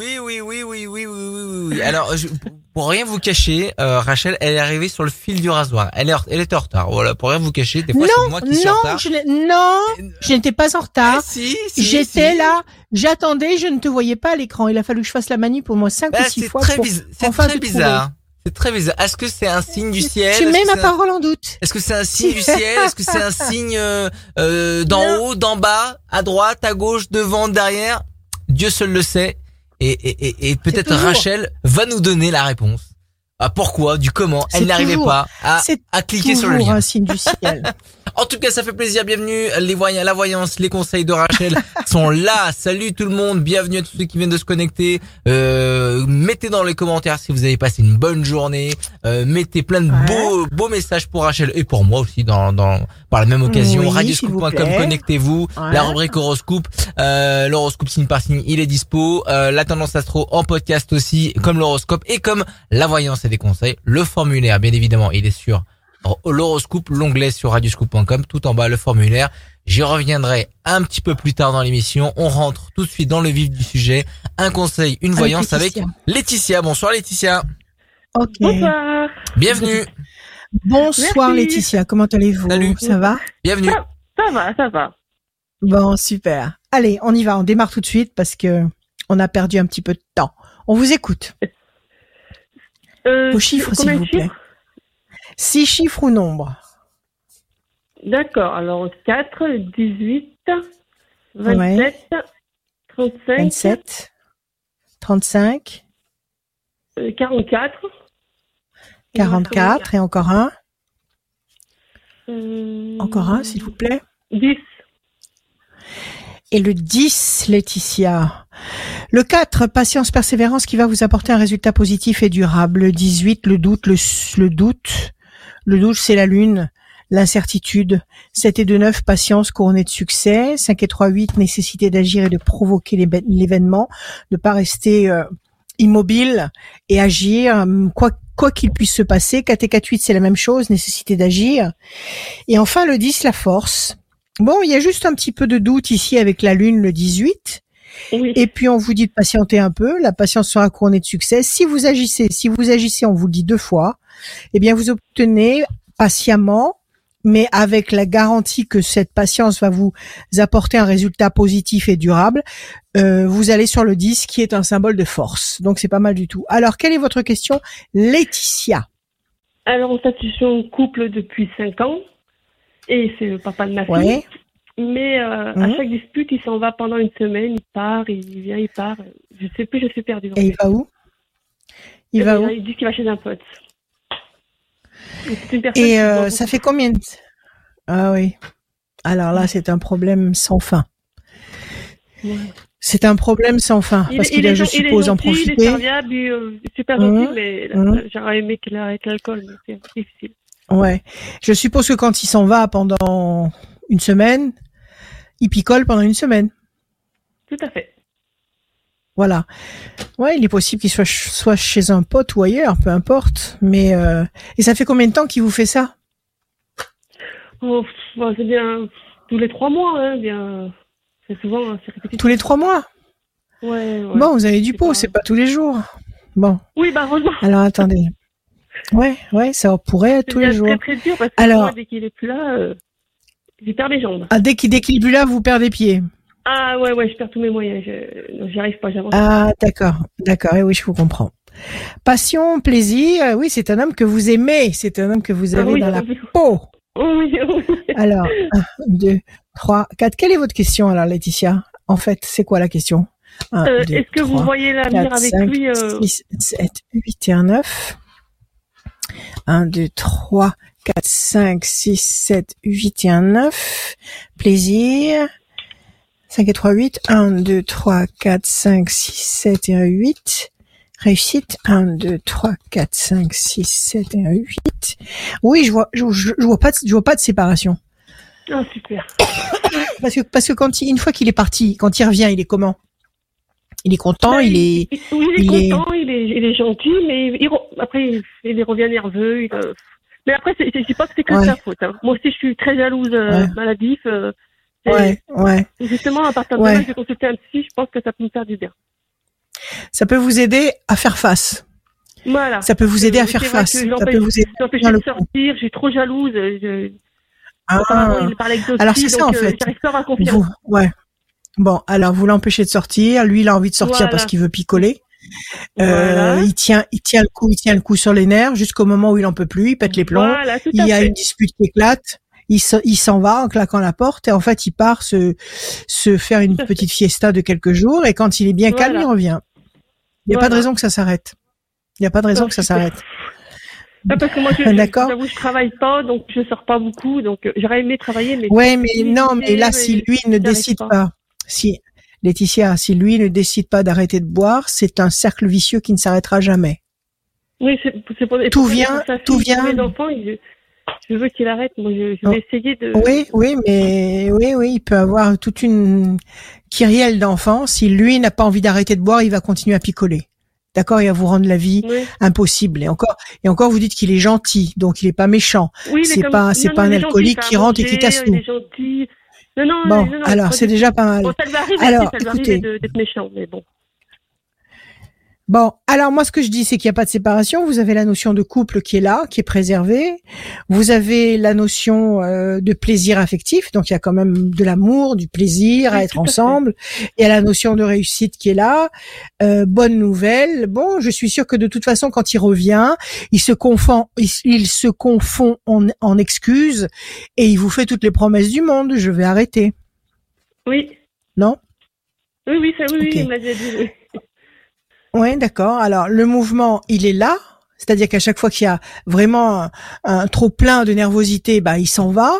Oui, oui, oui, oui, oui, oui, oui, oui. Alors, je, pour rien vous cacher, euh, Rachel, elle est arrivée sur le fil du rasoir. Elle, est, elle était en retard. Voilà, pour rien vous cacher, des fois c'est moi qui suis en non, retard. je n'ai- non, je n'étais pas en retard. Ah, si, si, J'étais si. là, j'attendais, je ne te voyais pas à l'écran. Il a fallu que je fasse la manip au moins cinq Bah, ou six c'est fois très, pour. C'est enfin très te bizarre. C'est très bizarre. Est-ce que c'est un signe du ciel? Tu mets ma un- parole en doute. Est-ce que c'est un signe du ciel? Est-ce que c'est un signe euh, euh, d'en haut, d'en bas, à droite, à gauche, devant, derrière? Dieu seul le sait. Et, et, et, et peut-être Rachel va nous donner la réponse. Ah, pourquoi, du comment? Elle n'arrivait pas à, à cliquer sur le lien. un signe du ciel. En tout cas, ça fait plaisir. Bienvenue. Les voyants, la voyance, les conseils de Rachel sont là. Salut tout le monde. Bienvenue à tous ceux qui viennent de se connecter. Euh, mettez dans les commentaires si vous avez passé une bonne journée. Euh, mettez plein de Ouais. beaux, beaux messages pour Rachel et pour moi aussi dans, dans, par la même occasion. Oui, Radioscoop.com, connectez-vous. Ouais. La rubrique horoscope, euh, l'horoscope signe par signe, il est dispo. Euh, la tendance astro en podcast aussi, comme l'horoscope et comme la voyance et des conseils. Le formulaire, bien évidemment, il est sur l'horoscope, l'onglet sur radioscoop.com, tout en bas le formulaire. J'y reviendrai un petit peu plus tard dans l'émission. On rentre tout de suite dans le vif du sujet. Un conseil, une voyance avec Laetitia. Laetitia. Bonsoir Laetitia. Bonsoir. Bienvenue. Bonsoir Merci. Laetitia, comment allez-vous? Salut. Ça va? Bienvenue. Ça va, ça va. Bon, super. Allez, on y va, on démarre tout de suite parce que on a perdu un petit peu de temps. On vous écoute. Euh, Vos chiffres, s'il vous plaît. Six chiffres ou nombres D'accord, alors 4, 18, 27, 35, 27, 35, euh, 44. 44 et encore un. Euh, Encore un, s'il vous plaît. 10. Et le 10, Laetitia. Le 4, patience, persévérance qui va vous apporter un résultat positif et durable. Le 18, le doute, le, le doute. Le doute, c'est la lune. L'incertitude. 7 et 2, 9, patience couronnée de succès. 5 et 3, 8, nécessité d'agir et de provoquer l'événement. Ne pas rester euh, immobile et agir, hum, quoi quoi qu'il puisse se passer. 4 et 4, 8, c'est la même chose, nécessité d'agir. Et enfin, le 10, la force. Bon, il y a juste un petit peu de doute ici avec la lune, le 18. Oui. Et puis on vous dit de patienter un peu. La patience sera couronnée de succès. Si vous agissez, si vous agissez, on vous le dit deux fois. Eh bien, vous obtenez patiemment, mais avec la garantie que cette patience va vous apporter un résultat positif et durable. euh, vous allez sur le 10 qui est un symbole de force. Donc c'est pas mal du tout. Alors, quelle est votre question, Laetitia Alors, en fait, je suis en couple depuis 5 ans. Et c'est le papa de ma fille. Ouais. Mais euh, Mhm. à chaque dispute, il s'en va pendant une semaine. Il part, il vient, il part. Je sais plus, je suis perdue. Et il va où? Il Et va où? Il dit qu'il va chez un pote. Une Et euh, ça fait combien de... Ah oui. Alors là, c'est un problème sans fin. Ouais. C'est un problème sans fin, Il parce qu'il il a, je suppose, en gentil, Il est profiter. serviable, il euh, super Mhm. gentil, mais euh, Mhm. j'aurais aimé qu'il arrête l'alcool, mais c'est difficile. Ouais. Je suppose que quand il s'en va pendant une semaine, il picole pendant une semaine. Tout à fait. Voilà. Ouais, il est possible qu'il soit, ch- soit chez un pote ou ailleurs, peu importe. Mais euh... et ça fait combien de temps qu'il vous fait ça? Oh, bon, c'est bien tous les trois mois, hein, bien. C'est souvent c'est répétitif. Tous les trois mois? Ouais, ouais. Bon, vous avez du C'est pot, c'est pas tous les jours. Bon, Oui, bah heureusement. alors attendez. Ouais, ouais, ça pourrait être C'est tous les jours. très très dur parce que Alors- dès qu'il est plus là, euh, je perds mes jambes. Ah, dès qu'il dès qu'il là, vous perdez pied. Ah ouais, ouais, je perds tous mes moyens. Je... non, J'y arrive pas, j'avance. Ah, d'accord, d'accord, et oui, je vous comprends. Passion, plaisir, euh, oui, c'est un homme que vous aimez, c'est un homme que vous Ah avez oui, dans la oui, peau. oui, oui. Alors, un, deux, trois, quatre. Quelle est votre question alors, Laetitia? En fait, c'est quoi la question? Euh, Est-ce que vous voyez l'avenir avec cinq, lui euh, 6, 7, 8 et un 9. 1, 2, 3, 4, 5, 6, 7, 8 et un 9. Plaisir. 5 et 3, 8. 1, 2, 3, 4, 5, 6, 7 et un 8. Réussite. 1, 2, 3, 4, 5, 6, 7 et un 8. Oui, je vois, je, je, je vois pas, de, je vois pas de séparation. Ah, super. Parce que, parce que quand il, une fois qu'il est parti, quand il revient, il est comment? Il est content, il est, il est content, il est, il est gentil, mais il, après, il, il revient nerveux. il, euh, mais après, c'est- je dis pas que c'est que Ouais. sa faute. hein. Moi aussi, je suis très jalouse, euh, Ouais. maladif. euh, et ouais, ouais. Justement, à partir de là, j'ai consulté un psy, je pense que ça peut me faire du bien. Ça peut vous aider à faire face. Voilà. Ça peut vous aider à Euh, faire c'est face. Ça peut vous aider. j'empêche de sortir, je suis trop jalouse. Je... Ah, d'autres Alors, c'est ça, donc, en euh, fait. J'arrive pas à vous, ouais. Bon, alors vous l'empêchez de sortir. Lui, il a envie de sortir Voilà. parce qu'il veut picoler. Voilà. Euh, il tient, il tient le coup, il tient le coup sur les nerfs jusqu'au moment où il en peut plus. Il pète les plombs. Voilà, il y a fait. une dispute qui éclate. Il se- il s'en va en claquant la porte et en fait il part se se faire une petite fiesta de quelques jours et quand il est bien calme Voilà. il revient. Il n'y a pas de raison que ça s'arrête. Il n'y a pas de raison que ça s'arrête. Ah, parce que moi, je, je travaille pas, donc je sors pas beaucoup, donc euh, j'aurais aimé travailler, mais Ouais, mais non, mais là si lui ne décide pas. pas, si Laetitia, si lui ne décide pas d'arrêter de boire, c'est un cercle vicieux qui ne s'arrêtera jamais. oui, c'est, pour, Tout vient- pour tout vient- enfants, je, je veux qu'il arrête. Moi, je, je vais essayer de. Oui, oui, mais oui, oui, il peut avoir toute une kyrielle d'enfants. Si lui n'a pas envie d'arrêter de boire, il va continuer à picoler. D'accord, et à vous rendre la vie Oui, impossible. Et encore, et encore, vous dites qu'il est gentil, donc il est pas méchant. oui, C'est pas- c'est pas un alcoolique qui rentre et qui casse tout. Non, non, Bon, non, non, alors c'est déjà pas mal. Bon, ça lui arrive, Alors, ça lui arrive écoutez. de- d'être méchant, mais bon. Bon, alors moi ce que je dis c'est qu'il n'y a pas de séparation. Vous avez la notion de couple qui est là, qui est préservée. Vous avez la notion euh, de plaisir affectif, donc il y a quand même de l'amour, du plaisir à Oui, être ensemble. Il y a la notion de réussite qui est là. Euh, bonne nouvelle. Bon, je suis sûre que de toute façon quand il revient, il se confond, il, il se confond en, en excuses et il vous fait toutes les promesses du monde. Je vais arrêter. Oui. Non? Oui, oui, ça, oui, oui, il m'a déjà dit. oui. Oui, d'accord. Alors le mouvement, il est là, c'est-à-dire qu'à chaque fois qu'il y a vraiment un, un trop plein de nervosité, bah il s'en va.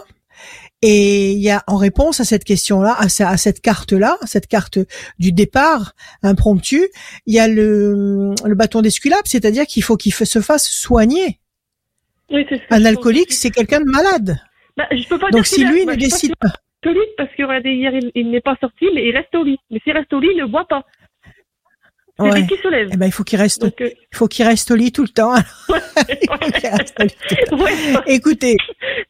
Et il y a en réponse à cette question-là, à, ce- à cette carte-là, cette carte du départ impromptu, il y a le, le bâton d'esculape, c'est-à-dire qu'il faut qu'il se fasse soigner. Oui, c'est ça. Un alcoolique, c'est quelqu'un de malade. Bah, je peux pas Donc dire si lui bah, ne décide pas, parce que regardez, hier, il, il n'est pas sorti, mais il reste au lit. Mais s'il reste au lit, il ne boit pas. C'est ouais, lui qui se lève. eh ben il faut qu'il reste, Donc, euh, il faut qu'il reste au lit tout le temps. Ouais. Écoutez,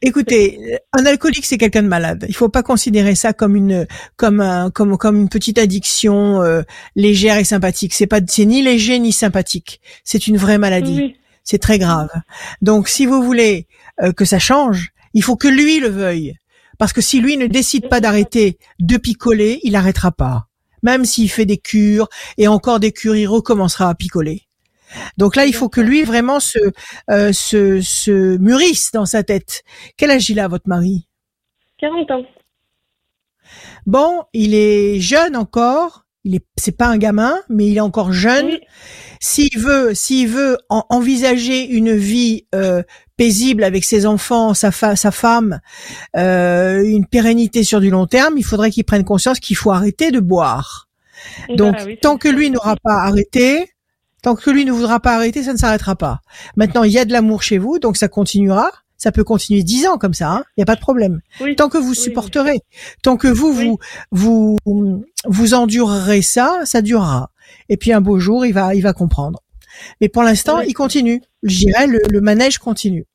écoutez, un alcoolique c'est quelqu'un de malade. Il faut pas considérer ça comme une comme un comme comme une petite addiction euh, légère et sympathique. C'est pas c'est ni léger ni sympathique. C'est une vraie maladie. Oui, C'est très grave. Donc si vous voulez euh, que ça change, il faut que lui le veuille. Parce que si lui ne décide pas d'arrêter de picoler, il n'arrêtera pas. Même s'il fait des cures et encore des cures, il recommencera à picoler. Donc là, il faut que lui vraiment se, euh, se, se mûrisse dans sa tête. Quel âge il a, votre mari? 40 ans. Bon, il est jeune encore. Il est, c'est pas un gamin, mais il est encore jeune. Oui, S'il veut, s'il veut en- envisager une vie euh, paisible avec ses enfants, sa, fa- sa femme, euh, une pérennité sur du long terme, il faudrait qu'il prenne conscience qu'il faut arrêter de boire. Donc, Voilà, oui, tant que lui n'aura pas arrêté, tant que lui ne voudra pas arrêter, ça ne s'arrêtera pas. Maintenant, il y a de l'amour chez vous, donc ça continuera. Ça peut continuer dix ans comme ça, hein. il n'y a pas de problème. Oui. Tant que vous oui. supporterez, tant que vous vous vous vous endurerez ça, ça durera. Et puis un beau jour, il va il va comprendre. Mais pour l'instant, Oui. il continue. Je dirais le, le manège continue.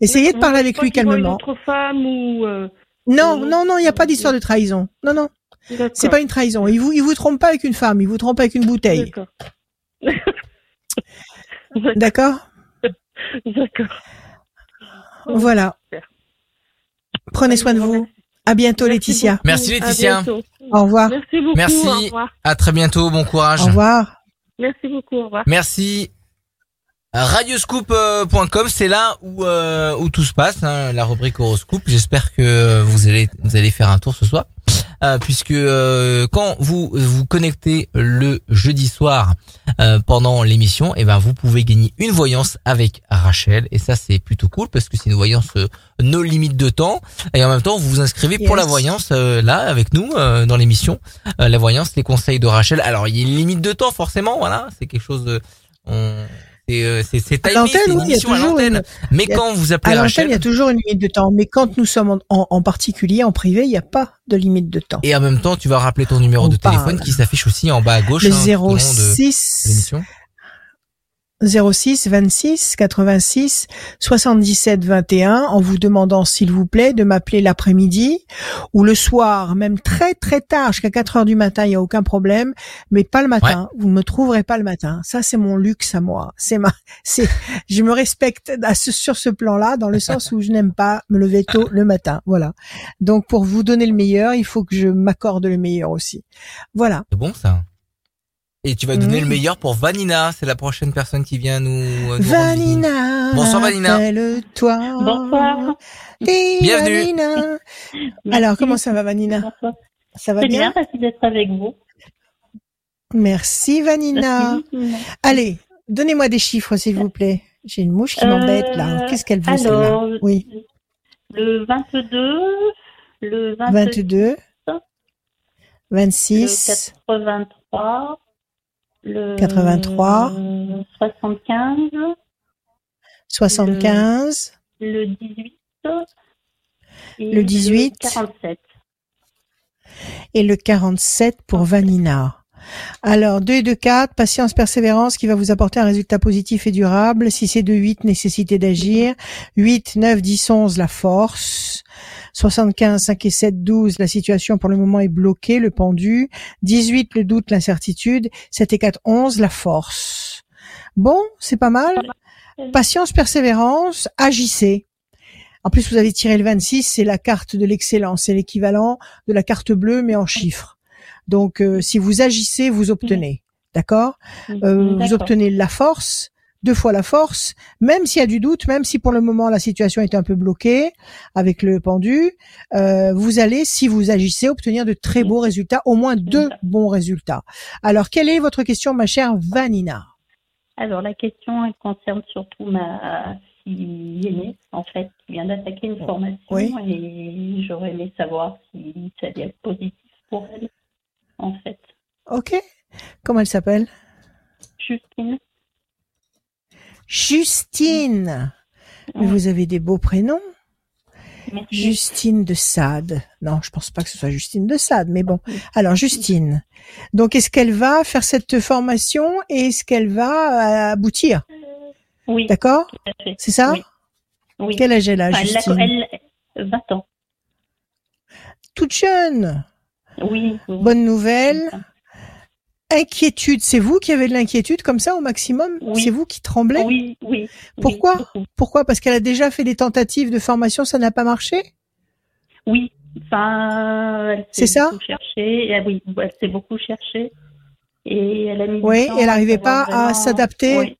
Essayez de parler avec lui calmement. Une autre femme ou. Euh... Non, Non. non, non, il n'y a pas d'histoire de trahison. Non, non, d'accord. c'est pas une trahison. Il vous il vous trompe pas avec une femme, il vous trompe avec une bouteille. D'accord. D'accord? Voilà. Prenez soin de vous. À bientôt, Merci Laetitia. beaucoup. Merci, À Laetitia. bientôt. Au revoir. Merci beaucoup. Merci. Au revoir. À très bientôt, bon courage. Au revoir. Merci beaucoup. Au revoir. Merci. Radioscoop.com, c'est là où euh, où tout se passe, hein, la rubrique horoscope. J'espère que vous allez vous allez faire un tour ce soir, euh, puisque euh, quand vous vous connectez le jeudi soir euh, pendant l'émission, et ben vous pouvez gagner une voyance avec Rachel, et ça c'est plutôt cool parce que c'est une voyance euh, no limite de temps, et en même temps vous vous inscrivez pour la voyance euh, là avec nous euh, dans l'émission, Euh, la voyance, les conseils de Rachel. Alors il y a une limite de temps forcément, voilà, c'est quelque chose de on c'est euh, c'est c'est À l'antenne, oui, il y a à toujours l'antenne. une, Mais a- quand vous à appelez l'antenne, Rachel il y a toujours une limite de temps. Mais quand nous sommes en, en- en particulier, en privé, il n'y a pas de limite de temps. et en même temps tu vas rappeler ton numéro On de téléphone qui s'affiche aussi en bas à gauche Le hein, tout au long de 06, l'émission. 06 26 86 77 21 en vous demandant s'il vous plaît de m'appeler l'après-midi ou le soir, même très très tard, jusqu'à 4 heures du matin, il y a aucun problème, mais pas le matin. Vous me trouverez pas le matin. Ça c'est mon luxe à moi. C'est ma, c'est, je me respecte à ce- sur ce plan-là, dans le sens où je n'aime pas me lever tôt le matin. Voilà. Donc pour vous donner le meilleur, il faut que je m'accorde le meilleur aussi. Voilà. C'est bon ça. Et tu vas donner le meilleur pour Vanina, c'est la prochaine personne qui vient nous. euh, nous. Vanina. Bonsoir, Vanina. Appelle-toi. Bonsoir. Bienvenue. Vanina. Merci. Alors, comment ça va, Vanina? Bonsoir. Ça va Très bien, bien, merci d'être avec vous. Merci, Vanina. Merci. Allez, donnez-moi des chiffres, s'il vous plaît. J'ai une mouche qui m'embête, là. Euh, Qu'est-ce qu'elle veut, Alors, celle-là Oui, le 22, le 22, 22, le 26, 83, le 83, 75, 75, le 18, et Le 18. 47. et le 47 pour Vanina. Alors, 2 et 2, 4, patience, persévérance qui va vous apporter un résultat positif et durable. Si c'est 2, 8, nécessité d'agir. 8, 9, 10, 11, la force. 75, 5 et 7, 12, la situation pour le moment est bloquée, le pendu. 18, le doute, l'incertitude. 7 et 4, 11, la force. Bon, c'est pas mal. Patience, persévérance, agissez. En plus, vous avez tiré le 26, c'est la carte de l'excellence, c'est l'équivalent de la carte bleue, mais en chiffres. Donc, euh, si vous agissez, vous obtenez. D'accord Euh, Vous obtenez la force, deux fois la force, même s'il y a du doute, même si pour le moment la situation est un peu bloquée avec le pendu, euh, vous allez, si vous agissez, obtenir de très beaux résultats, au moins deux bons résultats. Alors, quelle est votre question, ma chère Vanina? Alors, la question, elle concerne surtout ma fille aînée, en fait, qui vient d'attaquer une formation. Oui. Et j'aurais aimé savoir si ça être positif pour elle, en fait. Ok Comment elle s'appelle? Justine, Justine. Mais vous avez des beaux prénoms. merci. Justine de Sade. Non, je pense pas que ce soit Justine de Sade, mais bon. Alors, Justine. Donc, est-ce qu'elle va faire cette formation et est-ce qu'elle va euh, aboutir? Oui, D'accord? C'est ça? Oui. Oui. Quel âge elle a, Enfin, elle, Justine? elle- 20 ans. Toute jeune? Oui. oui. Bonne nouvelle. Inquiétude. C'est vous qui avez de l'inquiétude comme ça au maximum? Oui. C'est vous qui tremblez? Oui, oui. oui, Pourquoi? beaucoup. Pourquoi? Parce qu'elle a déjà fait des tentatives de formation, ça n'a pas marché? Oui. Enfin, elle C'est s'est ça? beaucoup cherché. Et, ah oui, elle s'est beaucoup cherché. Et elle a mis Oui, et elle n'arrivait pas à s'adapter Oui.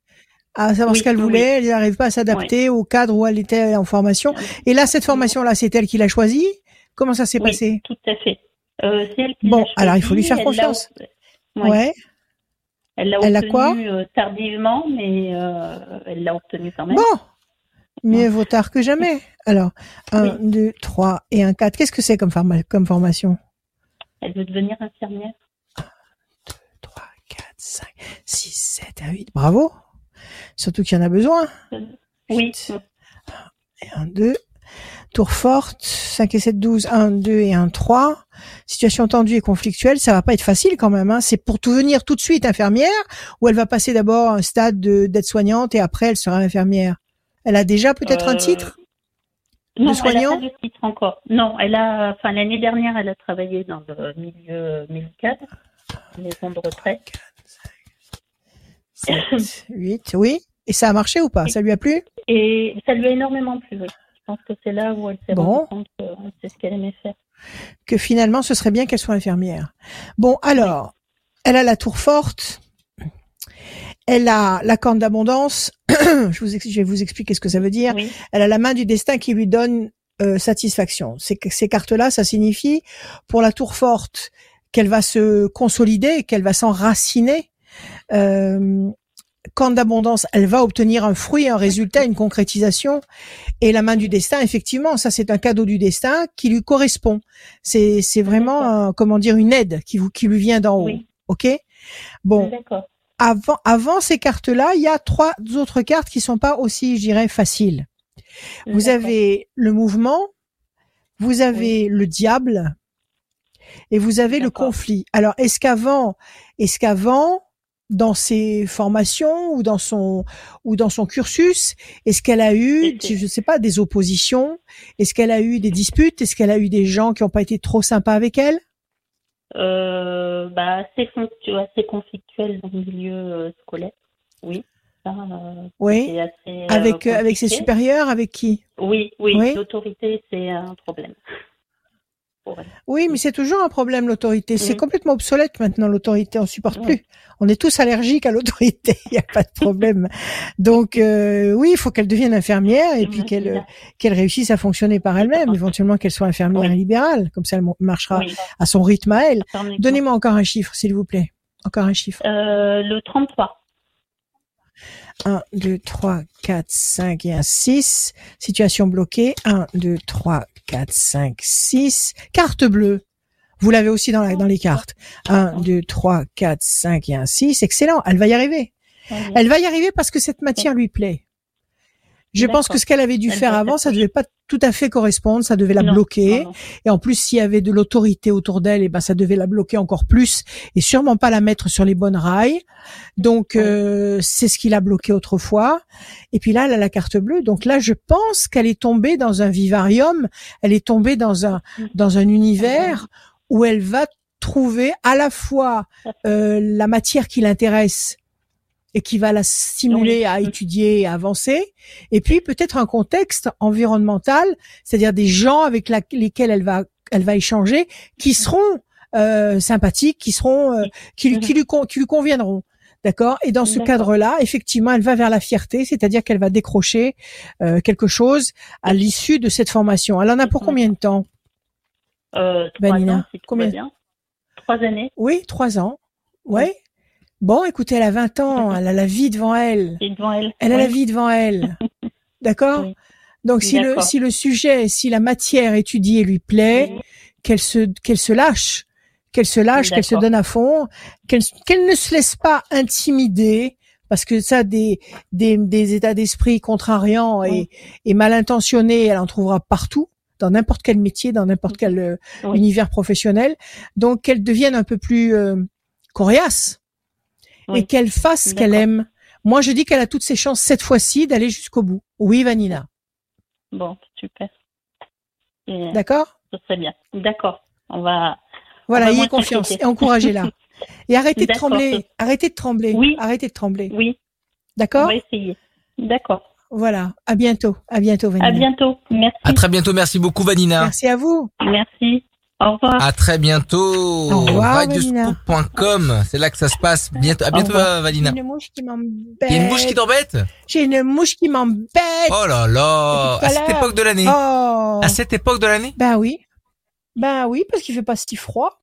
à savoir Oui, ce qu'elle oui, voulait, elle n'arrive pas à s'adapter au cadre où elle était en formation. Et là, cette formation-là, c'est elle qui l'a choisie? Comment ça s'est Oui, passé? tout à fait. Euh, c'est elle qui Bon, l'a alors il faut lui choisi, faire elle confiance. Ouais. Ouais. Elle l'a Elle a obtenu quoi euh, tardivement, mais euh, elle l'a obtenu quand même. Bon, mieux vaut tard que jamais. Alors, un, Oui. deux, trois et un 4. Qu'est-ce que c'est comme, forma- comme formation? Elle veut devenir infirmière. 3, 4, 5, 6, 7, 8. Bravo. Surtout qu'il y en a besoin. Oui, Et un, deux. Tour forte, 5 et 7, 12, 1, 2 et 1, 3. Situation tendue et conflictuelle, ça va pas être facile quand même. Hein. C'est pour tout venir tout de suite infirmière ou elle va passer d'abord un stade de- d'aide-soignante et après elle sera infirmière? Elle a déjà peut-être un Euh, titre Non, soignant elle n'a pas de titre encore. Non, elle a, enfin l'année dernière, elle a travaillé dans le milieu médical, maison de retraite. 7, 8, oui. Et ça a marché ou pas? Ça lui a plu? Et ça lui a énormément plu. Oui. Je pense que c'est là où elle s'est Bon. rendue compte que c'est ce qu'elle aimait faire. Que finalement, ce serait bien qu'elle soit infirmière. Bon, alors, elle a la tour forte. Elle a la corne d'abondance. je, vous ex- je vais vous expliquer ce que ça veut dire. Oui, Elle a la main du destin qui lui donne euh, satisfaction. Ces, ces cartes-là, ça signifie pour la tour forte qu'elle va se consolider, qu'elle va s'enraciner. Euh, corne d'abondance, elle va obtenir un fruit, un résultat, une concrétisation. Et la main du destin, effectivement, ça c'est un cadeau du destin qui lui correspond. C'est c'est vraiment un- comment dire une aide qui vous qui lui vient d'en haut. oui, Ok? Bon, d'accord. avant, avant ces cartes-là, il y a trois autres cartes qui sont pas aussi, je dirais, faciles. Vous avez le mouvement, vous avez le diable et vous avez le conflit. Alors, est-ce qu'avant, est-ce qu'avant dans ses formations ou dans son ou dans son cursus? Est-ce qu'elle a eu, je sais pas, des oppositions? Est-ce qu'elle a eu des disputes? Est-ce qu'elle a eu des gens qui n'ont pas été trop sympas avec elle? Euh, bah, assez, assez conflictuel dans le milieu euh, scolaire. Oui. Ça, euh, Oui. assez, euh, Avec euh, avec ses supérieurs, avec qui? Oui, oui, Oui. l'autorité, c'est un problème. Pour elle. Oui, mais c'est toujours un problème l'autorité. C'est Oui. complètement obsolète maintenant l'autorité. On supporte Oui. plus. On est tous allergiques à l'autorité. Il n'y a pas de problème. Donc euh, oui, il faut qu'elle devienne infirmière et puis Oui, qu'elle euh, qu'elle réussisse à fonctionner par elle-même. Éventuellement qu'elle soit infirmière Oui. libérale, comme ça elle marchera Oui. à son rythme à elle. Donnez-moi encore un chiffre, s'il vous plaît. Encore un chiffre. Euh, le 33. 1, 2, 3, 4, 5 et un 6. Situation bloquée. 1, 2, 3, 4, 5, 6. Carte bleue. Vous l'avez aussi dans, la, dans les cartes. 1, 2, 3, 4, 5 et un 6. Excellent. Elle va y arriver. Elle va y arriver parce que cette matière lui plaît. Je pense que ce qu'elle avait dû Elle faire va avant, ça devait pas tout à fait correspondre, ça devait la Non, bloquer. non, non. Et en plus, s'il y avait de l'autorité autour d'elle, et ben ça devait la bloquer encore plus et sûrement pas la mettre sur les bonnes rails. Donc Ouais. euh, c'est ce qui l'a bloqué autrefois. Et puis là, elle a la carte bleue. Donc là, je pense qu'elle est tombée dans un vivarium. Elle est tombée dans un Mm. dans un univers où elle va trouver à la fois euh, la matière qui l'intéresse et qui va la stimuler à Mm. étudier et à avancer, et puis peut-être un contexte environnemental, c'est-à-dire des gens avec la- lesquels elle va elle va échanger, qui seront euh, sympathiques, qui seront euh, qui, lui- qui lui qui lui conviendront. D'accord? Et dans ce cadre-là, effectivement, elle va vers la fierté, c'est-à-dire qu'elle va décrocher euh, quelque chose à l'issue de cette formation. Elle en a pour combien de temps? Euh, trois Vanina, ans, si tout combien? Trois années. Oui, trois ans. Ouais. Bon, écoutez, elle a 20 ans, elle a la vie devant elle. Et devant elle. Elle a la vie devant elle. D'accord Oui. Donc si le si le sujet, si la matière étudiée lui plaît, Oui. qu'elle se qu'elle se lâche, qu'elle se lâche, qu'elle se donne à fond, qu'elle qu'elle ne se laisse pas intimider parce que ça des des, des états d'esprit contrariants et, et mal intentionnés, elle en trouvera partout dans n'importe quel métier, dans n'importe quel euh, univers professionnel. Donc qu'elle devienne un peu plus euh, coriace et qu'elle fasse ce qu'elle aime. Moi, je dis qu'elle a toutes ses chances cette fois-ci d'aller jusqu'au bout. Oui, Vanina. Bon, super. Et, D'accord? ce serait bien. D'accord. On va. Voilà, On va ayez confiance et encouragez-la. Et arrêtez de trembler. Arrêtez de trembler. Oui. Arrêtez de trembler. Oui, on D'accord? va essayer. D'accord. Voilà. À bientôt. À bientôt, Vanina. À bientôt. Merci. À très bientôt. Merci beaucoup, Vanina. Merci à vous. Merci. Au revoir. À très bientôt. Au revoir. C'est là que ça se passe. Bientôt. À bientôt. Vanina. J'ai une mouche qui Il m'embête. y a une bouche qui t'embête J'ai une mouche qui m'embête. Oh là là. À cette époque de l'année. Oh. À cette époque de l'année. Ben oui. Ben oui, parce qu'il fait pas si froid.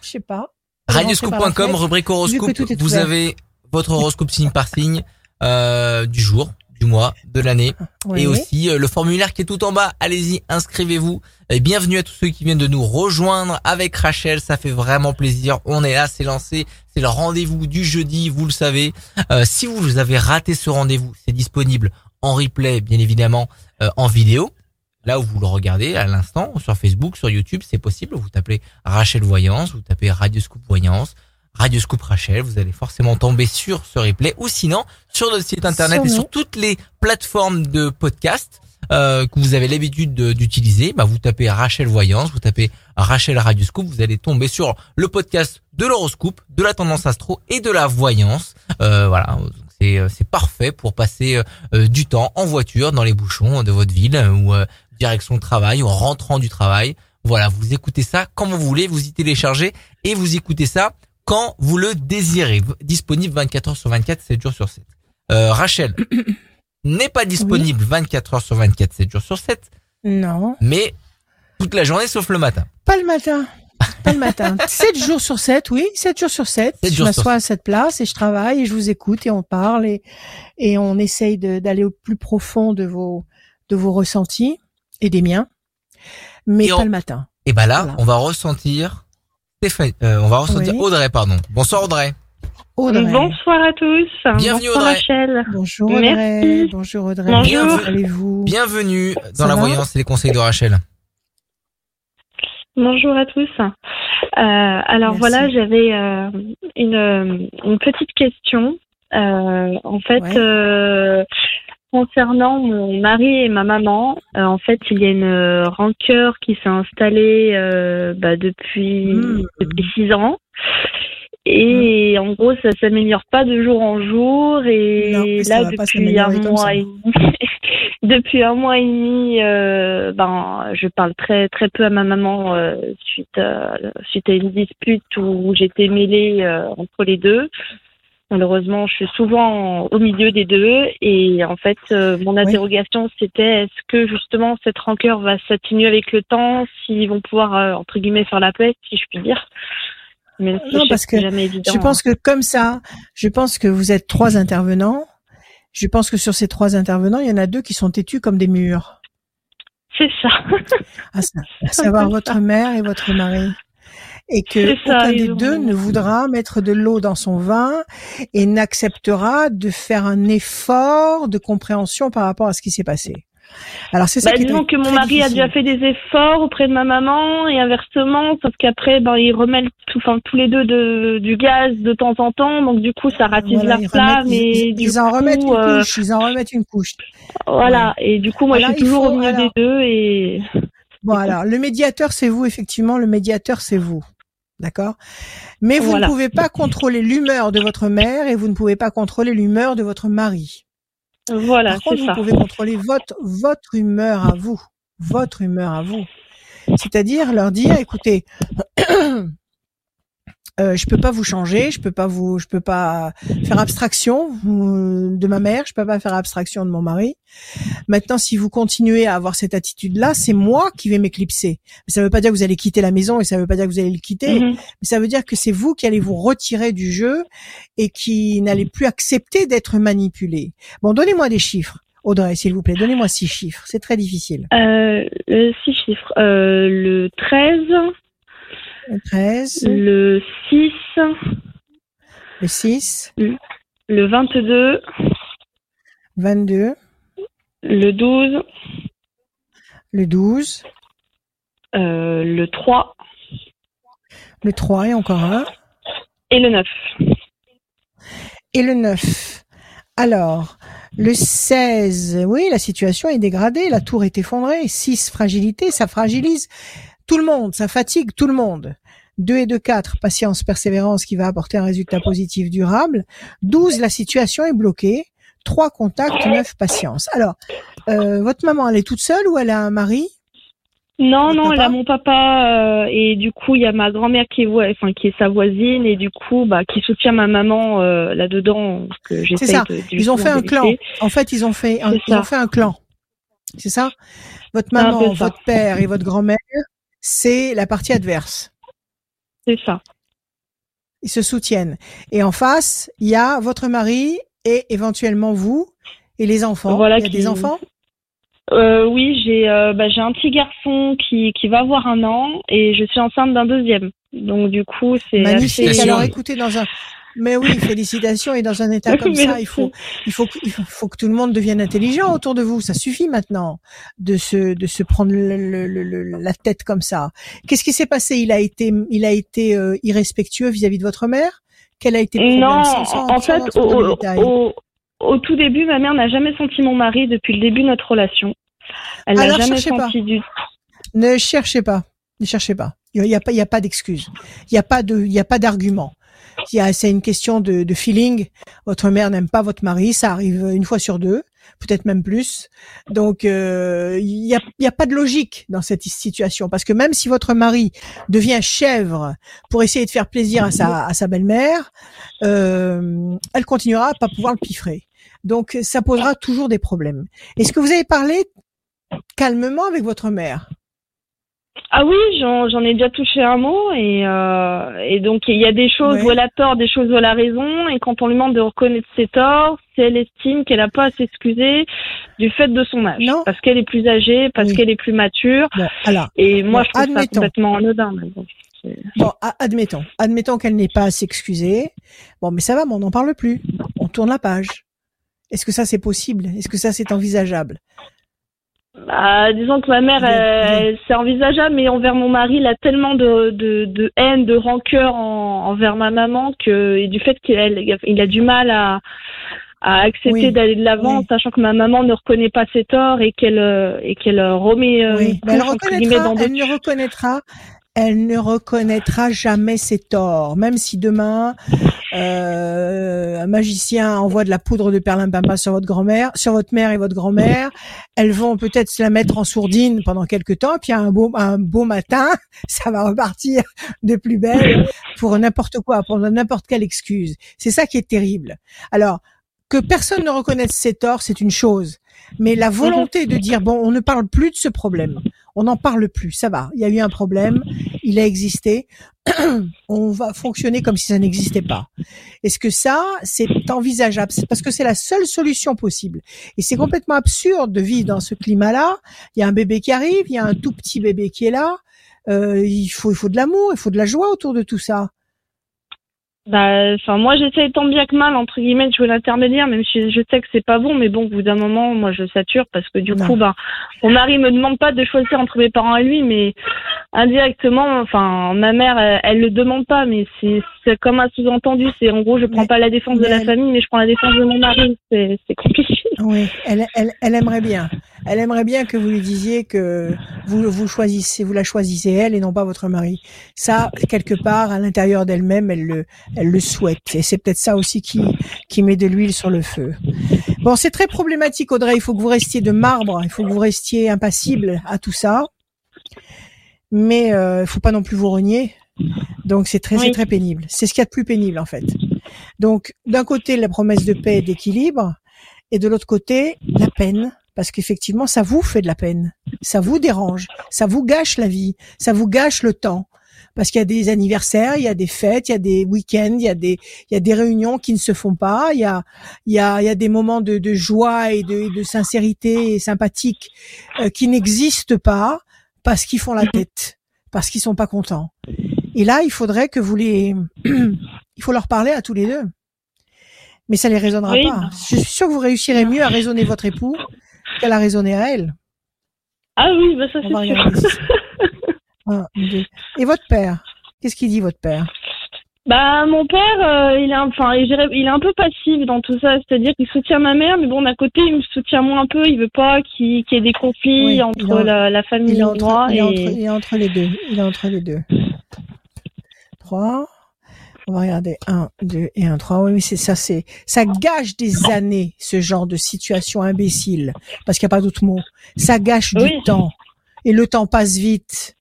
Je sais pas. Fenêtre. rubrique horoscope. Vous avez votre horoscope signe par signe euh, du jour, du mois, de l'année. Oui. Et aussi euh, le formulaire qui est tout en bas. Allez-y, inscrivez-vous. Et bienvenue à tous ceux qui viennent de nous rejoindre avec Rachel. Ça fait vraiment plaisir. On est là, c'est lancé. C'est le rendez-vous du jeudi, vous le savez. Euh, si vous avez raté ce rendez-vous, c'est disponible en replay, bien évidemment, euh, en vidéo. Là où vous le regardez à l'instant, sur Facebook, sur YouTube, c'est possible. Vous tapez Rachel Voyance, vous tapez Radioscoop Voyance, Radioscoop Rachel, vous allez forcément tomber sur ce replay ou sinon sur notre site internet et sur toutes les plateformes de podcast euh, que vous avez l'habitude de- d'utiliser. Bah, vous tapez Rachel Voyance, vous tapez Rachel Radioscoop, vous allez tomber sur le podcast de l'horoscope, de la tendance astro et de la voyance. Euh, voilà, c'est euh, c'est parfait pour passer euh, euh, du temps en voiture dans les bouchons de votre ville ou euh, direction de travail ou en rentrant du travail. Voilà, vous écoutez ça quand vous voulez, vous y téléchargez et vous écoutez ça quand vous le désirez. Disponible 24 heures sur 24, 7 jours sur 7. Euh, Rachel n'est pas disponible 24 heures sur 24, 7 jours sur 7, Non. mais toute la journée sauf le matin. Pas le matin. Pas le matin. 7 jours sur 7, oui, 7 jours sur 7. Sept Je jours sur m'assois à cette place et je travaille et je vous écoute et on parle et, et on essaye d'aller au plus profond de vos, de vos ressentis et des miens. Mais Et pas on- le matin. Et bah là, Voilà. on va ressentir Stéphane, euh, on va ressentir Oui. Audrey, pardon. Bonsoir Audrey. Audrey. Bonsoir à tous. Bienvenue, Bonsoir Audrey. Rachel. Bonjour Merci. Audrey. Bonjour Audrey. Bonjour. Comment allez-vous Bienvenue dans Ça la voyance et les conseils de Rachel. Bonjour à tous. Euh, alors Merci. voilà, j'avais euh, une, une petite question. Euh, en fait, Ouais. Concernant mon mari et ma maman, euh, en fait, il y a une euh, rancœur qui s'est installée euh, bah, depuis Mm. depuis six ans. Et en gros, ça s'améliore pas de jour en jour. Et Non, là, depuis un mois et demi, depuis un mois et demi, euh, ben, je parle très très peu à ma maman euh, suite à, suite à une dispute où j'étais mêlée euh, entre les deux. Malheureusement, je suis souvent au milieu des deux. Et en fait, euh, mon interrogation, c'était est-ce que justement cette rancœur va s'atténuer avec le temps, s'ils vont pouvoir euh, entre guillemets faire la paix, si je puis dire? Même si Non, parce que jamais évident. Je pense que comme ça, je pense que vous êtes trois intervenants. Je pense que sur ces trois intervenants, il y en a deux qui sont têtus comme des murs. C'est ça. À savoir votre mère et votre mari. Et que ça, aucun des ont- deux ne voudra mettre de l'eau dans son vin et n'acceptera de faire un effort de compréhension par rapport à ce qui s'est passé. Alors c'est ça Bah, qui est disons que mon mari a déjà fait des efforts auprès de ma maman et inversement, sauf qu'après, ben, ils remettent tout, enfin, tous les deux de, du gaz de temps en temps, donc du coup, ça ratisse Voilà, la flamme remettent- et ils, du ils en remettent une euh, couche, ils en remettent une couche. voilà. Et du coup, moi, Alors, je suis toujours faut- au milieu alors- des deux et Bon, alors, le médiateur, c'est vous, effectivement, le médiateur, c'est vous. D'accord? Mais vous Voilà. ne pouvez pas contrôler l'humeur de votre mère et vous ne pouvez pas contrôler l'humeur de votre mari. voilà, Par contre, vous ça. pouvez contrôler votre, votre humeur à vous. Votre humeur à vous. C'est-à-dire leur dire, écoutez, euh, je peux pas vous changer, je peux pas vous, je peux pas faire abstraction euh, de ma mère, je peux pas faire abstraction de mon mari. Maintenant, si vous continuez à avoir cette attitude-là, c'est moi qui vais m'éclipser. Mais ça veut pas dire que vous allez quitter la maison et ça veut pas dire que vous allez le quitter. Mhm. Mais ça veut dire que c'est vous qui allez vous retirer du jeu et qui n'allez plus accepter d'être manipulé. Bon, donnez-moi des chiffres. Audrey, s'il vous plaît, donnez-moi six chiffres. C'est très difficile. Euh, le six chiffres. Euh, le 13, 13, le 6, le 6, le 22, 22, le 12, le 12, euh, le 3 le 3 et encore un, et le 9. et le 9. Alors, le 16, oui, la situation est dégradée, la tour est effondrée. 6, fragilité, ça fragilise tout le monde, ça fatigue tout le monde. 2 et 2, 4, patience, persévérance qui va apporter un résultat positif durable. 12, la situation est bloquée. 3 contacts, 9, patience. Alors, euh, votre maman, elle est toute seule ou elle a un mari? Non, Votre non, elle a mon papa euh, et du coup il y a ma grand-mère qui est enfin qui est sa voisine et du coup bah qui soutient ma maman euh, là-dedans que j'essaie ça. de, Ils ont fait un clan. En fait, ils ont fait, un, C'est ils ont fait un clan. C'est ça? Votre C'est maman, votre père et votre grand-mère, c'est la partie adverse. C'est ça. Ils se soutiennent. Et en face, il y a votre mari et éventuellement vous et les enfants. Voilà il y a qui- des enfants? Euh, oui, j'ai euh, bah, j'ai un petit garçon qui qui va avoir un an et je suis enceinte d'un deuxième. Donc du coup c'est Magnifique. assez... Alors écoutez, dans un, mais oui, félicitations. Et dans un état comme ça, il faut, il faut, que- il faut, que tout le monde devienne intelligent autour de vous. Ça suffit maintenant de se, de se prendre le- le- le- la tête comme ça. Qu'est-ce qui s'est passé? Il a été, il a été euh, irrespectueux vis-à-vis de votre mère? Quel a été le problème? Non, Sans- sans- en sans fait, au, au, au- tout début, ma mère n'a jamais senti mon mari depuis le début de notre relation. Elle n'a Alors, jamais cherchez pas. du Ne cherchez pas. Ne cherchez pas. Il y a pas, il y a pas d'excuse. Il y a pas de, il y a pas d'argument. C'est une question de, feeling. Votre mère n'aime pas votre mari, ça arrive une fois sur deux, peut-être même plus. Donc, euh, il y a, pas de logique dans cette situation parce que même si votre mari devient chèvre pour essayer de faire plaisir à sa, à sa belle-mère, euh, elle continuera à pas pouvoir le piffrer. Donc, ça posera toujours des problèmes. Est-ce que vous avez parlé calmement avec votre mère? Ah oui, j'en ai déjà touché un mot et, euh, et donc il y a des choses Ouais. où elle a tort, des choses où elle a raison et quand on lui demande de reconnaître ses torts, c'est elle estime qu'elle n'a pas à s'excuser du fait de son âge, Non. parce qu'elle est plus âgée, parce Oui. qu'elle est plus mature Bon, alors, et moi Bon, je trouve ça admettons. complètement anodin. bon, bon, admettons, admettons qu'elle n'ait pas à s'excuser. Bon, mais ça va, mais on n'en parle plus. On tourne la page. Est-ce que ça c'est possible? Est-ce que ça c'est envisageable? Bah, disons que ma mère, elle- c'est envisageable, mais envers mon mari, il a tellement de, de, de haine, de rancœur en- envers ma maman que, et du fait qu'il a, il a du mal à, à accepter Oui, d'aller de l'avant, oui. sachant que ma maman ne reconnaît pas ses torts et qu'elle et qu'elle remet euh, Oui, elle reconnaîtra, dans elle ne reconnaîtra, elle ne reconnaîtra jamais ses torts, même si demain euh, un magicien envoie de la poudre de perlimpinpin sur votre grand-mère, sur votre mère et votre grand-mère, elles vont peut-être se la mettre en sourdine pendant quelques temps, puis un beau un beau matin, ça va repartir de plus belle pour n'importe quoi, pour n'importe quelle excuse. C'est ça qui est terrible. Alors que personne ne reconnaisse ses torts, c'est une chose. Mais la volonté de dire bon, on ne parle plus de ce problème, on n'en parle plus, ça va. Il y a eu un problème, il a existé, on va fonctionner comme si ça n'existait pas. Est-ce que ça, c'est envisageable? Parce que c'est la seule solution possible. Et c'est complètement absurde de vivre dans ce climat-là. Il y a un bébé qui arrive, il y a un tout petit bébé qui est là. Euh, il faut, il faut de l'amour, il faut de la joie autour de tout ça. Bah, enfin, moi, j'essaye tant bien que mal, entre guillemets, de jouer l'intermédiaire, même si je sais que c'est pas bon, mais bon, au bout d'un moment, moi, je sature parce que du Non. coup, bah, mon mari me demande pas de choisir entre mes parents et lui, mais indirectement, enfin, ma mère, elle, elle le demande pas, mais c'est, c'est comme un sous-entendu, c'est en gros, je prends Mais- pas la défense de la elle- famille, mais je prends la défense de mon mari, c'est, c'est compliqué. Oui, elle, elle, elle aimerait bien. Elle aimerait bien que vous lui disiez que vous, vous choisissez, vous la choisissez elle et non pas votre mari. Ça, quelque part, à l'intérieur d'elle-même, elle le, elle le souhaite. Et c'est peut-être ça aussi qui, qui met de l'huile sur le feu. Bon, c'est très problématique, Audrey. Il faut que vous restiez de marbre. Il faut que vous restiez impassible à tout ça. Mais euh, il faut pas non plus vous renier. Donc c'est très, Oui. très pénible. C'est ce qu'il y a de plus pénible en fait. Donc d'un côté la promesse de paix et d'équilibre, et de l'autre côté la peine, parce qu'effectivement ça vous fait de la peine, ça vous dérange, ça vous gâche la vie, ça vous gâche le temps. Parce qu'il y a des anniversaires, il y a des fêtes, il y a des week-ends, il y a des, il y a des réunions qui ne se font pas, il y a, il y a, il y a des moments de, de joie et de, de sincérité et sympathique euh, qui n'existent pas parce qu'ils font la tête, parce qu'ils sont pas contents. Et là, il faudrait que vous les, il faut leur parler à tous les deux. Mais ça les raisonnera Oui. pas. Je suis sûre que vous réussirez mieux à raisonner votre époux qu'à la raisonner à elle. Ah oui, bah ça, c'est sûr. Un, deux. Et votre père? Qu'est-ce qu'il dit votre père? Bah mon père, euh, il est un- enfin il, est un peu passif dans tout ça, c'est-à-dire qu'il soutient ma mère, mais bon d'un côté il me soutient moins un peu, il veut pas qu'il y ait des conflits Oui, entre en- la, la famille il est, et entre, moi il, est et entre, il est entre les deux. Il est entre les deux. Trois. On va regarder un, deux et un, trois. Oui, mais c'est ça, c'est ça gâche des années ce genre de situation imbécile, parce qu'il n'y a pas d'autre mot. Ça gâche du Oui. temps et le temps passe vite.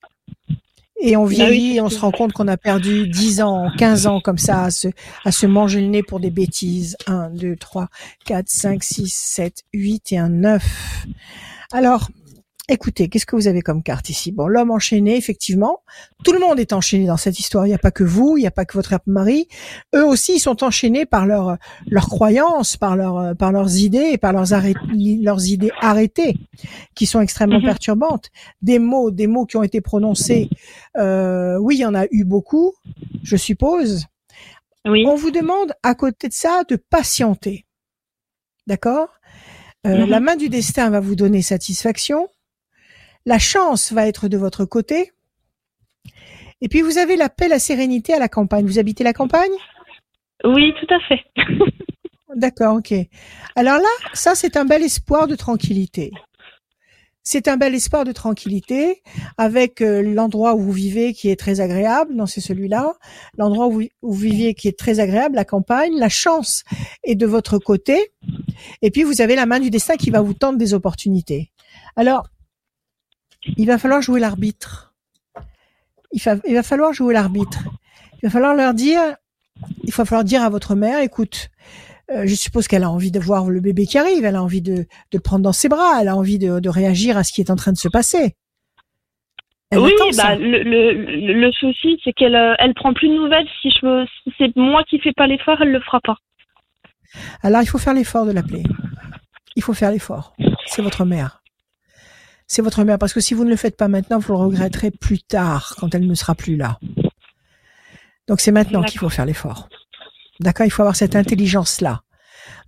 Et on oui, vieillit, et on se rend compte qu'on a perdu 10 ans, 15 ans comme ça à se, à se manger le nez pour des bêtises. 1, 2, 3, 4, 5, 6, 7, 8 et un 9. Alors, écoutez, qu'est-ce que vous avez comme carte ici? Bon, l'homme enchaîné, effectivement. Tout le monde est enchaîné dans cette histoire. Il n'y a pas que vous, il n'y a pas que votre mari. Eux aussi, ils sont enchaînés par leurs leurs croyances, par leurs par leurs idées, par leurs arrêt- leurs idées arrêtées, qui sont extrêmement Mhm. perturbantes. Des mots, des mots qui ont été prononcés. Euh, oui, il y en a eu beaucoup, je suppose. oui. On vous demande à côté de ça de patienter. D'accord? Euh, Mhm. La main du destin va vous donner satisfaction. La chance va être de votre côté. Et puis vous avez la paix, la sérénité à la campagne. Vous habitez la campagne? Oui, tout à fait. D'accord, ok. Alors là, ça c'est un bel espoir de tranquillité. C'est un bel espoir de tranquillité avec euh, l'endroit où vous vivez qui est très agréable, non c'est celui-là, l'endroit où, vous- où vous viviez qui est très agréable, la campagne, la chance est de votre côté, et puis vous avez la main du destin qui va vous tendre des opportunités. Alors, il va falloir jouer l'arbitre. Il, fa- il va falloir jouer l'arbitre. Il va falloir leur dire, il va falloir dire à votre mère, écoute, euh, je suppose qu'elle a envie de voir le bébé qui arrive, elle a envie de, de le prendre dans ses bras, elle a envie de, de réagir à ce qui est en train de se passer. Elle oui, bah le, le, souci c'est qu'elle euh, elle prend plus de nouvelles si je me, si c'est moi qui fais pas l'effort, elle le fera pas. Alors il faut faire l'effort de l'appeler. Il faut faire l'effort. C'est votre mère. C'est votre mère parce que si vous ne le faites pas maintenant, vous le regretterez plus tard quand elle ne sera plus là. Donc c'est maintenant qu'il faut faire l'effort. D'accord? Il faut avoir cette intelligence-là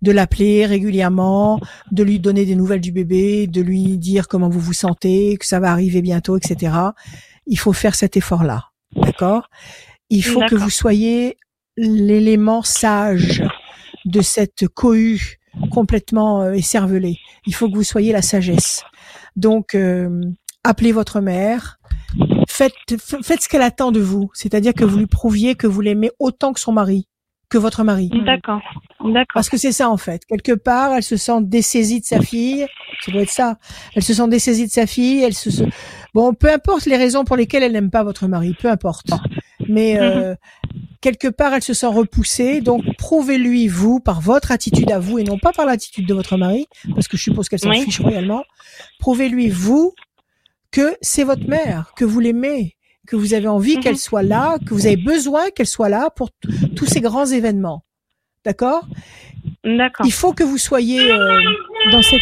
de l'appeler régulièrement, de lui donner des nouvelles du bébé, de lui dire comment vous vous sentez, que ça va arriver bientôt, etc. Il faut faire cet effort-là, d'accord? Il faut que vous soyez l'élément sage de cette cohue complètement euh, écervelée. Il faut que vous soyez la sagesse. Donc, euh, appelez votre mère. Faites, faites ce qu'elle attend de vous. C'est-à-dire que vous lui prouviez que vous l'aimez autant que son mari, que votre mari. D'accord. D'accord. Parce que c'est ça en fait. Quelque part, elle se sent dessaisie de sa fille. Ça doit être ça. Elle se sent dessaisie de sa fille. Elle se, se- bon, peu importe les raisons pour lesquelles elle n'aime pas votre mari, peu importe. Mais euh, quelque part, elle se sent repoussée. Donc, prouvez-lui vous par votre attitude à vous et non pas par l'attitude de votre mari, parce que je suppose qu'elle s'en Oui. fiche royalement. Prouvez-lui vous que c'est votre mère, que vous l'aimez, que vous avez envie Mhm. qu'elle soit là, que vous avez besoin qu'elle soit là pour tous ces grands événements. D'accord? D'accord. il faut que vous soyez euh, dans cette.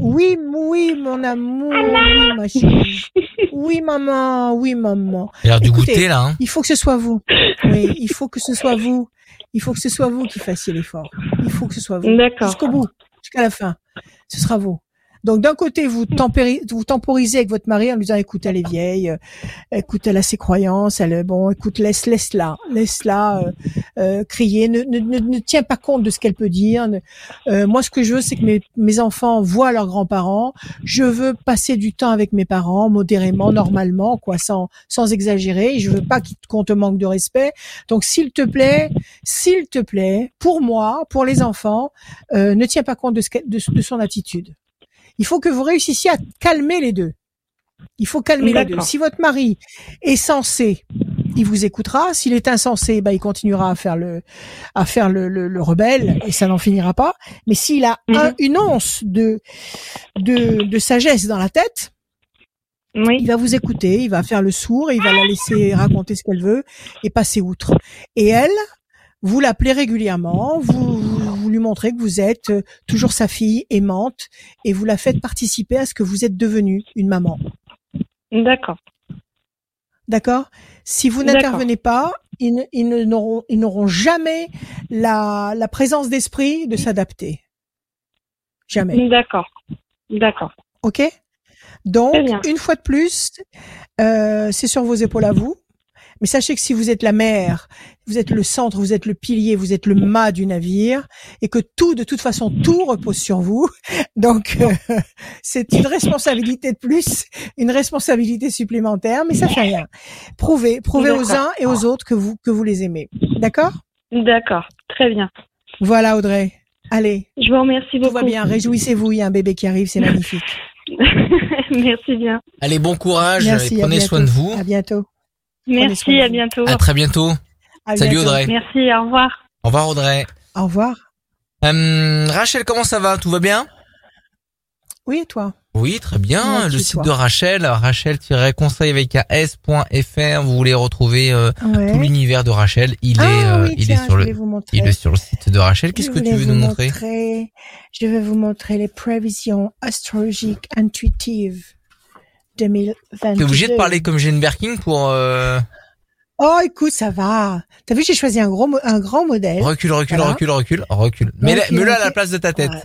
Oui, oui, mon amour, oui, ma chérie. Oui, maman, oui, maman. Il a l'air du goûter là. Hein. Il faut que ce soit vous. Oui, il faut que ce soit vous. Il faut que ce soit vous qui fassiez l'effort. Il faut que ce soit vous. D'accord. Jusqu'au bout, jusqu'à la fin. Ce sera vous. Donc d'un côté, vous, temporisez avec votre mari en lui disant écoute, elle est vieille, euh, écoute, elle a ses croyances, elle est bon, écoute, laisse, laisse la, laisse la euh, euh, crier, ne, ne, ne, tiens pas compte de ce qu'elle peut dire. moi, ce que je veux, c'est que mes, mes enfants voient leurs grands-parents. Je veux passer du temps avec mes parents, modérément, normalement, quoi, sans sans exagérer. Je veux pas qu'on te manque de respect. Donc, s'il te plaît, s'il te plaît, pour moi, pour les enfants, ne tiens pas compte de, ce de son attitude. Il faut que vous réussissiez à calmer les deux. Il faut calmer les deux. Si votre mari est censé, il vous écoutera. S'il est insensé, bah, il continuera à faire le, à faire le, le, le rebelle et ça n'en finira pas. Mais s'il a un- Mhm. une once de, de, de sagesse dans la tête, il Oui. va vous écouter, il va faire le sourd et il va la laisser raconter ce qu'elle veut et passer outre. Et elle, vous l'appelez régulièrement, vous lui montrez que vous êtes euh, toujours sa fille aimante et vous la faites participer à ce que vous êtes devenue, une maman. D'accord. D'accord? Si vous n'intervenez pas, ils, n'auront ils n'auront jamais la, la présence d'esprit de s'adapter. Jamais. D'accord. D'accord. OK? Donc, une fois de plus, euh, c'est sur vos épaules à vous. Mais sachez que si vous êtes la mère, vous êtes le centre, vous êtes le pilier, vous êtes le mât du navire, et que tout, de toute façon, tout repose sur vous. Donc, euh, c'est une responsabilité de plus, une responsabilité supplémentaire, mais ça fait rien. Prouvez, prouvez aux D'accord. uns et aux autres que vous que vous les aimez. D'accord? D'accord. Très bien. Voilà, Audrey. Allez, Je vous remercie tout beaucoup. va bien. Réjouissez-vous, il y a un bébé qui arrive, c'est magnifique. Merci bien. Allez, bon courage Merci. et prenez soin de vous. À bientôt. Merci. À bientôt. À très bientôt. À Salut bientôt. Audrey. Merci. Au revoir. Au revoir Audrey. Au revoir. Euh, Rachel, comment ça va? Tout va bien? Oui, et toi? Oui, très bien. Le site toi? de Rachel, rachel-conseil avec s.fr. Vous voulez retrouver euh, Ouais. tout l'univers de Rachel. Il ah, est, euh, oui, il tiens, est sur le, il est sur le site de Rachel. Qu'est-ce que tu veux nous montrer Je vais vous montrer les prévisions astrologiques intuitives 2022. T'es obligé de parler comme Jane Birkin pour euh, Oh, écoute, ça va. T'as vu, j'ai choisi un gros, un grand modèle. recule, recule, Voilà. recule, recule, recule. Mets-le à la recule. place de ta tête. Ouais.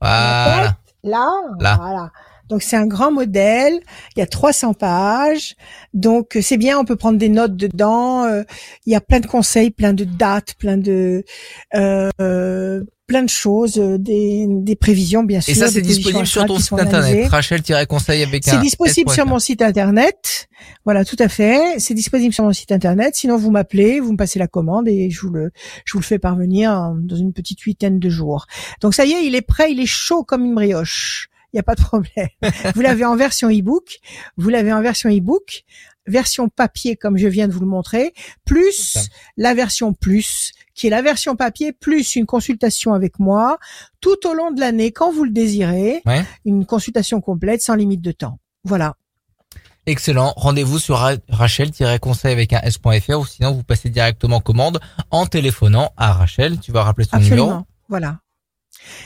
Voilà. Là, Là. voilà. Donc c'est un grand modèle, il y a 300 pages, donc euh, c'est bien, on peut prendre des notes dedans. euh, Il y a plein de conseils, plein de dates, plein de euh, euh, plein de choses, euh, des, des prévisions bien sûr. Et ça, c'est disponible sur ton site internet. Rachel-conseil avec un C'est disponible sur mon site internet. Voilà, tout à fait. C'est disponible sur mon site internet. Sinon, vous m'appelez, vous me passez la commande et je vous le, je vous le fais parvenir en- dans une petite huitaine de jours. Donc ça y est, il est prêt, il est chaud comme une brioche. Il n'y a pas de problème. vous l'avez en version e-book. Vous l'avez en version e-book, version papier comme je viens de vous le montrer, plus la version plus, qui est la version papier plus une consultation avec moi tout au long de l'année quand vous le désirez. Ouais. Une consultation complète sans limite de temps. Voilà. Excellent. Rendez-vous sur ra- Rachel-conseil avec un s.fr ou sinon vous passez directement commande en téléphonant à Rachel. Tu vas rappeler son numéro. Absolument. Voilà.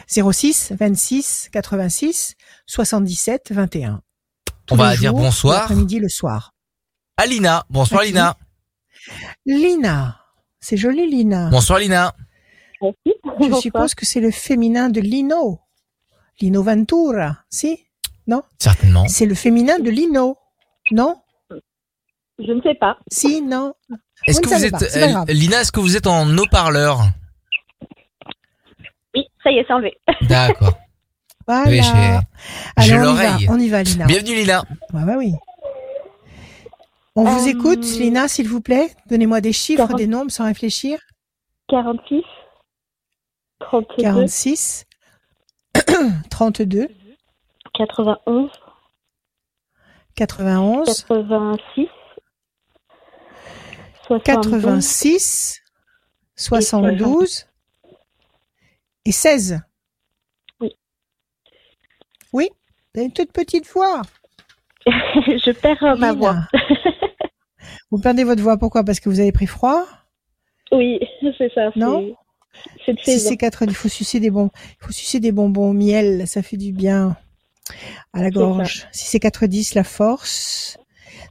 06 26 86 77 21. Tous On va dire bonsoir. L'après-midi, le soir. Alina. Bonsoir Lina. Lina. C'est joli, Lina. Bonsoir Lina. Merci. Je Bonsoir. suppose que c'est le féminin de Lino. Lino Ventura, si? Certainement. C'est le féminin de Lino. Non? Je ne sais pas. Si, non Est-ce que vous êtes. Lina, est-ce que vous êtes en haut-parleur? Oui, ça y est, c'est enlevé. D'accord. Voilà. Oui, j'ai- j'ai Alors on y va, l'oreille. on y va, Lina. Bienvenue Lina. Ouais, oui. On vous Euh, écoute, Lina, s'il vous plaît. Donnez-moi des chiffres, quarante- des nombres sans réfléchir. 46, 32, 46, 32, 91, 91, 86, 72, 86, 72 et 16. Oui. Oui, vous avez une toute petite voix. je perds euh, ma Lina. voix. Vous perdez votre voix, pourquoi? Parce que vous avez pris froid? Oui, c'est ça. Non? C'est Si c'est 4 il faut sucer des bonbons, il faut sucer des bonbons au miel, ça fait du bien à la gorge. Si c'est 4 10 la force,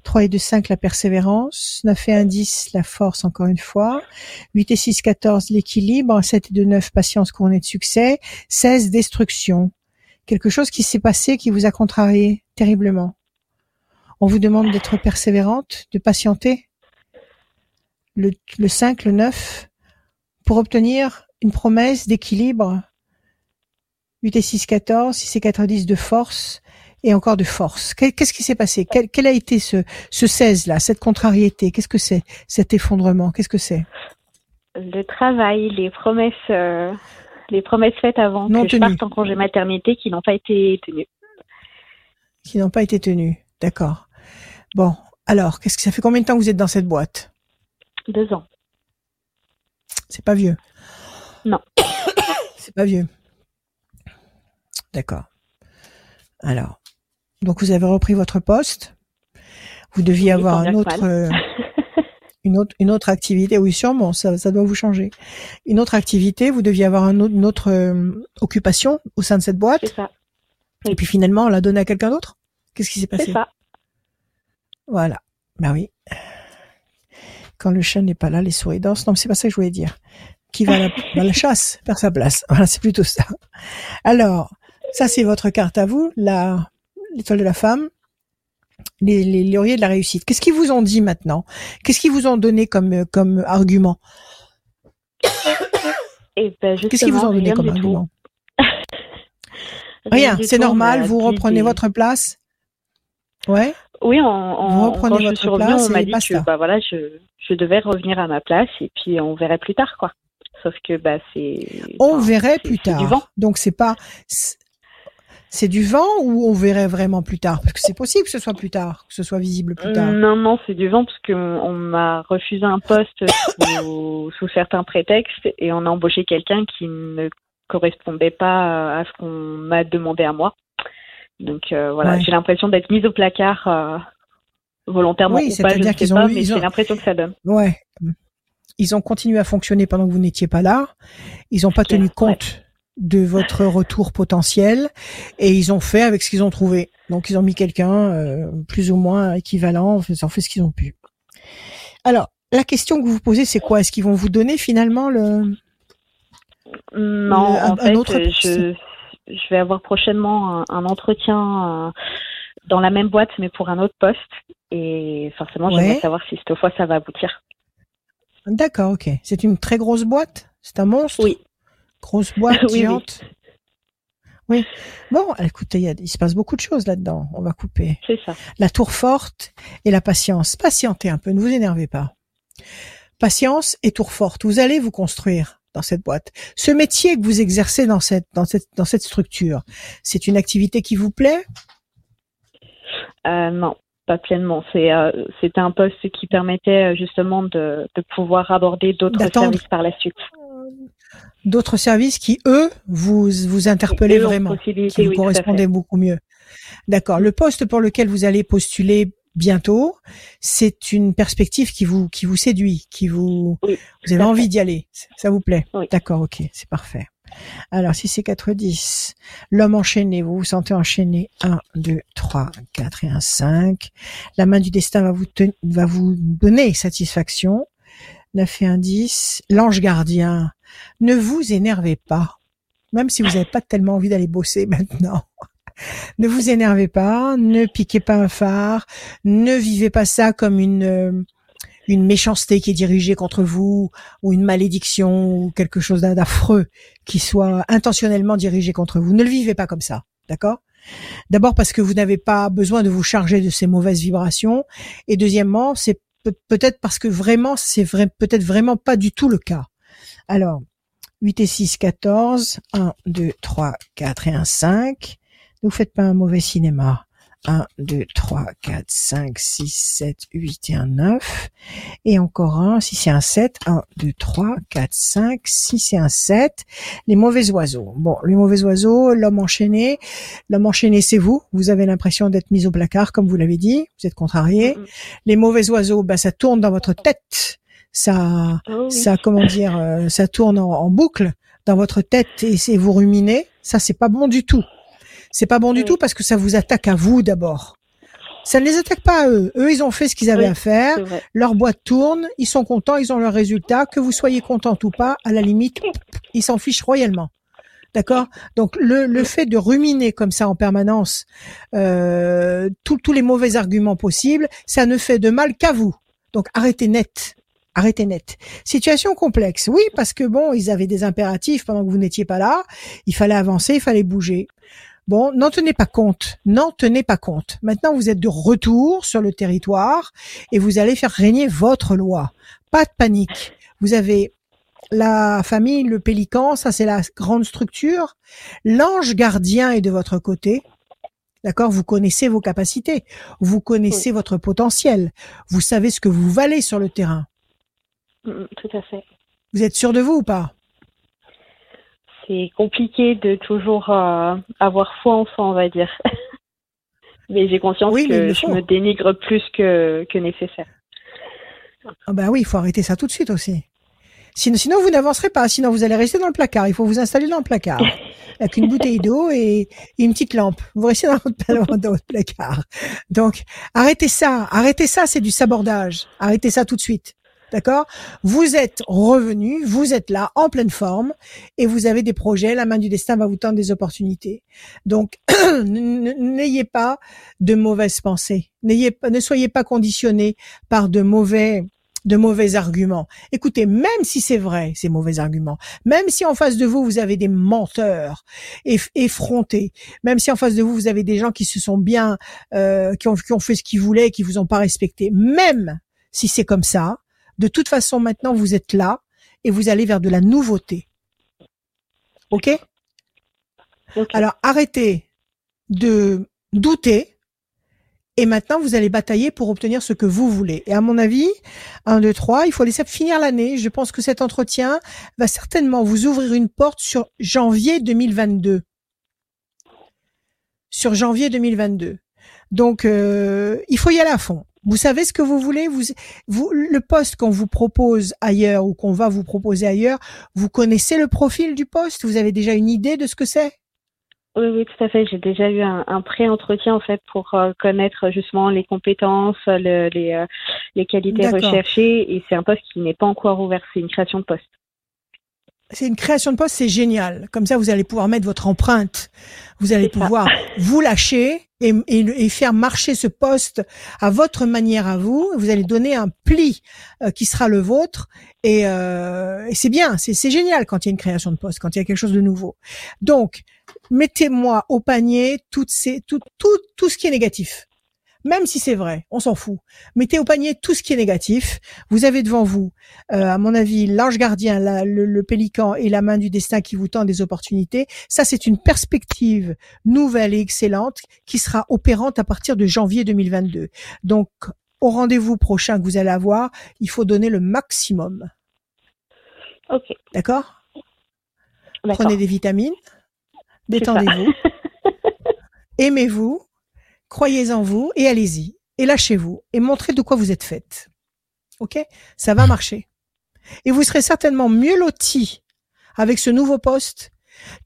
3 et 2 5 la persévérance, 9 et 1 10 la force encore une fois, 8 et 6 14 l'équilibre, 7 et 2 9 patience couronnée de succès, 16 destruction. Quelque chose qui s'est passé qui vous a contrarié terriblement. On vous demande d'être persévérante, de patienter. Le, le 5, le 9, pour obtenir une promesse d'équilibre. 8 et 6, 14, 6 et 4, 10 de force et encore de force. Qu'est- Qu'est-ce qui s'est passé? Quel, quel a été ce, ce 16 là, cette contrariété? Qu'est-ce que c'est cet effondrement? Qu'est-ce que c'est? Le travail, les promesses, euh, les promesses faites avant Non que je tenues. parte en congé maternité qui n'ont pas été tenues. qui n'ont pas été tenues D'accord. Bon, alors, qu'est-ce que ça fait combien de temps que vous êtes dans cette boîte? Deux ans. C'est pas vieux? Non. C'est pas vieux. D'accord. Alors, donc vous avez repris votre poste. Vous deviez Oui, avoir un autre, euh, une autre, une autre activité. Oui, sûrement, ça, ça doit vous changer. Une autre activité. Vous deviez avoir un autre- une autre euh, occupation au sein de cette boîte. C'est ça. Et puis finalement, on l'a donné à quelqu'un d'autre? Qu'est-ce qui s'est passé? C'est ça. Voilà. Bah oui. Quand le chat n'est pas là, les souris dansent. Non, mais c'est pas ça que je voulais dire. Qui va à la, à la chasse, perd sa place. Voilà, c'est plutôt ça. Alors, ça c'est votre carte à vous, la l'étoile de la femme, les, les lauriers de la réussite. Qu'est-ce qu'ils vous ont dit maintenant? Qu'est-ce qu'ils vous ont donné comme comme argument? Et ben Qu'est-ce qu'ils vous ont donné comme argument? Rien, c'est normal. m'a Vous reprenez votre place? Ouais. Oui, en, en, Vous quand je suis revenue, on m'a dit que bah voilà, je, je devais revenir à ma place et puis on verrait plus tard quoi. Sauf que bah c'est. On enfin, verrait plus tard. du vent. Donc c'est pas c'est- c'est du vent ou on verrait vraiment plus tard? Parce que c'est possible que ce soit plus tard, que ce soit visible plus tard. Non, non, c'est du vent parce qu'on on m'a refusé un poste sous, sous certains prétextes et on a embauché quelqu'un qui ne correspondait pas à ce qu'on m'a demandé à moi. Donc euh, voilà, Ouais. j'ai l'impression d'être mise au placard euh, volontairement Oui, ou pas, je c'est-à-dire ne sais qu'ils ont pas, eu- mais ont- j'ai l'impression que ça donne. Ouais. Ils ont continué à fonctionner pendant que vous n'étiez pas là. Ils n'ont pas Clair, tenu ouais. compte de votre retour potentiel et ils ont fait avec ce qu'ils ont trouvé. Donc ils ont mis quelqu'un euh, plus ou moins équivalent, ils ont fait ce qu'ils ont pu. Alors, la question que vous vous posez, c'est quoi? Est-ce qu'ils vont vous donner finalement le Non, Le- un- en un fait, autre je, je vais avoir prochainement un, un entretien euh, dans la même boîte, mais pour un autre poste. Et forcément, Ouais. j'aimerais savoir si cette fois ça va aboutir. D'accord, ok. C'est une très grosse boîte? C'est un monstre? Oui. Grosse boîte Oui, oui. géante? Oui. Bon, écoutez, il, y a- il se passe beaucoup de choses là-dedans. On va couper. C'est ça. La tour forte et la patience. Patientez un peu, ne vous énervez pas. Patience et tour forte. Vous allez vous construire dans cette boîte. Ce métier que vous exercez dans cette, dans cette, dans cette structure, c'est une activité qui vous plaît? Euh, non, pas pleinement. C'est euh, c'était un poste qui permettait euh, justement de, de pouvoir aborder d'autres services par la suite. D'autres services qui, eux, vous, vous interpellaient vraiment, qui vous oui, correspondaient beaucoup mieux. D'accord. Le poste pour lequel vous allez postuler bientôt, c'est une perspective qui vous, qui vous séduit, qui vous, Oui, vous avez envie d'y aller. Ça vous plaît? Oui. D'accord, ok, c'est parfait. Alors, si c'est 4, 10, l'homme enchaîné, vous vous sentez enchaîné? 1, 2, 3, 4 et un 5. La main du destin va vous, ten- va vous donner satisfaction. 9 et un 10. L'ange gardien. ne vous énervez pas, même si vous n'avez pas tellement envie d'aller bosser maintenant. Ne vous énervez pas, ne piquez pas un phare, ne vivez pas ça comme une euh, une méchanceté qui est dirigée contre vous ou une malédiction ou quelque chose d'affreux qui soit intentionnellement dirigé contre vous. Ne le vivez pas comme ça, d'accord? D'abord parce que vous n'avez pas besoin de vous charger de ces mauvaises vibrations et deuxièmement, c'est peut-être parce que vraiment c'est peut-être vraiment pas du tout le cas. Alors, 8 et 6 14, 1 2 3 4 et 1 5. Ne vous faites pas un mauvais cinéma. 1, 2, 3, 4, 5, 6, 7, 8 et un 9. Et encore un, si c'est un 7, 1, 2, 3, 4, 5, 6 et un 7. Les mauvais oiseaux. Bon, les mauvais oiseaux, l'homme enchaîné. L'homme enchaîné, c'est vous. Vous avez l'impression d'être mis au placard, comme vous l'avez dit. Vous êtes contrarié. Les mauvais oiseaux, bah, ça tourne dans votre tête. Ça, Oh oui. ça, comment dire, euh, ça tourne en, en boucle dans votre tête et c'est vous ruminez. Ça, c'est pas bon du tout. C'est pas bon du Oui. tout parce que ça vous attaque à vous d'abord. Ça ne les attaque pas à eux. Eux, ils ont fait ce qu'ils avaient Oui, à faire. Leur boîte tourne. Ils sont contents. Ils ont leur résultat. Que vous soyez content ou pas, à la limite, ils s'en fichent royalement. D'accord? Donc le, le fait de ruminer comme ça en permanence euh, tous- tous les mauvais arguments possibles, ça ne fait de mal qu'à vous. Donc arrêtez net. Arrêtez net. Situation complexe. Oui, parce que bon, ils avaient des impératifs pendant que vous n'étiez pas là. Il fallait avancer, il fallait bouger. Bon, n'en tenez pas compte. N'en tenez pas compte. Maintenant, vous êtes de retour sur le territoire et vous allez faire régner votre loi. Pas de panique. Vous avez la famille, le pélican, ça c'est la grande structure. L'ange gardien est de votre côté. D'accord? Vous connaissez vos capacités. Vous connaissez votre potentiel. Vous savez ce que vous valez sur le terrain. Mm, Tout à fait. Vous êtes sûr de vous ou pas? C'est compliqué de toujours euh, avoir foi en soi, on va dire. mais j'ai conscience Oui, mais il que je me dénigre plus que, que nécessaire. Ah ben oui, il faut arrêter ça tout de suite aussi. Sinon, sinon vous n'avancerez pas. Sinon, vous allez rester dans le placard. Il faut vous installer dans le placard avec une bouteille d'eau et une petite lampe. Vous restez dans votre, dans votre placard. Donc, arrêtez ça. Arrêtez ça. C'est du sabordage. Arrêtez ça tout de suite. D'accord? Vous êtes revenu, vous êtes là en pleine forme et vous avez des projets. La main du destin va vous tendre des opportunités. Donc, n'ayez pas de mauvaises pensées. N'ayez ne soyez pas conditionné par de mauvais de mauvais arguments. Écoutez, même si c'est vrai, ces mauvais arguments, même si en face de vous, vous avez des menteurs eff- effrontés, même si en face de vous, vous avez des gens qui se sont bien, euh, qui, ont, qui ont fait ce qu'ils voulaient qui vous ont pas respecté, même si c'est comme ça, de toute façon, maintenant, vous êtes là et vous allez vers de la nouveauté. OK? Alors, arrêtez de douter et maintenant, vous allez batailler pour obtenir ce que vous voulez. Et à mon avis, 1, 2, 3, il faut laisser finir l'année. Je pense que cet entretien va certainement vous ouvrir une porte sur janvier 2022. Sur janvier 2022. Donc, euh, il faut y aller à fond. Vous savez ce que vous voulez. Vous, vous, le poste qu'on vous propose ailleurs ou qu'on va vous proposer ailleurs, vous connaissez le profil du poste? Vous avez déjà une idée de ce que c'est? Oui, oui, tout à fait. J'ai déjà eu un, un pré-entretien en fait pour euh, connaître justement les compétences, le- les, euh, les qualités recherchées. Et c'est un poste qui n'est pas encore ouvert. C'est une création de poste. C'est une création de poste, c'est génial. Comme ça, vous allez pouvoir mettre votre empreinte. Vous allez ça. pouvoir vous lâcher et, et- et faire marcher ce poste à votre manière à vous. Vous allez donner un pli euh, qui sera le vôtre. Et, euh, et c'est bien, c'est c'est génial quand il y a une création de poste, quand il y a quelque chose de nouveau. Donc, mettez-moi au panier toutes ces, tout, tout, tout ce qui est négatif. Même si c'est vrai, on s'en fout. Mettez au panier tout ce qui est négatif. Vous avez devant vous euh, à mon avis, l'ange gardien, la- le, le pélican et la main du destin qui vous tend des opportunités. Ça, c'est une perspective nouvelle et excellente qui sera opérante à partir de janvier 2022. Donc, au rendez-vous prochain que vous allez avoir, il faut donner le maximum. Ok. D'accord? Prenez des vitamines, détendez-vous, aimez-vous, croyez en vous et allez-y. Et lâchez-vous et montrez de quoi vous êtes faite. Ok? Ça va marcher. Et vous serez certainement mieux loti avec ce nouveau poste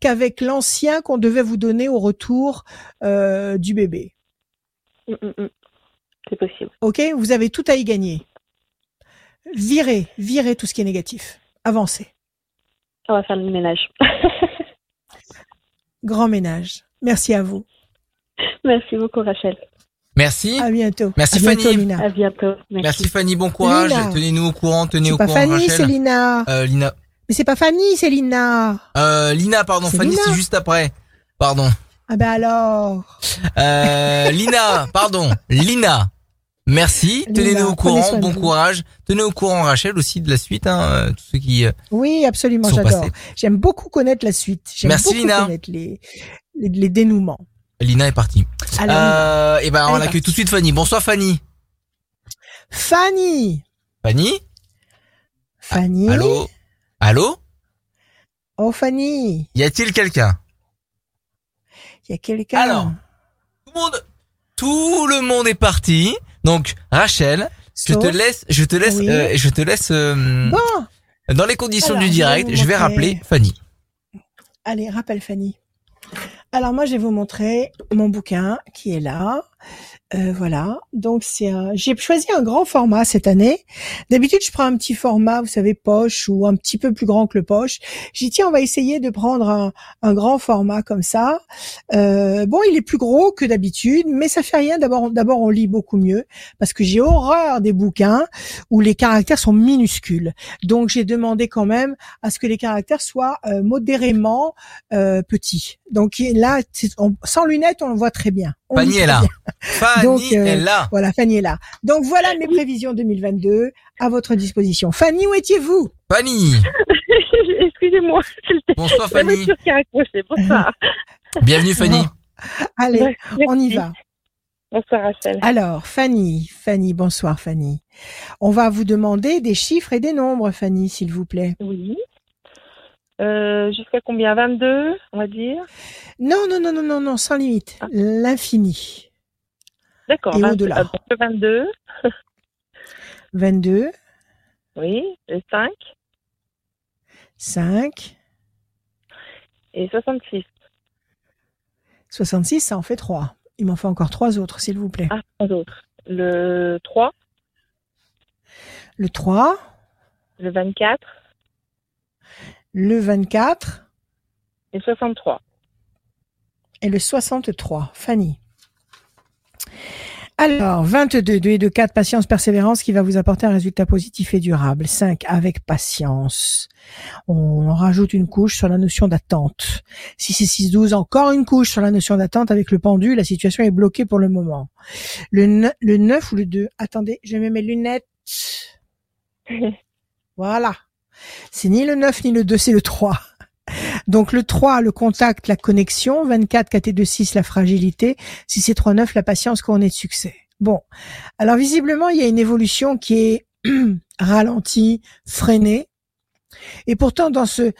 qu'avec l'ancien qu'on devait vous donner au retour euh, du bébé. Mm, mm, mm. C'est possible. Ok? Vous avez tout à y gagner. Virez, virez tout ce qui est négatif. Avancez. On va faire le ménage. Grand ménage. Merci à vous. Merci beaucoup, Rachel. Merci. À bientôt. Merci, à bientôt, Fanny. Lina. À bientôt. Merci. Merci Fanny, bon courage. Tenez-nous au courant, tenez au pas courant Fanny, Rachel. c'est Lina. Euh, Lina. Mais c'est pas Fanny, c'est Lina. Euh, Lina, pardon. Fanny, c'est juste après. Pardon. Ah ben alors. Euh, Lina, pardon. Lina. Merci. Tenez-nous au courant. Bon courage. Tenez au courant Rachel aussi de la suite. Hein, euh, tous ceux qui. Oui, absolument, j'adore. J'aime beaucoup connaître la suite. J'aime Merci, beaucoup Lina. connaître les, les, les dénouements. Lina est partie. Euh, et ben on Allez, accueille parti. tout de suite Fanny. Bonsoir Fanny. Fanny. Fanny. Fanny. Allô? Allô? Oh Fanny. Y a-t-il quelqu'un? Y a quelqu'un? Alors. Tout le monde. Tout le monde est parti. Donc Rachel, je te laisse. Je te laisse. Oui. euh, je te laisse. euh, Bon, Dans les conditions Alors, du je vais direct, je vais rappeler Fanny. allez, rappelle Fanny. Alors moi, je vais vous montrer mon bouquin qui est là. Euh, voilà. Donc c'est un. J'ai choisi un grand format cette année. D'habitude, je prends un petit format, vous savez, poche ou un petit peu plus grand que le poche. J'ai dit tiens, on va essayer de prendre un, grand format comme ça. Euh, bon, il est plus gros que d'habitude, mais ça fait rien. D'abord, d'abord, on lit beaucoup mieux parce que j'ai horreur des bouquins où les caractères sont minuscules. Donc j'ai demandé quand même à ce que les caractères soient euh, modérément petits. Donc là, on- sans lunettes, on le voit très bien. On Fanny est là. Fanny Donc, euh, est là. Voilà, Fanny est là. Donc voilà mes prévisions 2022 à votre disposition. Fanny, où étiez-vous? Fanny. Excusez-moi. Bonsoir La Fanny. voiture qui a accroché, bonsoir. Bienvenue Fanny. Allez, on y va. Bonsoir Rachel. Alors, Fanny, Fanny, bonsoir Fanny. On va vous demander des chiffres et des nombres, Fanny, s'il vous plaît. Oui. Euh, Jusqu'à combien? 22, on va dire? Non, non, non, non, non, non, sans limite. Ah. L'infini. D'accord. Et 20 au-delà. euh, donc le 22, 22, oui. Le 5 5, et 66. 66, ça en fait 3. Il m'en faut encore trois autres, s'il vous plaît. Ah, trois autres. Le 3, Le 3, le 24 le 24 et 63. et le 63. Fanny. Alors, 22, 2 et 2, 4, patience, persévérance qui va vous apporter un résultat positif et durable. 5, avec patience. On rajoute une couche sur la notion d'attente. 6 et 6, 12, encore une couche sur la notion d'attente avec le pendu. La situation est bloquée pour le moment. Le, ne- le 9 ou le 2, attendez, je mets mes lunettes. Voilà. C'est ni le 9 ni le 2, c'est le 3. Donc le 3, le contact, la connexion. 24, 4 et 2, 6, la fragilité. 6 et 3, 9, la patience couronnée de succès. Bon. Alors visiblement, il y a une évolution qui est ralentie, freinée. Et pourtant, dans ce,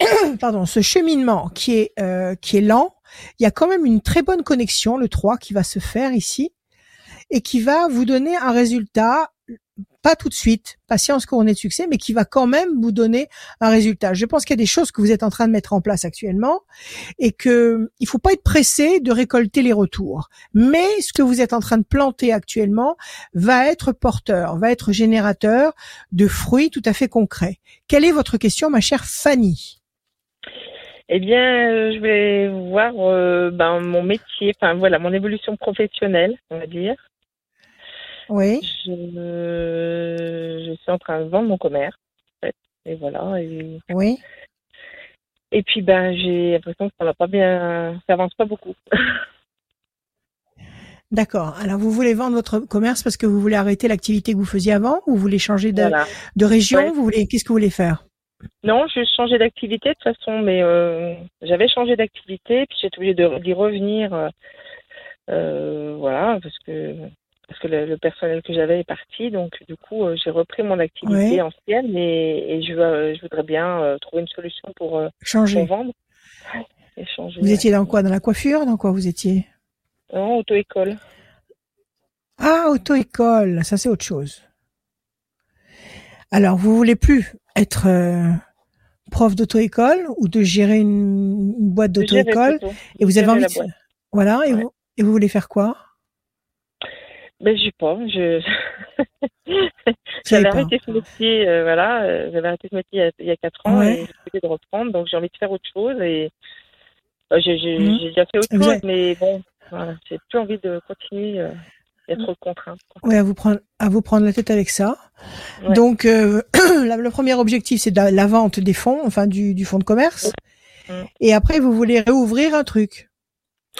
pardon, ce cheminement qui est, euh, qui est lent, il y a quand même une très bonne connexion, le 3, qui va se faire ici et qui va vous donner un résultat pas tout de suite, patience couronnée de succès, mais qui va quand même vous donner un résultat. Je pense qu'il y a des choses que vous êtes en train de mettre en place actuellement et que il faut pas être pressé de récolter les retours. Mais ce que vous êtes en train de planter actuellement va être porteur, va être générateur de fruits tout à fait concrets. Quelle est votre question, ma chère Fanny? Eh bien, euh, je vais voir euh, ben, mon métier, enfin voilà, mon évolution professionnelle, on va dire. Oui. Je, je suis en train de vendre mon commerce, en fait. Et voilà. Et, Oui. et puis, ben, j'ai l'impression que ça va pas bien, ça avance pas beaucoup. D'accord. Alors vous voulez vendre votre commerce parce que vous voulez arrêter l'activité que vous faisiez avant ou vous voulez changer de, Voilà. de région Ouais. Vous voulez qu'est-ce que vous voulez faire? Non, j'ai changé d'activité de toute façon, mais euh, j'avais changé d'activité, puis j'étais obligée de- d'y revenir. euh, euh, voilà, parce que parce que le, le personnel que j'avais est parti, donc du coup euh, j'ai repris mon activité Ouais. ancienne et, et je, voudrais bien euh, trouver une solution pour, euh, pour Changer. vendre. Ouais, et changer, Vous étiez dans quoi? Dans la coiffure? Dans quoi vous étiez? Non, auto-école. Ah, auto-école, ça c'est autre chose. Alors, vous voulez plus être euh, prof d'auto-école ou de gérer une, une boîte d'auto-école et vous avez envie de... Voilà, et, Ouais. vous, et vous voulez faire quoi? Ben, je sais pas. Je... j'avais arrêté ce métier, euh, voilà. Euh, j'avais arrêté ce métier il y a, quatre ans et j'ai de reprendre. Donc, j'ai envie de faire autre chose et euh, j'ai, j'ai, mhm. j'ai déjà fait autre chose, mais bon, voilà, j'ai plus envie de continuer. Euh, il y a trop de contraintes. Oui, à vous prendre, à vous prendre la tête avec ça. Donc, euh, le premier objectif, c'est la, vente des fonds, enfin du, du fonds de commerce. Mm. Et après, vous voulez réouvrir un truc.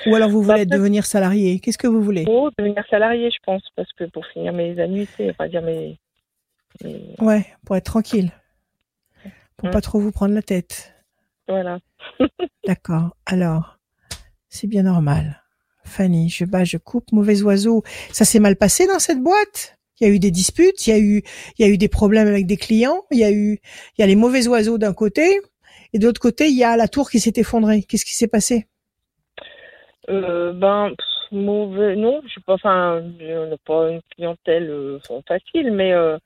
Ou alors vous voulez bah, devenir salarié Qu'est-ce que vous voulez? Oh, devenir salarié, je pense, parce que pour finir mes annuités, enfin dire mes, Ouais, pour être tranquille, pour mm. pas trop vous prendre la tête. Voilà. D'accord. Alors, c'est bien normal. Fanny, je bats, je coupe, mauvais oiseau. Ça s'est mal passé dans cette boîte? Il y a eu des disputes, il y a eu, il y a eu des problèmes avec des clients, il y a eu, il y a les mauvais oiseaux d'un côté, et de l'autre côté, il y a la tour qui s'est effondrée. Qu'est-ce qui s'est passé? Euh, Ben, mauvais, non, je sais pas, enfin, on n'a pas une clientèle euh, facile, mais euh,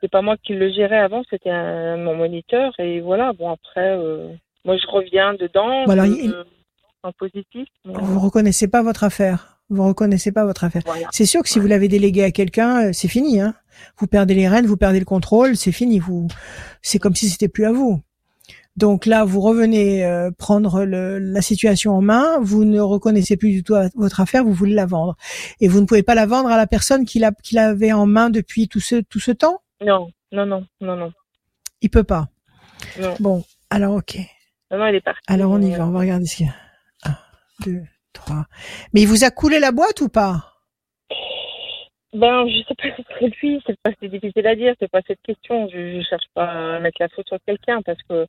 c'est pas moi qui le gérais avant, c'était mon moniteur, et voilà, bon, après, euh, moi je reviens dedans. Voilà, en positif. Vous reconnaissez pas votre affaire. Vous reconnaissez pas votre affaire. C'est sûr que si vous l'avez délégué à quelqu'un, euh, c'est fini. Hein. Vous perdez les rênes, vous perdez le contrôle, c'est fini. Vous, c'est comme si c'était plus à vous. Donc là, vous revenez euh, prendre le, la situation en main. Vous ne reconnaissez plus du tout votre affaire. Vous voulez la vendre, et vous ne pouvez pas la vendre à la personne qui l'a qui l'avait en main depuis tout ce tout ce temps? Non, non, non, non, non. Il peut pas? Non. Bon, alors ok. Non, non, il est parti. Alors on y va. On va regarder ce qu'il y a. 2, 3. Mais il vous a coulé la boîte ou pas? Ben, je sais pas si c'est lui, c'est pas c'est difficile à dire, c'est pas cette question. Je, je cherche pas à mettre la faute sur quelqu'un parce que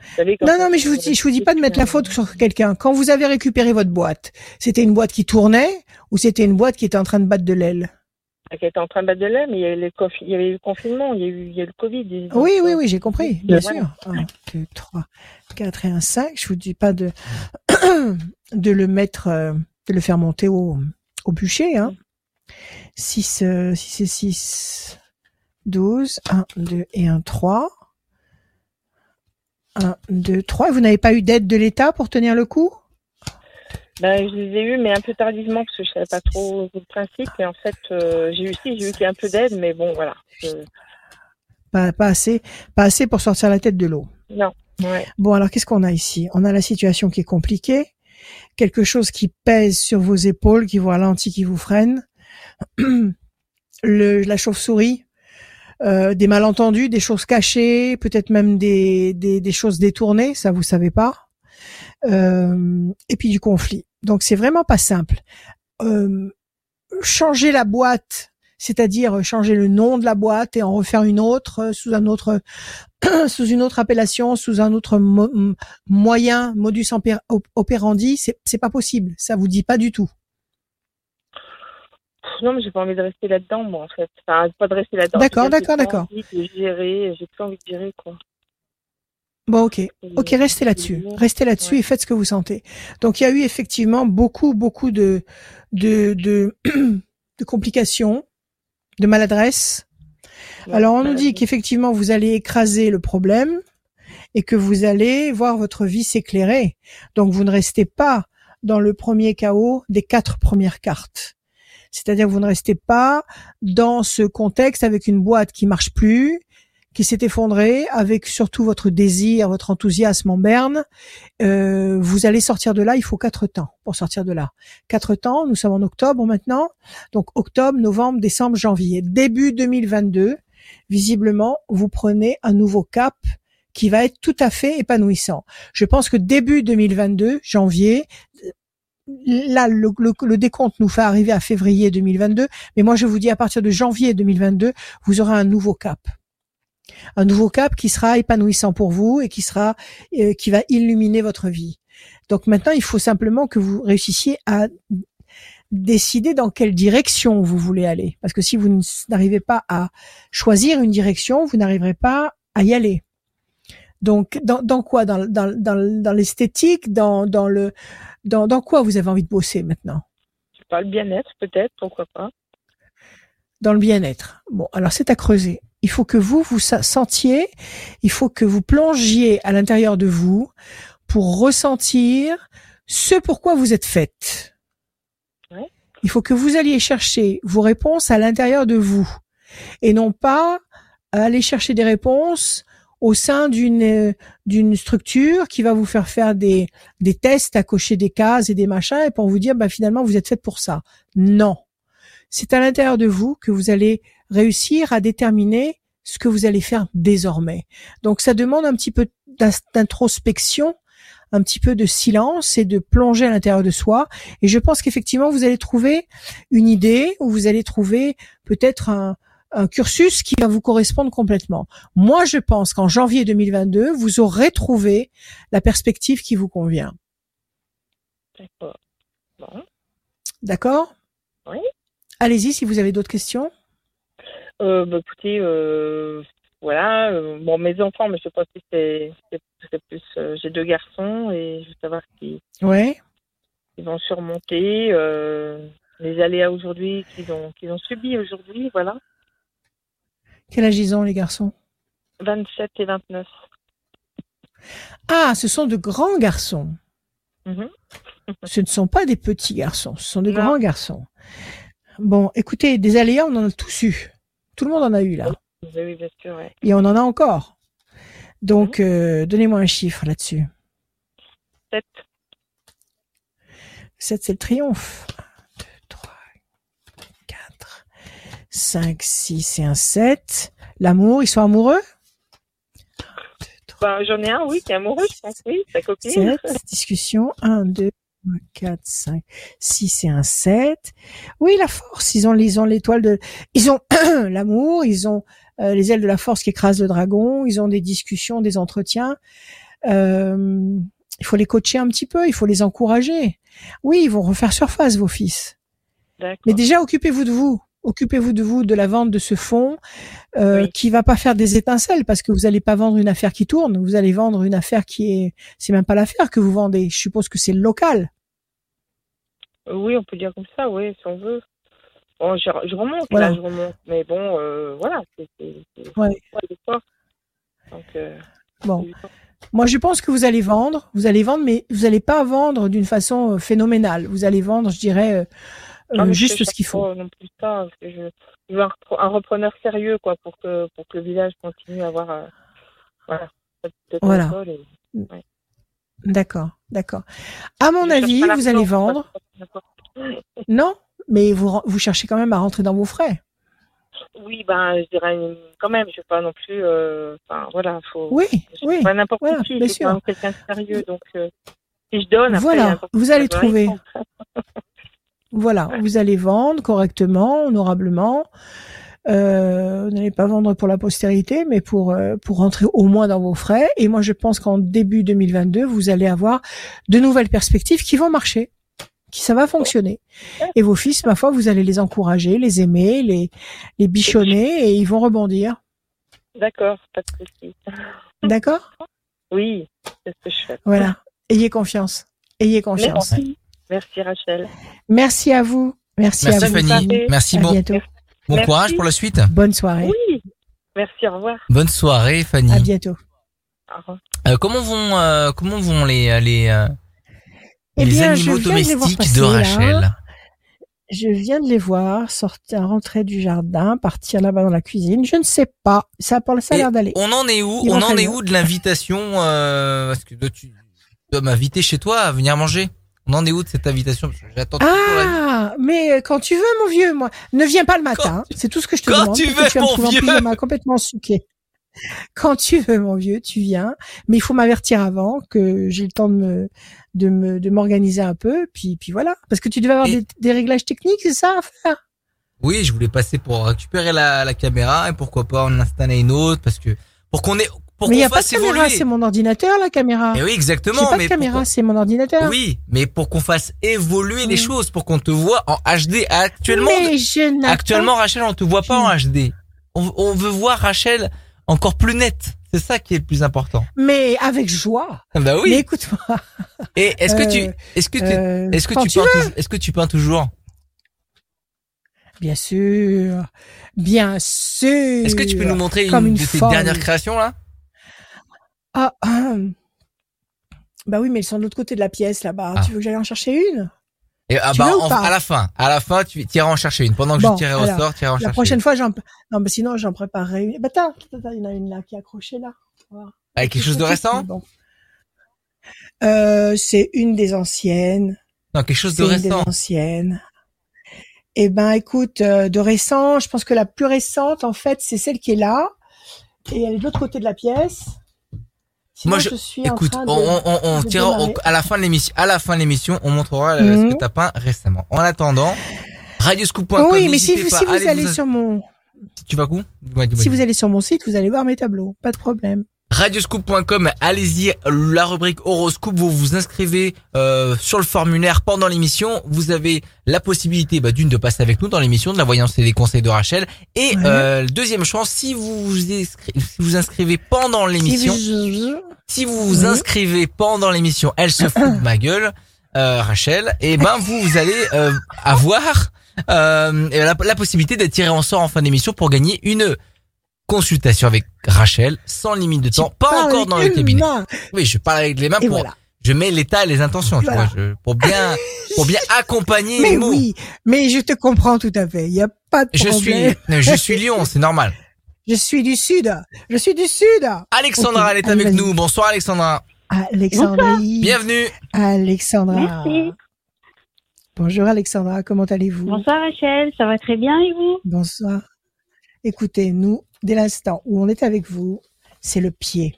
vous savez, non, non, mais je vous dis, je vous dis pas de mettre la faute sur quelqu'un. Quand vous avez récupéré votre boîte, c'était une boîte qui tournait ou c'était une boîte qui était en train de battre de l'aile? Ah, Qui était en train de battre de l'aile, mais il y, avait le il y avait eu le confinement, il y a eu, il y a eu le Covid. Oui, oui, oui, j'ai compris, bien sûr. 1, 2, 3, 4 et un 5. Je vous dis pas de de le mettre, euh, de le faire monter au, au bûcher. Hein. 6, 6 et 6, 12, 1, 2 et 1, 3. 1, 2, 3. Et vous n'avez pas eu d'aide de l'État pour tenir le coup? Ben, je les ai eu, mais un peu tardivement, parce que je savais pas trop le principe. Et en fait, euh, j'ai eu aussi, j'ai eu un peu d'aide, mais bon, voilà. Pas, pas assez, pas assez pour sortir la tête de l'eau. Non. Ouais. Bon, alors qu'est-ce qu'on a ici? On a la situation qui est compliquée quelque chose qui pèse sur vos épaules, qui vous ralentit, qui vous freine. La chauve-souris, euh, des malentendus, des choses cachées, peut-être même des, des, choses détournées, ça vous savez pas. Euh, et puis du conflit. Donc c'est vraiment pas simple. Euh, changer la boîte, c'est-à-dire changer le nom de la boîte et en refaire une autre sous un autre sous une autre appellation, sous un autre moyen, modus operandi, c'est pas possible. Ça vous dit pas du tout. Non, mais j'ai pas envie de rester là-dedans, moi, en fait. Enfin, pas de rester là-dedans. D'accord, d'accord, d'accord. J'ai envie de gérer, j'ai plus envie de gérer, quoi. Bon, ok, ok, restez là-dessus, restez là-dessus et faites ce que vous sentez. Donc, il y a eu effectivement beaucoup, beaucoup de de de, de complications, de maladresse, alors on nous dit qu'effectivement vous allez écraser le problème et que vous allez voir votre vie s'éclairer. Donc vous ne restez pas dans le premier chaos des quatre premières cartes. C'est-à-dire que vous ne restez pas dans ce contexte avec une boîte qui marche plus, qui s'est effondrée, avec surtout votre désir, votre enthousiasme en berne. Euh, vous allez sortir de là, il faut quatre temps pour sortir de là. Quatre temps, nous sommes en octobre maintenant, donc octobre, novembre, décembre, janvier. Début 2022, visiblement, vous prenez un nouveau cap qui va être tout à fait épanouissant. Je pense que début 2022, janvier, là, le, décompte nous fait arriver à février 2022, mais moi je vous dis à partir de janvier 2022, vous aurez un nouveau cap. Un nouveau cap qui sera épanouissant pour vous et qui sera, euh, qui va illuminer votre vie. Donc maintenant, il faut simplement que vous réussissiez à décider dans quelle direction vous voulez aller. Parce que si vous n'arrivez pas à choisir une direction, vous n'arriverez pas à y aller. Donc, dans, dans quoi? Dans, dans, dans, dans l'esthétique? Dans, dans le dans, dans quoi vous avez envie de bosser maintenant? Pas le bien-être, peut-être, pourquoi pas Dans le bien-être. Bon, alors c'est à creuser. Il faut que vous vous sentiez, il faut que vous plongiez à l'intérieur de vous pour ressentir ce pourquoi vous êtes faite Il faut que vous alliez chercher vos réponses à l'intérieur de vous et non pas aller chercher des réponses au sein d'une d'une structure qui va vous faire faire des des tests à cocher des cases et des machins et pour vous dire bah finalement vous êtes fait pour ça. Non. C'est à l'intérieur de vous que vous allez réussir à déterminer ce que vous allez faire désormais. Donc ça demande un petit peu d'introspection, un petit peu de silence et de plonger à l'intérieur de soi. Et je pense qu'effectivement vous allez trouver une idée ou vous allez trouver peut-être un, un cursus qui va vous correspondre complètement. Moi, je pense qu'en janvier 2022, vous aurez trouvé la perspective qui vous convient. D'accord. Bon. D'accord? Oui. Allez-y si vous avez d'autres questions. Euh, bah, écoutez, euh, voilà. euh, bon, mes enfants, mais je sais pas si c'est plus. euh, J'ai deux garçons et je veux savoir s'ils Ouais. ils vont surmonter les aléas aujourd'hui qu'ils ont qu'ils ont subis aujourd'hui. Voilà. Quel âge ils ont les garçons 27 et 29. Ah, ce sont de grands garçons. Mhm. Ce ne sont pas des petits garçons, ce sont de Non. grands garçons. Bon, écoutez, des aléas, on en a tous eu. Tout le monde en a eu là. Oui, bien sûr. Ouais. Et on en a encore. Donc, euh, donnez-moi un chiffre là-dessus. 7. 7, c'est le triomphe. 1, 2, 3, 4, 5, 6 et un 7. L'amour, ils sont amoureux? Ben, J'en ai un, oui, qui est amoureux, je pense. Oui, sa copine. 7, discussion. 1, 2, 3, 4, 5, 6 et un 7. Oui, la force, ils ont, ils ont l'étoile de... Ils ont l'amour, ils ont euh, les ailes de la force qui écrasent le dragon, ils ont des discussions, des entretiens. Euh, il faut les coacher un petit peu, il faut les encourager. Oui, ils vont refaire surface, vos fils. Mais déjà, occupez-vous de vous. Occupez-vous de vous, de la vente de ce fonds, euh, Oui. qui va pas faire des étincelles parce que vous allez pas vendre une affaire qui tourne. Vous allez vendre une affaire qui est, c'est même pas l'affaire que vous vendez. Je suppose que c'est le local. Euh, Oui, on peut dire comme ça, oui, si on veut. Bon, je, je remonte, Voilà. là, je remonte. Mais bon, euh, voilà, c'est Ouais. Donc, euh, Bon. Moi, je pense que vous allez vendre. Vous allez vendre, mais vous allez pas vendre d'une façon euh, phénoménale. Vous allez vendre, je dirais, euh, euh, juste ce qu'il faut. pas Non plus ça, je, je veux un, repre- un repreneur sérieux, quoi, pour que, pour que le village continue à avoir, euh, voilà, cette Voilà. et- D'accord, d'accord. À mon Je avis, vous allez vendre. Non, mais vous vous cherchez quand même à rentrer dans vos frais. Oui, ben, je dirais quand même, je veux pas non plus, euh, enfin, voilà, faut. Oui, oui. pas n'importe voilà, qui, bien sûr. quelqu'un de sérieux, donc, euh, si je donne, après, Voilà, vous allez trouver. Voilà, vous allez vendre correctement, honorablement. Euh, vous n'allez pas vendre pour la postérité, mais pour euh, pour rentrer au moins dans vos frais. Et moi, je pense qu'en début 2022, vous allez avoir de nouvelles perspectives qui vont marcher, qui ça va fonctionner. Et vos fils, ma foi, vous allez les encourager, les aimer, les les bichonner, et ils vont rebondir. D'accord, pas de souci. D'accord? Oui, c'est ce que je fais. Voilà. Ayez confiance. Ayez confiance. Merci. Merci Rachel. Merci à vous. Merci, Merci à vous. Fanny. Merci, À bon, bientôt. bon Merci. courage pour la suite. Bonne soirée. Oui. Merci, au revoir. Bonne soirée, Fanny. À bientôt. Au revoir. Euh, comment vont euh, comment vont les les euh, Eh les bien, je animaux de domestiques passer, de là. Rachel Je viens de les voir sortir, rentrer du jardin, partir là-bas dans la cuisine. Je ne sais pas. Ça a, ça l'air d'aller. On en est où Ils On en est où de l'invitation euh, Parce que toi, tu dois m'inviter chez toi à venir manger. On en est où de cette invitation? J'attends Ah, mais euh, quand tu veux, mon vieux, moi, ne viens pas le matin. C'est tout ce que je te Quand demande. tu parce que veux, tu vas me mon trouver en vieux. pyjama complètement suqué. Quand tu veux, mon vieux, tu viens. Mais il faut m'avertir avant que j'ai le temps de me, de me, de m'organiser un peu. Puis, puis voilà. Parce que tu devais avoir Et- des, des réglages techniques, c'est ça à faire. Oui, je voulais passer pour récupérer la, la caméra et pourquoi pas en installer une autre parce que pour qu'on ait pour mais il n'y a pas de caméra, c'est mon ordinateur, la caméra. Mais oui, J'ai exactement. pas mais de caméra, pour c'est mon ordinateur. Oui, mais pour qu'on fasse évoluer les choses, pour qu'on te voit en HD. Actuellement, Mais je actuellement, Rachel, on te voit pas en HD. On, on veut voir Rachel encore plus nette. C'est ça qui est le plus important. Mais avec joie. Bah Mais oui. écoute-moi. Et est-ce que Euh, tu, est-ce que tu, euh, est-ce que tu, tu peins est-ce que tu peins toujours? Bien sûr. Bien sûr. Est-ce que tu peux nous montrer une, une de tes dernières créations là? Ah, ah. Bah oui, mais ils sont de l'autre côté de la pièce là-bas. Ah. Tu veux que j'aille en chercher une? Et, ah bah, en- à la fin, à la fin, tu iras en chercher une. Pendant que Bon, je tirerai au alors, sort, tu iras en La chercher prochaine une. fois, j'en, non, mais sinon, j'en préparerai une. Bah, attends, il y en a une là qui est accrochée là. Voilà. Avec quelque chose de récent? bon. Euh, c'est une des anciennes. Non, quelque chose de C'est une des récent. anciennes. Eh ben, écoute, euh, de récent, je pense que la plus récente, en fait, c'est celle qui est là, et elle est de l'autre côté de la pièce. Sinon, Moi, je- suis Écoute, en on, train on, on, à la fin de l'émission. À la fin de l'émission, on montrera ce Mhm. que t'as peint récemment. En attendant, radioscoop.com. oui, mais si, pas, si vous allez vous- sur mon, tu vas où? Si vous allez sur mon site, vous allez voir mes tableaux. Pas de problème. Radioscoop.com, allez-y, la rubrique horoscope, vous vous inscrivez euh, sur le formulaire pendant l'émission. Vous avez la possibilité, bah, d'une, de passer avec nous dans l'émission de la voyance et des conseils de Rachel. Et Ouais. euh, deuxième chance, si vous vous, inscri- si vous inscrivez pendant l'émission, Si vous- vous inscrivez pendant l'émission, elle se fout de ma gueule, euh, Rachel, et ben vous, vous allez euh, avoir euh, la, la possibilité d'être tiré en sort en fin d'émission pour gagner une consultation avec Rachel sans limite de temps, pas encore dans le cabinet. main. Oui, je parle avec les mains Et pour, voilà. je mets l'état et les intentions, tu Voilà. vois, je- pour bien, pour bien accompagner Mais les mots. oui, mais je te comprends tout à fait. Il n'y a pas de Je suis, problème. je suis Lyon, c'est normal. Je suis du sud. Je suis du sud. Alexandra, elle est avec nous. Bonsoir Alexandra. Alexandrie. Bienvenue. Alexandra. Merci. Bonjour Alexandra, comment allez-vous? Bonsoir Rachel, ça va très bien et vous? Bonsoir. Écoutez, nous, dès l'instant où on est avec vous, c'est le pied.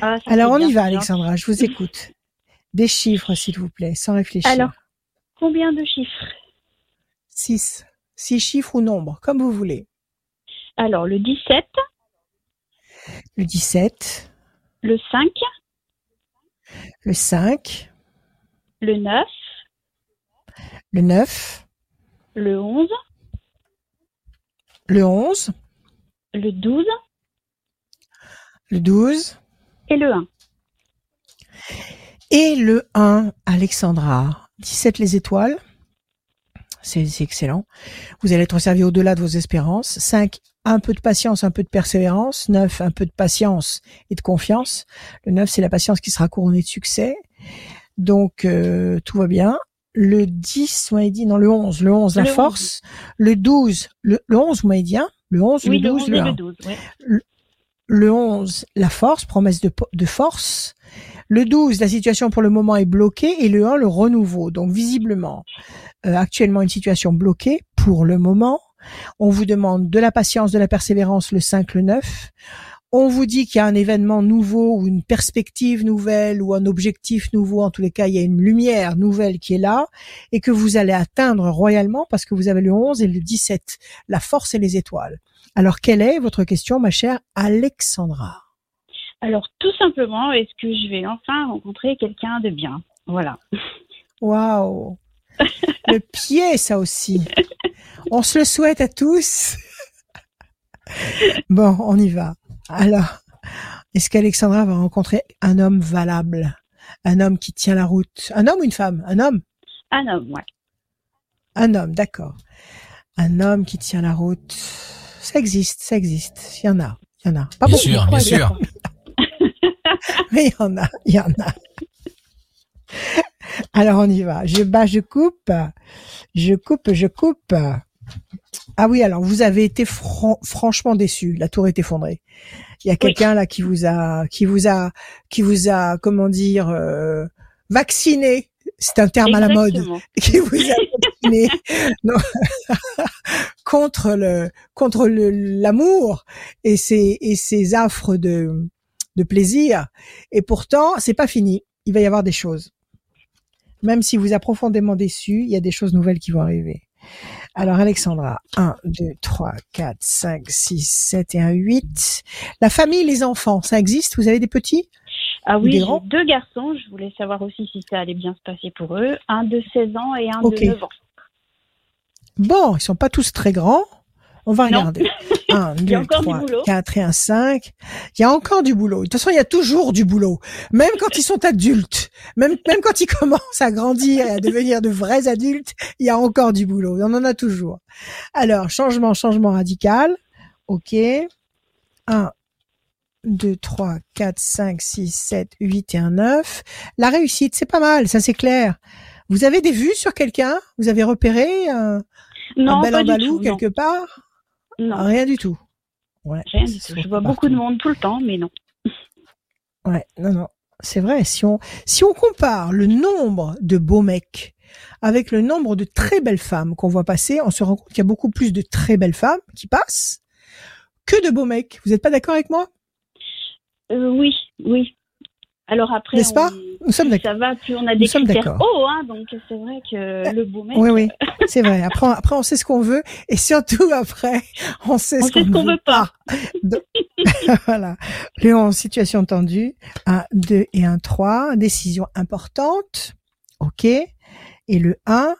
Ah, Alors on y va Alexandra, je vous écoute. Des chiffres s'il vous plaît, sans réfléchir. Alors. Combien de chiffres? Six. Six chiffres ou nombres, comme vous voulez. Alors, le 17, Le 17, le 5, le 5, le 9, le 9, le 11, le 11, le 12 le 12 et le 1. et le 1, Alexandra. 17 les étoiles. C'est excellent. Vous allez être servi au-delà de vos espérances. 5, un peu de patience, un peu de persévérance. 9, un peu de patience et de confiance. Le 9, c'est la patience qui sera couronnée de succès. Donc, euh, tout va bien. Le 10, vous m'avez dit, non, le 11, le 11, la Le 11. force. Le 12, le, le 11, vous m'avez dit, hein le 11, Oui, le le 12, 11 le et 1. le 12. oui. Le 11, la force, promesse de, de force. Le 12, la situation pour le moment est bloquée. Et le 1, le renouveau. Donc visiblement, euh, actuellement une situation bloquée pour le moment. On vous demande de la patience, de la persévérance, le 5, le 9. On vous dit qu'il y a un événement nouveau ou une perspective nouvelle ou un objectif nouveau. En tous les cas, il y a une lumière nouvelle qui est là et que vous allez atteindre royalement parce que vous avez le 11 et le 17, la force et les étoiles. Alors, quelle est votre question, ma chère Alexandra? Alors, tout simplement, est-ce que je vais enfin rencontrer quelqu'un de bien? Voilà. Waouh Le pied, ça aussi. On se le souhaite à tous. Bon, on y va. Alors, est-ce qu'Alexandra va rencontrer un homme valable? Un homme qui tient la route? Un homme ou une femme? Un homme? Un homme, ouais. Un homme, d'accord. Un homme qui tient la route. Ça existe, ça existe. Il y en a, il y en a. Pas Bien beaucoup, sûr, pas bien énormément. Mais il y en a, il y en a. Alors on y va. Je bats, je coupe. Je coupe, je coupe. Ah oui, alors vous avez été fran- franchement déçu. La tour est effondrée. Il y a quelqu'un là qui vous a, qui vous a, qui vous a, comment dire, euh, vacciné. C'est un terme à la mode. Qui vous a vacciné. Non, contre le contre le l'amour et ses et ses affres de de plaisir. Et pourtant c'est pas fini. Il va y avoir des choses. Même si vous a profondément déçu il y a des choses nouvelles qui vont arriver alors Alexandra 1 2 3 4 5 6 7 et 1 8 la famille les enfants ça existe? Vous avez des petits? Ah Ou oui, j'ai deux garçons. Je voulais savoir aussi si ça allait bien se passer pour eux. Un de 16 ans et un Ok. de 9 ans. Bon, ils sont pas tous très grands. On va Non. regarder. 1, Il y a 2, encore du 3, boulot. 4 et un 5. Il y a encore du boulot. De toute façon, il y a toujours du boulot. Même quand ils sont adultes. Même, même quand ils commencent à grandir et à devenir de vrais adultes, il y a encore du boulot. On en a toujours. Alors, changement, changement radical. OK. 1, 2, 3, 4, 5, 6, 7, 8 et un 9. La réussite, c'est pas mal, ça c'est clair. Vous avez des vues sur quelqu'un? Vous avez repéré un, Non, un bel andalou tout. non. quelque part? Non, Rien du tout. Ouais. rien du tout. Je vois partout. beaucoup de monde tout le temps, mais non. Ouais, non, non. C'est vrai, si on, si on compare le nombre de beaux mecs avec le nombre de très belles femmes qu'on voit passer, on se rend compte qu'il y a beaucoup plus de très belles femmes qui passent que de beaux mecs. Vous n'êtes pas d'accord avec moi? Euh, oui, oui. Alors après, N'est-ce pas? Nous sommes d'accord. ça va, plus on a des critères hauts, hein, donc c'est vrai que le beau mec, Oui, oui, c'est vrai. Après, on- après, on sait ce qu'on veut et surtout après, on sait On ce sait qu'on ce qu'on ne veut pas. Donc- voilà. Léon, situation tendue. Un 2 et un 3. Décision importante. OK. Et le 1.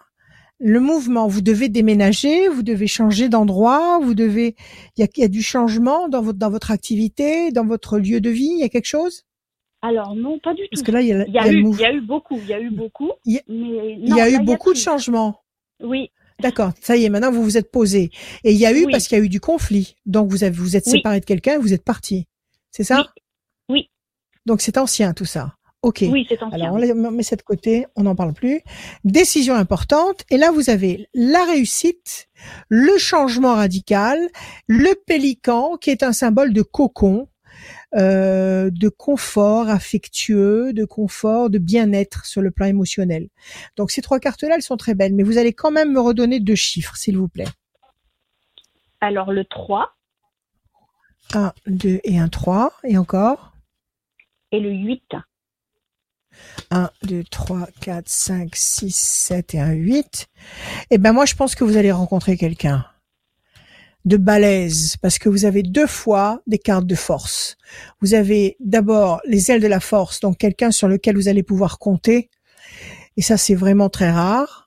Le mouvement, vous devez déménager, vous devez changer d'endroit, vous devez, il y a, il y a du changement dans votre, dans votre activité, dans votre lieu de vie, il y a quelque chose? Alors non, pas du tout. Parce que là, il y a, il y a, il y a le eu, mouvement. il y a eu beaucoup, il y a eu beaucoup, Il y a- mais Il non, y a eu là, beaucoup de changements. Oui, D'accord, ça y est, maintenant vous vous êtes posé. Et il y a eu Oui. parce qu'il y a eu du conflit. Donc vous avez, vous êtes Oui. séparé de quelqu'un, vous êtes parti. C'est ça? Oui. Oui. Donc c'est ancien tout ça. Ok. oui, c'est ancien. Alors on, on met ça de côté, on n'en parle plus. Décision importante. Et là vous avez la réussite, le changement radical, le pélican qui est un symbole de cocon, euh, de confort affectueux, de confort, de bien-être sur le plan émotionnel. Donc ces trois cartes-là, elles sont très belles, mais vous allez quand même me redonner deux chiffres, s'il vous plaît. Alors le 3 Un, deux et un 3. Et encore et le 8. 1, 2, 3, 4, 5, 6, 7 et un 8. Eh ben moi, je pense que vous allez rencontrer quelqu'un de balèze parce que vous avez deux fois des cartes de force. Vous avez d'abord les ailes de la force, donc quelqu'un sur lequel vous allez pouvoir compter. Et ça, c'est vraiment très rare.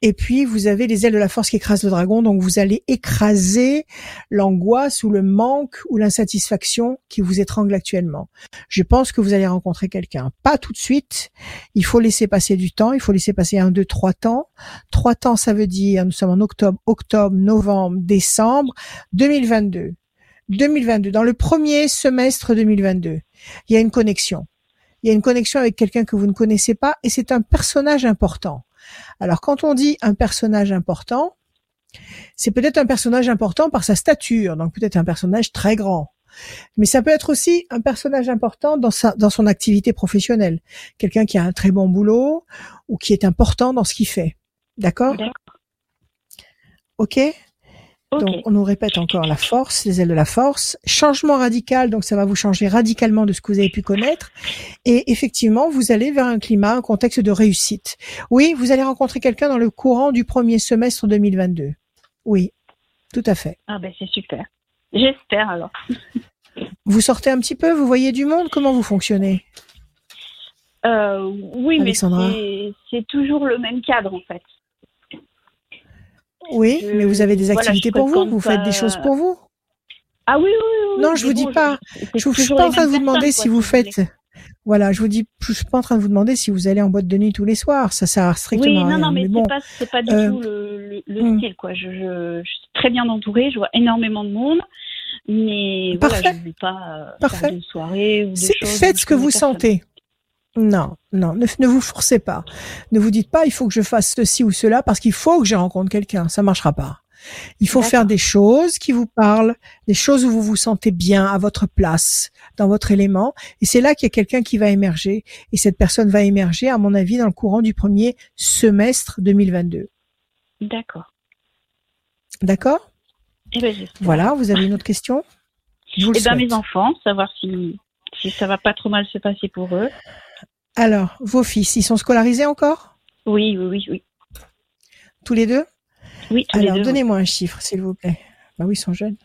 Et puis, vous avez les ailes de la force qui écrasent le dragon, donc vous allez écraser l'angoisse ou le manque ou l'insatisfaction qui vous étrangle actuellement. Je pense que vous allez rencontrer quelqu'un. Pas tout de suite. Il faut laisser passer du temps. Il faut laisser passer un, deux, trois temps. Trois temps, ça veut dire, nous sommes en octobre, octobre, novembre, décembre 2022. 2022, dans le premier semestre 2022, il y a une connexion. Il y a une connexion avec quelqu'un que vous ne connaissez pas et c'est un personnage important. Alors quand on dit un personnage important, c'est peut-être un personnage important par sa stature, donc peut-être un personnage très grand. Mais ça peut être aussi un personnage important dans sa dans son activité professionnelle, quelqu'un qui a un très bon boulot ou qui est important dans ce qu'il fait. D'accord? OK? Donc, on nous répète encore la force, les ailes de la force. Changement radical, donc ça va vous changer radicalement de ce que vous avez pu connaître. Et effectivement, vous allez vers un climat, un contexte de réussite. Oui, vous allez rencontrer quelqu'un dans le courant du premier semestre 2022. Oui, tout à fait. Ah ben c'est super. J'espère alors. Vous sortez un petit peu, vous voyez du monde, comment vous fonctionnez? Euh, oui, Alexandra. mais c'est toujours le même cadre en fait. Oui, Je- mais vous avez des activités pour vous, vous faites des choses pour vous. Ah oui, oui, oui. Non, mais je vous dis pas. Je ne suis pas en train de vous demander si vous faites. Voilà, je vous dis, je suis pas en train de vous demander si vous allez en boîte de nuit tous les soirs. Ça sert strictement Oui, à non, rien. non, mais, bon, c'est pas, c'est pas du euh, tout le, le, le hmm. style, quoi. Je, je, je suis très bien entourée, je vois énormément de monde, mais Parfait. voilà, je ne vais pas euh, Parfait. faire de soirée ou de C'est- choses. faites ce que vous sentez. Non, non, ne, ne vous forcez pas. Ne vous dites pas, il faut que je fasse ceci ou cela parce qu'il faut que je rencontre quelqu'un. Ça marchera pas. Il faut faire des choses qui vous parlent, des choses où vous vous sentez bien à votre place, dans votre élément. Et c'est là qu'il y a quelqu'un qui va émerger. Et cette personne va émerger, à mon avis, dans le courant du premier semestre 2022. D'accord. D'accord? Eh ben. Voilà, vous avez une autre question? Je vous Eh souhaite. mes enfants, savoir si, si ça va pas trop mal se passer pour eux. Alors, vos fils, ils sont scolarisés encore? Oui, oui, oui, oui. Tous les deux? Oui, tous les Alors, deux, donnez-moi un chiffre, s'il vous plaît. Bah oui, ils sont jeunes.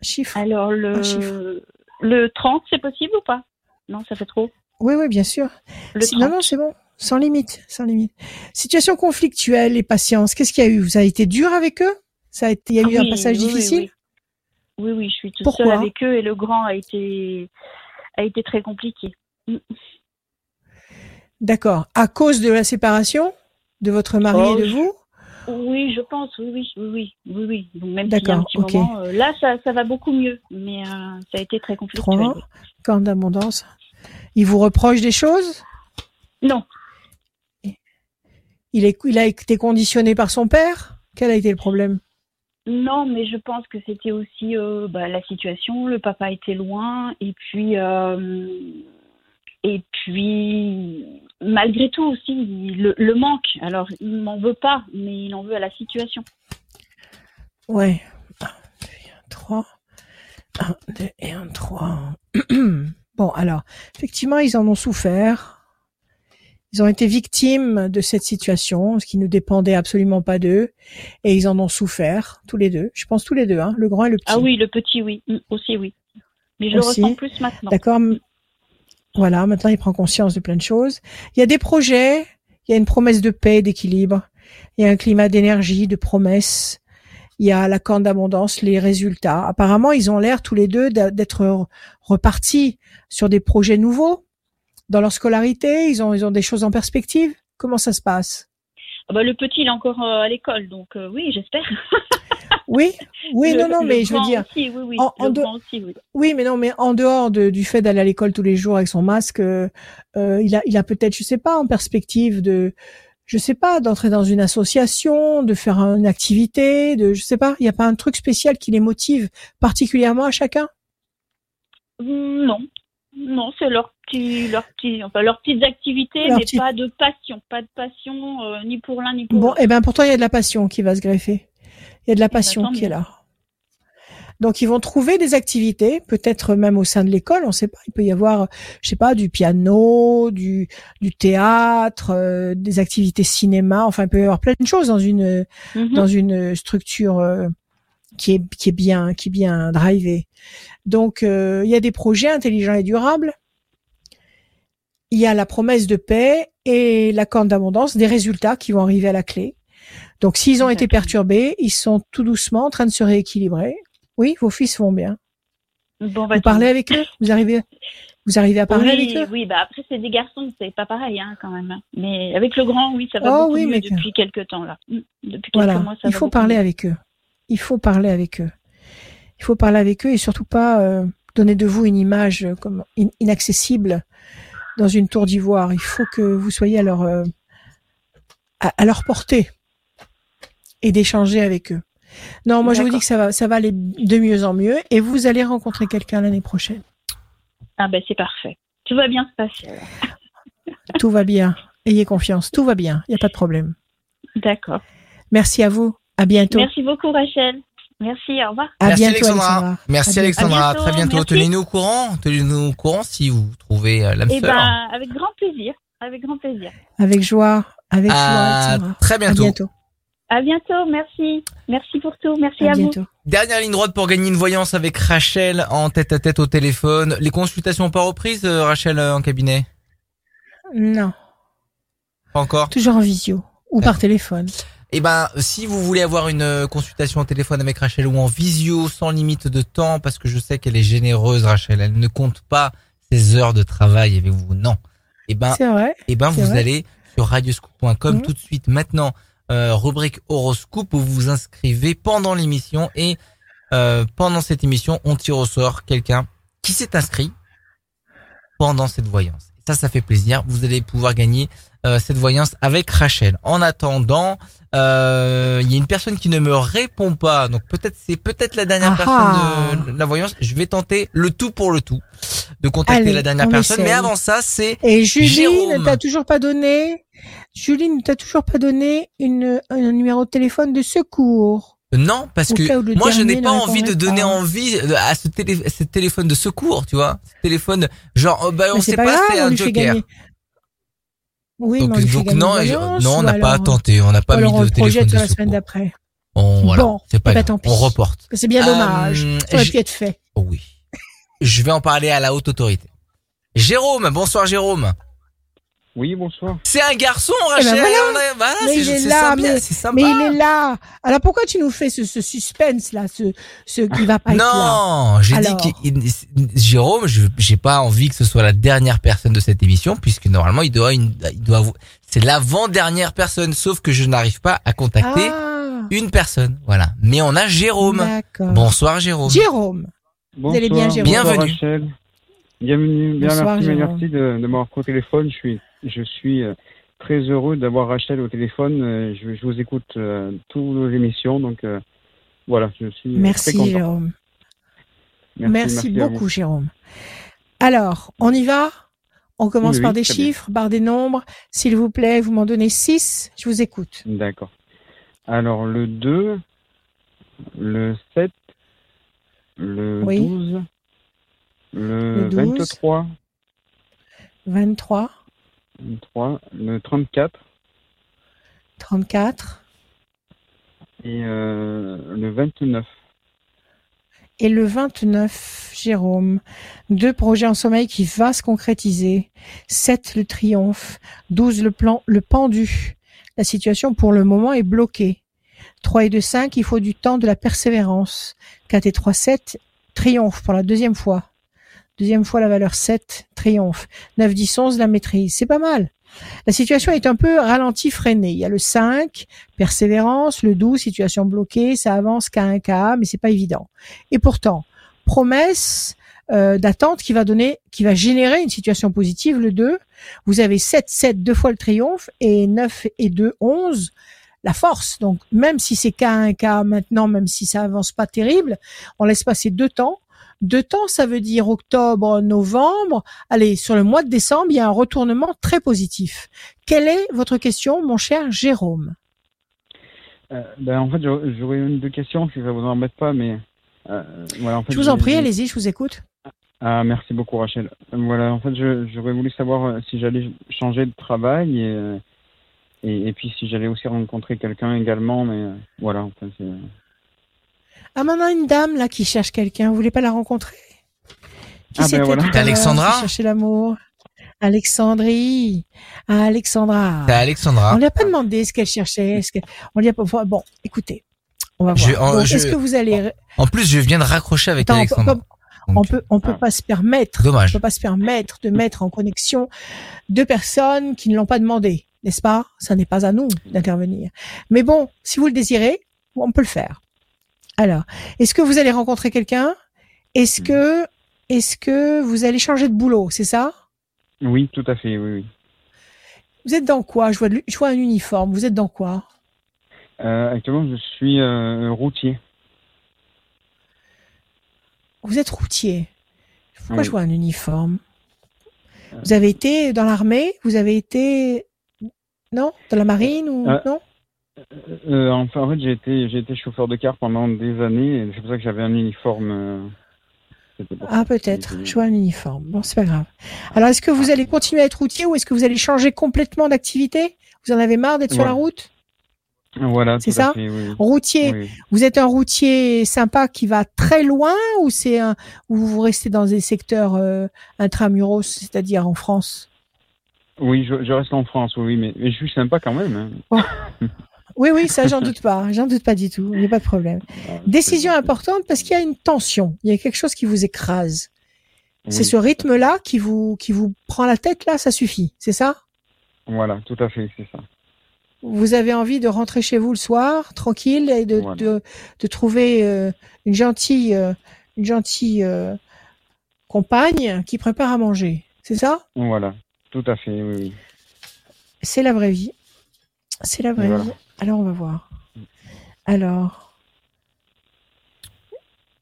Chiffre? Alors, un chiffre. le, le 30, c'est possible ou pas? Non, ça fait trop. Oui, oui, bien sûr. Le Si- 30. non, non, c'est bon. Sans limite, sans limite. Situation conflictuelle et patience. Qu'est-ce qu'il y a eu? Vous avez été dur avec eux? Ça a été, il y a Ah eu un oui, passage oui, oui, difficile? oui. Oui, oui, je suis toute Pourquoi? seule avec eux et le grand a été, a été très compliqué. D'accord. À cause de la séparation de votre mari Oh, et de vous? Oui, je pense, oui, oui, oui, oui, oui, oui. Donc même s'il y a un petit moment, euh, là, ça, ça va beaucoup mieux, mais euh, ça a été très conflictuel. Trois. oui. Corne d'abondance. Ils vous reprochent des choses? Non, il, est, il a été conditionné par son père? Quel a été le problème? Non, mais je pense que c'était aussi euh, bah, la situation. Le papa était loin, et puis euh, et puis malgré tout aussi le, le manque. Alors il m'en veut pas, mais il en veut à la situation. Ouais. 1, 2, 3. 1, 2 et 1, 3. bon, alors, effectivement, ils en ont souffert. Ils ont été victimes de cette situation, ce qui ne dépendait absolument pas d'eux, et ils en ont souffert tous les deux. Je pense tous les deux, hein, le grand et le petit. Ah oui, le petit, oui, Mm, aussi oui. Mais je Aussi. le ressens plus maintenant. D'accord. Voilà, maintenant il prend conscience de plein de choses. Il y a des projets, il y a une promesse de paix, d'équilibre, il y a un climat d'énergie, de promesse, il y a la corne d'abondance, les résultats. Apparemment, ils ont l'air tous les deux d'être re- repartis sur des projets nouveaux dans leur scolarité. Ils ont, ils ont des choses en perspective. Comment ça se passe? Ah bah, le petit, il est encore euh, à l'école, donc euh, oui, j'espère. Oui, oui, Le- non, non, mais je veux dire, Aussi, oui, oui. en- en le deux- grand aussi, oui. Oui, mais non, mais en dehors de- du fait d'aller à l'école tous les jours avec son masque, euh, euh, il a, il a peut-être, je sais pas, en perspective de, je sais pas, d'entrer dans une association, de faire une activité, de, je sais pas, il n'y a pas un truc spécial qui les motive particulièrement à chacun? Mm, Non, non, c'est leur petit, leur petit, enfin leurs petites activités, Leur mais petit- pas de passion, pas de passion euh, ni pour l'un ni pour Bon, l'autre. eh ben pourtant il y a de la passion qui va se greffer. Il y a de la passion qui est là. Donc ils vont trouver des activités, peut-être même au sein de l'école, on sait pas. Il peut y avoir, je sais pas, du piano, du du théâtre, euh, des activités cinéma. Enfin, il peut y avoir plein de choses dans une Mhm. dans une structure euh, qui est qui est bien qui est bien drivée. Donc euh, il y a des projets intelligents et durables. Il y a la promesse de paix et la corne d'abondance, des résultats qui vont arriver à la clé. Donc s'ils ont été perturbés, ils sont tout doucement en train de se rééquilibrer. Oui, vos fils vont bien. Bon, bah, Vous parlez avec eux? Vous arrivez vous arrivez à parler oui, avec eux? Oui, bah après c'est des garçons, c'est pas pareil hein, quand même. Mais avec le grand, oui, ça va Oh beaucoup oui, mieux mais que- depuis quelques temps là. Depuis quelques mois, ça il faut parler mieux. avec eux. Il faut parler avec eux. Il faut parler avec eux et surtout pas euh, donner de vous une image euh, comme in- inaccessible dans une tour d'ivoire. Il faut que vous soyez à leur euh, à, à leur portée et d'échanger avec eux. Non, moi je vous dis que ça va ça va aller de mieux en mieux et vous allez rencontrer quelqu'un l'année prochaine. Ah ben c'est parfait. Tout va bien se passer. Tout va bien. Ayez confiance, tout va bien. Il n'y a pas de problème. D'accord. Merci à vous. À bientôt. Merci beaucoup Rachel. Merci, au revoir. À Merci bientôt Alexandra. Alexandra. Merci À Alexandra. bientôt, Très bientôt. merci. Tenez-nous au courant. Tenez-nous au courant si vous trouvez euh, l'âme Eh sœur. ben avec grand plaisir, avec grand plaisir. Avec joie. Avec joie à Alexandra. très À bientôt. Bientôt. À bientôt, merci. Merci pour tout, merci À à, vous. bientôt. Dernière ligne droite pour gagner une voyance avec Rachel en tête à tête au téléphone. Les consultations pas reprises, euh, Rachel euh, en cabinet? Non, Pas encore? Toujours en visio ou par téléphone. Eh ben, si vous voulez avoir une euh, consultation au téléphone avec Rachel ou en visio sans limite de temps, parce que je sais qu'elle est généreuse, Rachel, elle ne compte pas ses heures de travail avec vous. Non? Eh ben, vrai. eh ben, vous vrai. allez sur radioscoop.com Mhm. tout de suite maintenant, euh, rubrique horoscope, où vous vous inscrivez pendant l'émission et euh, pendant cette émission, on tire au sort quelqu'un qui s'est inscrit pendant cette voyance. Ça, ça fait plaisir. Vous allez pouvoir gagner euh, cette voyance avec Rachel. En attendant, euh, il y a une personne qui ne me répond pas, donc peut-être c'est peut-être la dernière Ah ah. personne de la voyance. Je vais tenter le tout pour le tout de contacter Allez, la dernière on personne. Mais avant ça, c'est Et Julie Jérôme. ne t'a toujours pas donné. Julie ne t'a toujours pas donné une, un numéro de téléphone de secours? Non, parce Au que moi je n'ai pas envie de donner envie à ce, télé, ce téléphone de secours, tu vois. Ce téléphone, genre, oh, bah, on sait pas, pas c'est on un joker. Oui, donc mais on donc non, non, on ou n'a pas tenté, on n'a pas mis on de téléphone de sur la semaine secours. d'après. On, voilà, Bon, c'est pas tant pis. on reporte. C'est bien dommage. Euh, Ça aurait pu être fait. Oui. Je vais en parler à la haute autorité. Jérôme, bonsoir Jérôme. Oui, bonsoir. C'est un garçon, Eh ben Rachel. voilà. on a- voilà, Mais c'est il est c'est là, sympa, mais- c'est sympa. Mais il est là. Alors pourquoi tu nous fais ce, ce suspense là, ce, ce qui va pas être là? Non, j'ai dit que Jérôme, je j'ai pas envie que ce soit la dernière personne de cette émission puisque normalement il doit une, il doit c'est l'avant-dernière personne sauf que je n'arrive pas à contacter Ah, une personne. Voilà. Mais on a Jérôme. D'accord. Bonsoir Jérôme. Jérôme. Bonsoir, allez bien, Jérôme? Bonsoir, Bienvenue. Bienvenue, bien Bonsoir, merci, Jérôme. merci de, de m'avoir pris au téléphone. Je suis, je suis euh, très heureux d'avoir Rachel au téléphone. Euh, je, je vous écoute euh, toutes les émissions, donc euh, voilà, je suis Merci très content. Jérôme. Merci, Merci, merci beaucoup Jérôme. Alors, on y va? On commence Oui, par oui, des très bien. chiffres, par des nombres. S'il vous plaît, vous m'en donnez 6. Je vous écoute. D'accord. Alors le 2, le 7, le Oui. 12, le, Le 12. 23, 23, 23, le 34 34 et euh, le 29. et le 29, Jérôme. Deux projets en sommeil qui va se concrétiser. 7, le triomphe. 12, le plan, le pendu. La situation pour le moment est bloquée. 3 et 2, 5, il faut du temps, de la persévérance. 4 et 3, 7, triomphe pour la deuxième fois. Deuxième fois la valeur 7, triomphe. 9, 10, 11, la maîtrise. C'est pas mal. La situation est un peu ralentie, freinée. Il y a le 5, persévérance, le 12, situation bloquée, ça avance qu'à un cas, mais c'est pas évident. Et pourtant, promesse euh, d'attente qui va donner, qui va générer une situation positive, le 2. Vous avez 7, 7, deux fois le triomphe, et 9 et 2, 11, la force. Donc, même si c'est qu'à un cas maintenant, même si ça avance pas terrible, on laisse passer deux temps. Deux temps, ça veut dire octobre, novembre. Allez, sur le mois de décembre, il y a un retournement très positif. Quelle est votre question, mon cher Jérôme? Euh, ben, en fait, j'aurais une deux questions si ça vous embête pas, mais euh, voilà. En fait, Je vous en prie, allez-y, je vous écoute. Ah, merci beaucoup, Rachel. Voilà, en fait, j'aurais voulu savoir euh, si j'allais changer de travail et, et, et puis si j'allais aussi rencontrer quelqu'un également, mais voilà, en fait, c'est- Ah, maintenant, une dame, là, qui cherche quelqu'un. Vous voulez pas la rencontrer? Qui Ah, ben c'était voilà. Alexandra qui cherchait l'amour? Alexandrie. Ah, Alexandra. C'est Alexandra. On lui a pas demandé ce qu'elle cherchait. Est-ce que... On lui a pas... Bon, écoutez. On va Je- voir. en- Donc, je- Est-ce que vous allez... En plus, je viens de raccrocher avec Attends, Alexandra. comme- on peut, on peut Ah. pas se permettre. Dommage. On peut pas se permettre de mettre en connexion deux personnes qui ne l'ont pas demandé, n'est-ce pas? Ça n'est pas à nous d'intervenir. Mais bon, si vous le désirez, on peut le faire. Alors, est-ce que vous allez rencontrer quelqu'un? Est-ce que, est-ce que vous allez changer de boulot C'est ça? Oui, tout à fait, oui, oui. Vous êtes dans quoi? Je vois, de je vois un uniforme. Vous êtes dans quoi? Euh, actuellement, je suis euh, routier. Vous êtes routier. Pourquoi Oui. je vois un uniforme? Vous avez été dans l'armée? Vous avez été non? Dans la marine ou Euh, non? Euh, enfin, en fait, j'ai été, j'ai été chauffeur de car pendant des années, et c'est pour ça que j'avais un uniforme. euh, Ah, peut-être. Je vois un uniforme. Bon, c'est pas grave. Alors, est-ce que vous allez continuer à être routier ou est-ce que vous allez changer complètement d'activité? Vous en avez marre d'être sur la route? Voilà, C'est ça? fait, oui. Routier, Oui. vous êtes un routier sympa qui va très loin ou c'est un ou vous restez dans des secteurs euh, intramuros, c'est-à-dire en France? Oui, je, je reste en France, oui, mais, mais je suis sympa quand même. hein. Oui, oui, ça, j'en doute pas. J'en doute pas du tout. Il n'y a pas de problème. Décision Oui. importante parce qu'il y a une tension. Il y a quelque chose qui vous écrase. C'est ce rythme-là qui vous qui vous prend la tête là, ça suffit. C'est ça? Voilà, tout à fait, c'est ça. vous avez envie de rentrer chez vous le soir, tranquille, et de, Voilà. de, de trouver euh, une gentille, euh, une gentille euh, compagne qui prépare à manger. C'est ça? Voilà, tout à fait, oui, oui. C'est la vraie vie. C'est la vraie Voilà. vie. Alors, on va voir. Alors,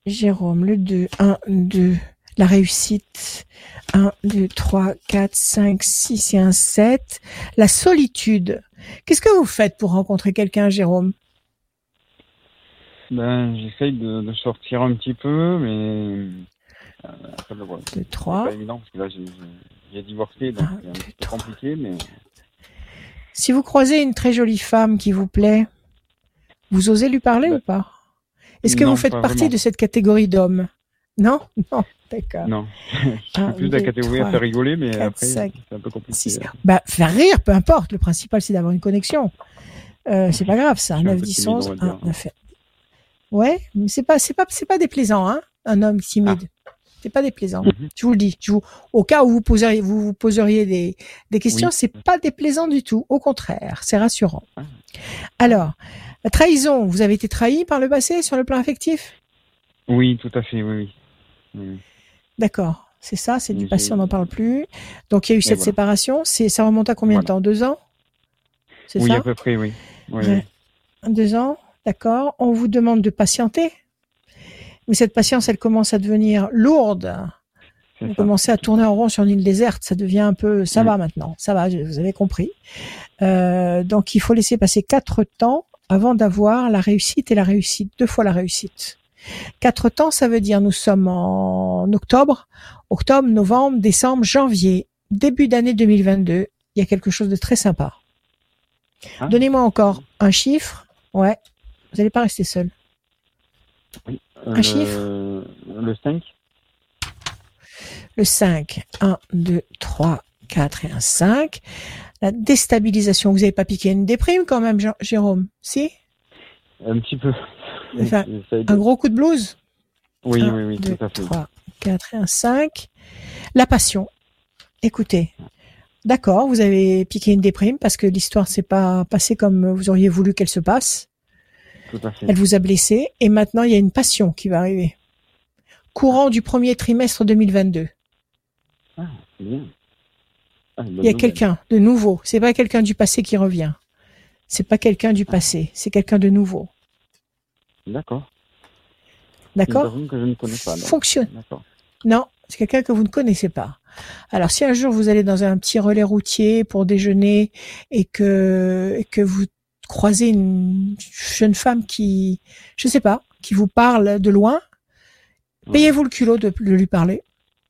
Jérôme, le 2, 1, 2, la réussite, 1, 2, 3, 4, 5, 6 et un 7. La solitude. Qu'est-ce que vous faites pour rencontrer quelqu'un, Jérôme? Ben, j'essaye de, de sortir un petit peu, mais euh, après, ben, voilà, 2, c'est 3. pas évident parce que là j'ai- divorcé, donc c'est compliqué, mais Si vous croisez une très jolie femme qui vous plaît, vous osez lui parler Bah, ou pas? Est-ce que non, vous faites partie vraiment. de cette catégorie d'hommes? Non? Non, d'accord. non. je suis Un, plus de la catégorie à faire rigoler, mais quatre, après c'est un peu compliqué. Six. Bah, faire rire, peu importe. Le principal, c'est d'avoir une connexion. Euh, c'est pas grave, ça. Je suis un 9, peu 10, timide, 11, on va 1, dire. 9. Ouais, mais c'est pas, c'est pas, c'est pas déplaisant, hein, un homme timide. C'est pas déplaisant. Mhm. Je vous le dis. Je vous, au cas où vous poseriez, vous, vous poseriez des, des questions, Oui. c'est pas déplaisant du tout. Au contraire, c'est rassurant. Ah. Alors, la trahison, vous avez été trahi par le passé sur le plan affectif? Oui, tout à fait, oui. D'accord. C'est ça, c'est du passé, on n'en parle plus. Donc il y a eu cette voilà. séparation. C'est, ça remonte à combien de temps? Deux ans? C'est Oui, ça? à peu près, oui. Deux ans, d'accord. On vous demande de patienter. Mais cette patience, elle commence à devenir lourde. Vous commencez à tourner en rond sur une île déserte. Ça devient un peu, ça Mm. va maintenant. Ça va, vous avez compris. Euh, donc, il faut laisser passer quatre temps avant d'avoir la réussite et la réussite. Deux fois la réussite. Quatre temps, ça veut dire nous sommes en octobre, octobre, novembre, décembre, janvier, début d'année 2022. Il y a quelque chose de très sympa. Ah. Donnez-moi encore un chiffre. Ouais. Vous n'allez pas rester seul. Un le- chiffre Le 5 Le 5. 1, 2, 3, 4 et un 5. La déstabilisation. Vous n'avez pas piqué une déprime quand même, Jérôme Si? Un petit peu. Enfin, Un gros coup de blues? Oui, un, oui, oui, deux, tout à fait. 3, 4 et un 5. La passion. Écoutez. D'accord, vous avez piqué une déprime parce que l'histoire s'est pas passée comme vous auriez voulu qu'elle se passe. Tout à fait. Elle vous a blessé et maintenant il y a une passion qui va arriver. Courant du premier trimestre 2022. Ah, c'est bien. Ah, Il y a quelqu'un de nouveau. C'est pas quelqu'un du passé qui revient. C'est pas quelqu'un du passé. C'est quelqu'un de nouveau. D'accord. D'accord. Fonctionne. Non, c'est quelqu'un que vous ne connaissez pas. Alors, si un jour vous allez dans un petit relais routier pour déjeuner et que, et que vous croisez une jeune femme qui, je sais pas, qui vous parle de loin, Ouais. payez-vous le culot de, de lui parler.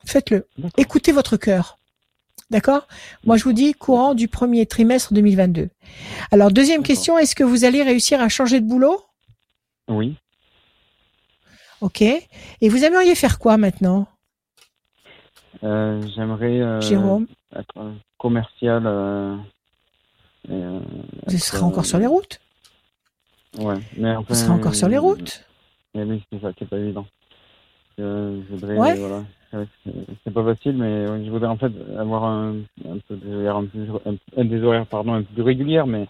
Faites-le. Écoutez votre cœur. D'accord? Moi, je vous dis courant du premier trimestre 2022. Alors, deuxième question, est-ce que vous allez réussir à changer de boulot? Oui. Ok. Et vous aimeriez faire quoi maintenant, Euh, J'aimerais euh, Jérôme être commercial. Euh, euh, Vous serez encore sur les routes? Ouais, mais Vous serez encore sur les euh, routes? Eh oui, c'est ça pas évident. Euh, je voudrais, Ouais. voilà. C'est- pas facile, mais ouais, je voudrais en fait avoir un, un peu des horaires, un peu, des horaires pardon, un peu plus régulières, mais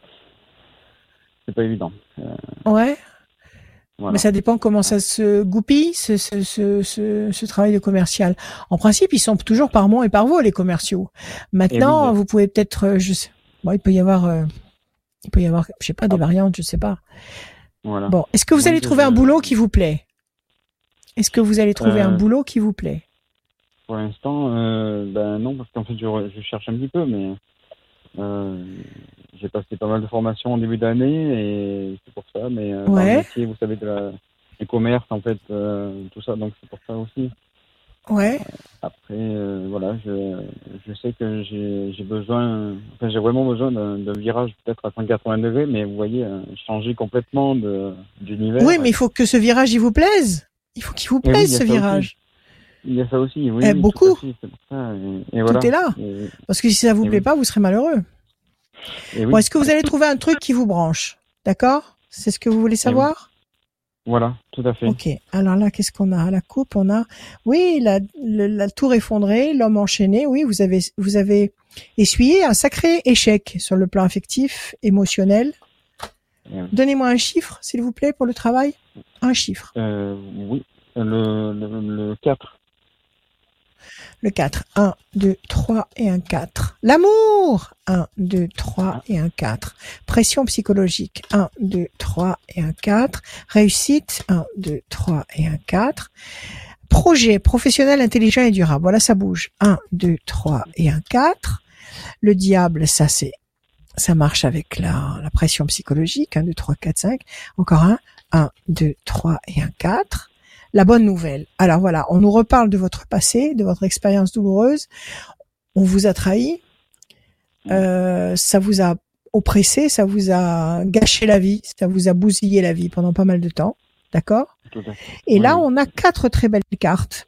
c'est pas évident. Euh, Ouais. voilà. Mais ça dépend comment ça se goupille, ce, ce, ce, travail de commercial. En principe, ils sont toujours par mois et par voie, les commerciaux. Maintenant, Eh oui. vous pouvez peut-être, je sais, bon, il peut y avoir, euh, il peut y avoir, je sais pas, des Ah. variantes, je sais pas. voilà. Bon, est-ce que vous allez trouver un boulot qui vous plaît? Est-ce que vous allez trouver un Euh, boulot qui vous plaît? Pour l'instant, euh, ben non, parce qu'en fait, je, cherche un petit peu, mais euh, j'ai passé pas mal de formations en début d'année et c'est pour ça. Mais euh, Ouais. métier, vous savez, de la, du commerce, en fait, euh, tout ça, donc c'est pour ça aussi. Ouais. Après, euh, voilà, je, je sais que j'ai j'ai besoin, enfin, j'ai vraiment besoin d'un virage peut-être à 180 degrés, mais vous voyez, euh, changer complètement de- d'univers. Oui, mais il faut que ce virage, il vous plaise. Il faut qu'il vous oui, plaise, ce virage. Il y a ça aussi, oui. Eh, oui, tout beaucoup. ça, et, et voilà. est là. Et- Parce que si ça vous plaît oui. pas, vous serez malheureux. Bon, est-ce que vous allez trouver un truc qui vous branche? D'accord? C'est ce que vous voulez savoir? Voilà, tout à fait. Ok. Alors là, qu'est-ce qu'on a à la coupe? On a, oui, la, la tour effondrée, l'homme enchaîné. Oui, vous avez, vous avez essuyé un sacré échec sur le plan affectif, émotionnel. Oui. Donnez-moi un chiffre, s'il vous plaît, pour le travail. Un chiffre. Euh, oui, le, le, le 4. Le 4. 1, 2, 3 et un 4. L'amour 1, 2, 3 et un 4. Pression psychologique 1, 2, 3 et un 4. Réussite 1, 2, 3 et un 4. Projet professionnel intelligent et durable. Voilà, ça bouge. 1, 2, 3 et un 4. Le diable, ça c'est ça marche avec la, la pression psychologique. 1, 2, 3, 4, 5. Encore un. 1, 2, 3 et un 4 la bonne nouvelle. Alors voilà, on nous reparle de votre passé, de votre expérience douloureuse. On vous a trahi, euh, ça vous a oppressé, ça vous a gâché la vie, ça vous a bousillé la vie pendant pas mal de temps, d'accord? Et là, on a quatre très belles cartes.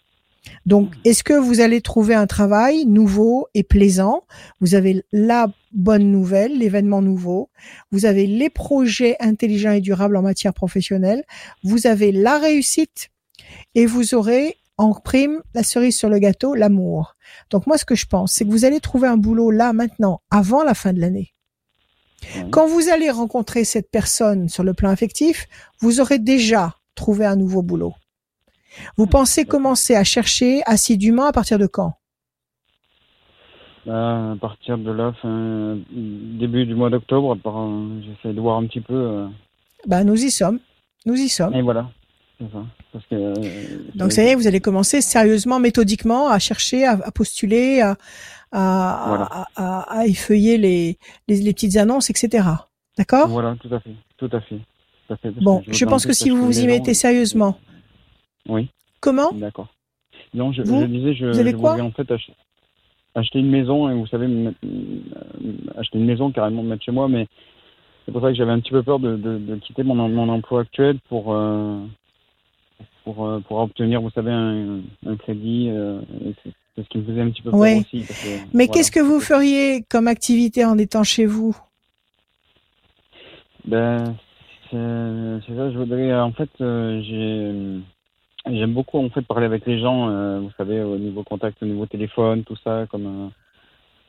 Donc, est-ce que vous allez trouver un travail nouveau et plaisant? Vous avez la bonne nouvelle, l'événement nouveau. Vous avez les projets intelligents et durables en matière professionnelle. Vous avez la réussite et vous aurez en prime la cerise sur le gâteau, l'amour. Donc moi, ce que je pense, c'est que vous allez trouver un boulot là, maintenant, avant la fin de l'année. Quand vous allez rencontrer cette personne sur le plan affectif, vous aurez déjà trouvé un nouveau boulot. Vous pensez commencer à chercher assidûment à partir de quand? Bah, à partir de là, fin, début du mois d'octobre, j'essaie de voir un petit peu. euh, Bah, nous y sommes. Nous y sommes. et voilà, ça. Parce que, euh, Donc, ça y est, vous allez commencer sérieusement, méthodiquement à chercher, à, à postuler, à, à, Voilà. à, à- à effeuiller les, les, les petites annonces, etc. D'accord? Voilà, tout à fait, tout à fait. tout Bon, je pense que si vous vous y mettez et- sérieusement, Oui, comment? D'accord. Non, je, Vous je disais, je, Vous avez je quoi? en fait ach- acheter une maison et vous savez, euh, acheter une maison carrément me mettre chez moi, mais c'est pour ça que j'avais un petit peu peur de, de, de quitter mon, mon emploi actuel pour euh, pour euh, pour obtenir, vous savez, un, un crédit. euh, c'est ce qui me faisait un petit peu peur aussi. parce que, Mais voilà. qu'est-ce que vous feriez comme activité en étant chez vous Ben, c'est ça, je voudrais, euh, en fait, j'ai, j'aime beaucoup, en fait, parler avec les gens, euh, vous savez, au niveau contact, au niveau téléphone, tout ça, comme... euh,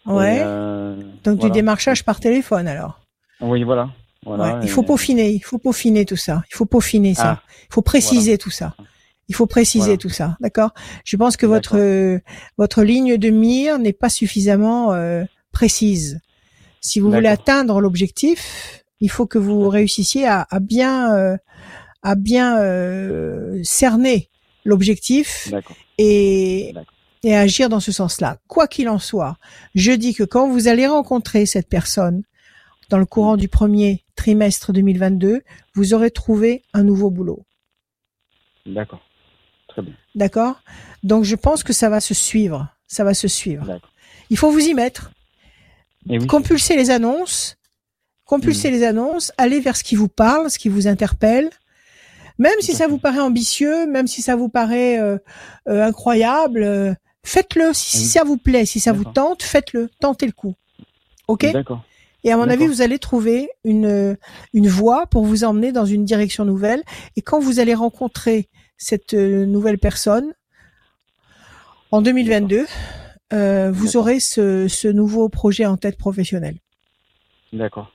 Ouais. euh, Donc du démarchage par téléphone alors. Oui, voilà. Voilà Ouais, Il faut peaufiner, il faut peaufiner tout ça. Il faut peaufiner ça. Ah, Il faut préciser tout ça. Il faut préciser Voilà. tout ça, d'accord? Je pense que votre euh, votre ligne de mire n'est pas suffisamment euh, précise. Si vous voulez atteindre l'objectif, il faut que vous réussissiez à, à bien euh, à bien euh, cerner l'objectif et et agir dans ce sens-là. Quoi qu'il en soit, je dis que quand vous allez rencontrer cette personne dans le courant du premier trimestre 2022, vous aurez trouvé un nouveau boulot. D'accord. Très bien. D'accord? Donc je pense que ça va se suivre. Ça va se suivre. Il faut vous y mettre. Et oui, Compulser les annonces. Compulser Mhm. les annonces. Aller vers ce qui vous parle, ce qui vous interpelle. Même si ça vous paraît ambitieux, même si ça vous paraît euh, euh, incroyable, euh, faites-le. Si, si Oui. ça vous plaît, si ça vous tente, faites-le. Tentez le coup. Ok? D'accord. Et à mon avis, vous allez trouver une une voie pour vous emmener dans une direction nouvelle. Et quand vous allez rencontrer cette euh, nouvelle personne en 2022, euh, vous aurez ce, ce nouveau projet en tête professionnel. D'accord.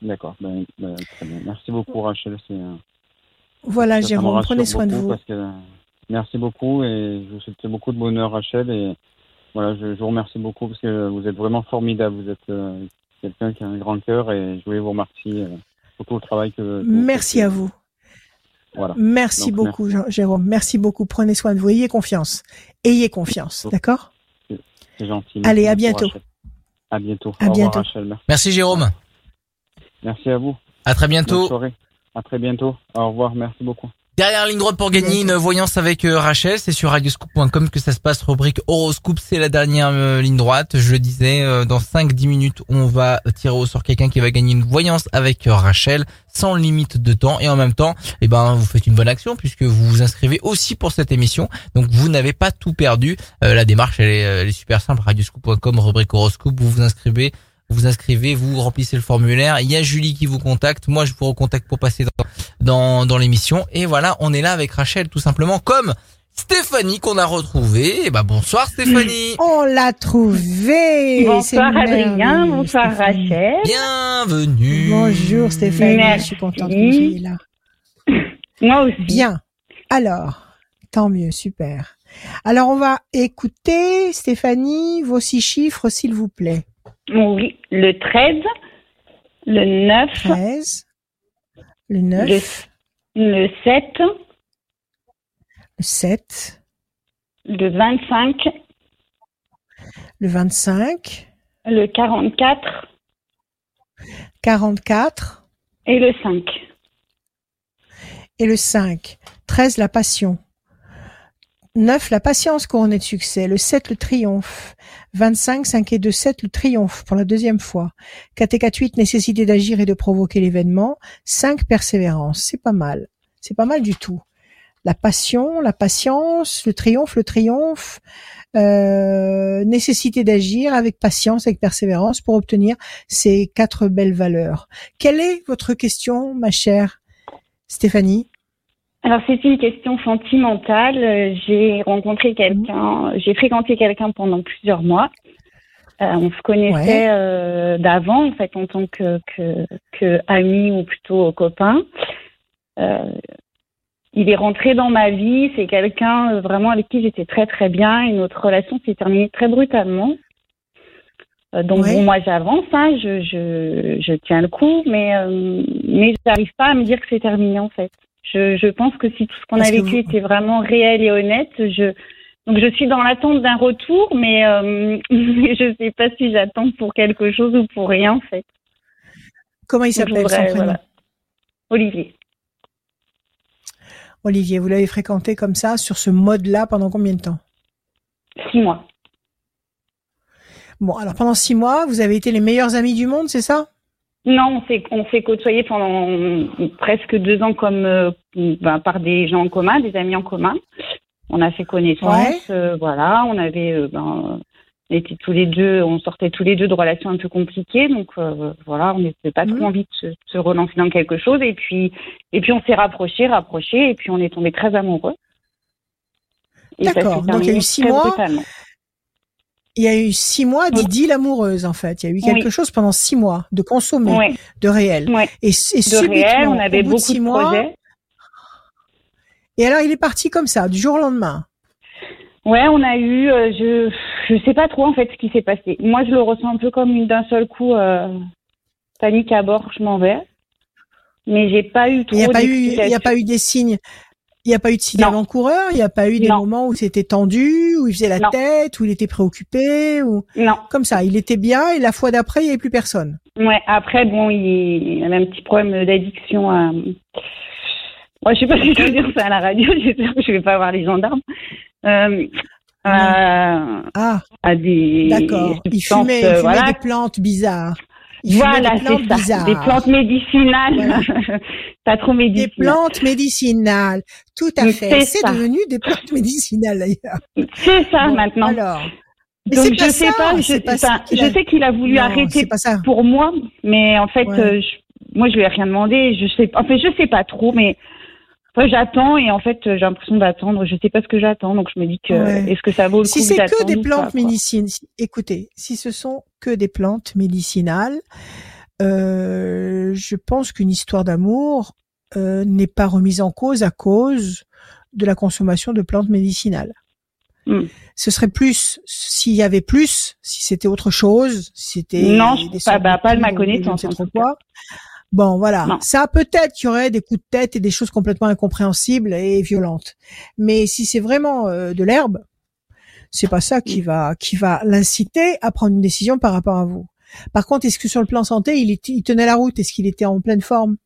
D'accord. Ben, ben, très bien. Merci beaucoup, Rachel. Euh, Voilà, ça me Jérôme, prenez soin de vous. Parce que, euh, merci beaucoup et je vous souhaite beaucoup de bonheur, Rachel. Et voilà, je, je vous remercie beaucoup parce que vous êtes vraiment formidable. Vous êtes euh, quelqu'un qui a un grand cœur et je voulais vous remercier euh, pour tout le travail que. Merci à vous. Voilà. Merci Donc, beaucoup, Jean- Jérôme. Merci beaucoup. Prenez soin de vous. Ayez confiance. Ayez confiance. D'accord C'est gentil. Allez, à bientôt. À bientôt. À Au revoir, bientôt. Rachel. Merci. Jérôme. Merci à vous. À très Bonne bientôt. soirée. À très bientôt. Au revoir. Merci beaucoup. Derrière ligne droite pour gagner une voyance avec euh, Rachel, c'est sur radioscoop.com que ça se passe. Rubrique horoscope, c'est la dernière euh, ligne droite. Je le disais, euh, dans 5-10 minutes, on va tirer au sort quelqu'un qui va gagner une voyance avec Rachel, sans limite de temps. Et en même temps, eh ben, vous faites une bonne action puisque vous vous inscrivez aussi pour cette émission. Donc vous n'avez pas tout perdu. La démarche, elle est, elle est super simple. Radioscoop.com, rubrique horoscope, vous vous inscrivez vous vous inscrivez, vous remplissez le formulaire. Il y a Julie qui vous contacte. Moi, je vous recontacte pour passer dans, dans, dans l'émission. Et voilà, on est là avec Rachel, tout simplement, comme Stéphanie qu'on a retrouvée. Et bah, bonsoir Stéphanie. On l'a trouvé. Bonsoir Adrien, bonsoir Stéphanie. Rachel. Bienvenue. Bonjour Stéphanie, Merci. je suis contente que vous soyez là. Moi aussi. Bien. Alors, tant mieux, super. Alors, on va écouter, Stéphanie, vos six chiffres, s'il vous plaît. Oui, le 13, le 9, 13, le 9, le 7, le 7, le 25, le 25, le 44 44 et le 5. et le 5. 13, la passion. 9, la patience couronnée de succès. Le 7, le triomphe. 25, 5 et 2, 7, le triomphe pour la deuxième fois. 4 et 4, 8, nécessité d'agir et de provoquer l'événement. 5, persévérance. C'est pas mal. C'est pas mal du tout. La passion, la patience, le triomphe, le triomphe, euh, nécessité d'agir avec patience, avec persévérance pour obtenir ces quatre belles valeurs. Quelle est votre question, ma chère Stéphanie? Alors c'est une question sentimentale. Euh, J'ai rencontré quelqu'un, j'ai fréquenté quelqu'un pendant plusieurs mois. Euh, on se connaissait euh, d'avant en fait en tant que, que, que ami ou plutôt copain. Euh, il est rentré dans ma vie. C'est quelqu'un vraiment avec qui j'étais très très bien et notre relation s'est terminée très brutalement. Donc Ouais. bon, moi j'avance, hein, je, je, je tiens le coup, mais mais j'arrive pas à me dire que c'est terminé en fait. Je, je pense que si tout ce qu'on a vécu vous- était vraiment réel et honnête, je donc je suis dans l'attente d'un retour, mais euh, je sais pas si j'attends pour quelque chose ou pour rien en fait. Comment il s'appelle son prénom? voilà. Olivier. Olivier, vous l'avez fréquenté comme ça, sur ce mode-là, pendant combien de temps? Six mois. Bon, alors pendant six mois, vous avez été les meilleurs amis du monde, c'est ça? Non, on s'est on s'est côtoyé pendant presque deux ans comme euh, ben, par des gens en commun, des amis en commun. On a fait connaissance, euh, voilà. On avait, euh, ben, on était tous les deux, on sortait tous les deux de relations un peu compliquées, donc euh, voilà, on n'avait pas Mhm. trop envie de se, de se relancer dans quelque chose. Et puis, et puis on s'est rapprochés, rapprochés, et puis on est tombé très amoureux. Et ça s'est D'accord, donc il y a eu six mois. brutalement. Il y a eu six mois d'idylle amoureuse, en fait. Il y a eu quelque Oui. chose pendant six mois de consommé, Ouais, de réel. Et, et De subitement, réel, on avait au bout beaucoup de six de mois, projets. et alors il est parti comme ça, du jour au lendemain. Ouais, on a eu, euh, je je sais pas trop en fait ce qui s'est passé. Moi, je le ressens un peu comme d'un seul coup euh, panique à bord, je m'en vais. Mais j'ai pas eu trop Il n'y a pas eu, il y a d'explications. pas eu des signes. Il n'y a pas eu de signes Non. avant-coureurs, il n'y a pas eu des Non. moments où c'était tendu, où il faisait la Non. tête, où il était préoccupé, ou Non. comme ça. Il était bien et la fois d'après, il n'y avait plus personne. Ouais. Après, bon, il, avait un petit problème d'addiction à. Moi, je sais pas si je veux dire ça à la radio. J'espère que je vais pas avoir les gendarmes. Euh, à, Ah, à des. d'accord. Il fumait, il euh, fumait voilà, des plantes bizarres. Voilà, des plantes ça. bizarres. Des plantes médicinales. pas trop Des médicinales. plantes médicinales. Tout à Mais fait. c'est devenu des plantes médicinales d'ailleurs. C'est ça Bon, maintenant. Alors. Mais Donc je sais ça, pas, je, pas je a- sais qu'il a voulu Non, arrêter pour moi, mais en fait, Ouais. euh, je- moi je lui ai rien demandé. Je sais, en fait, je sais pas trop, mais enfin, j'attends et en fait, euh, j'ai l'impression d'attendre. Je sais pas ce que j'attends, donc je me dis que Ouais. est-ce que ça vaut le Si coup c'est que des plantes médicinales, si- écoutez, si ce sont que des plantes médicinales, euh, je pense qu'une histoire d'amour euh, n'est pas remise en cause à cause de la consommation de plantes médicinales. Hmm. Ce serait plus s'il y avait plus, si c'était autre chose, si c'était Non, des pas- bah, pas de ma ne connaissance, en tout quoi. Bon, voilà. Non. Ça, peut-être qu'il y aurait des coups de tête et des choses complètement incompréhensibles et violentes. Mais si c'est vraiment euh, de l'herbe, c'est pas ça qui va qui va l'inciter à prendre une décision par rapport à vous. Par contre, est-ce que sur le plan santé, il, était- il tenait la route? Est-ce qu'il était en pleine forme?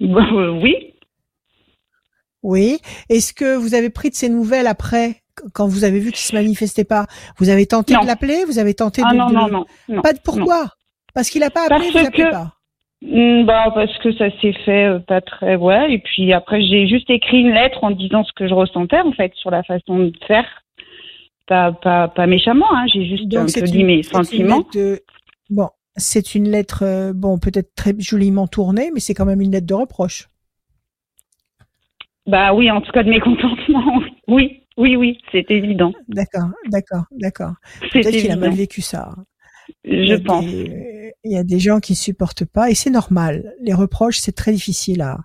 Euh, oui, Oui. Est-ce que vous avez pris de ses nouvelles après, qu- quand vous avez vu qu'il se manifestait pas? Vous avez tenté Non. de l'appeler? Vous avez tenté ah de, non, de non, non, non. Pas de pourquoi? Parce qu'il a pas appelé, Parce vous que- pas. Hmm, Bah parce que ça s'est fait euh, pas très ouais. Et puis après j'ai juste écrit une lettre en disant ce que je ressentais en fait sur la façon de faire. Pas pas pas méchamment hein. J'ai juste un c'est peu une- dit mes sentiments. de- Bon, c'est une lettre, euh, bon, peut-être très joliment tournée, mais c'est quand même une lettre de reproche. bah oui en tout cas de mécontentement oui oui oui c'est évident. D'accord, d'accord, d'accord. Peut-être qu'il a mal vécu ça. Je pense des- Il y a des gens qui supportent pas, et c'est normal. Les reproches, c'est très difficile à,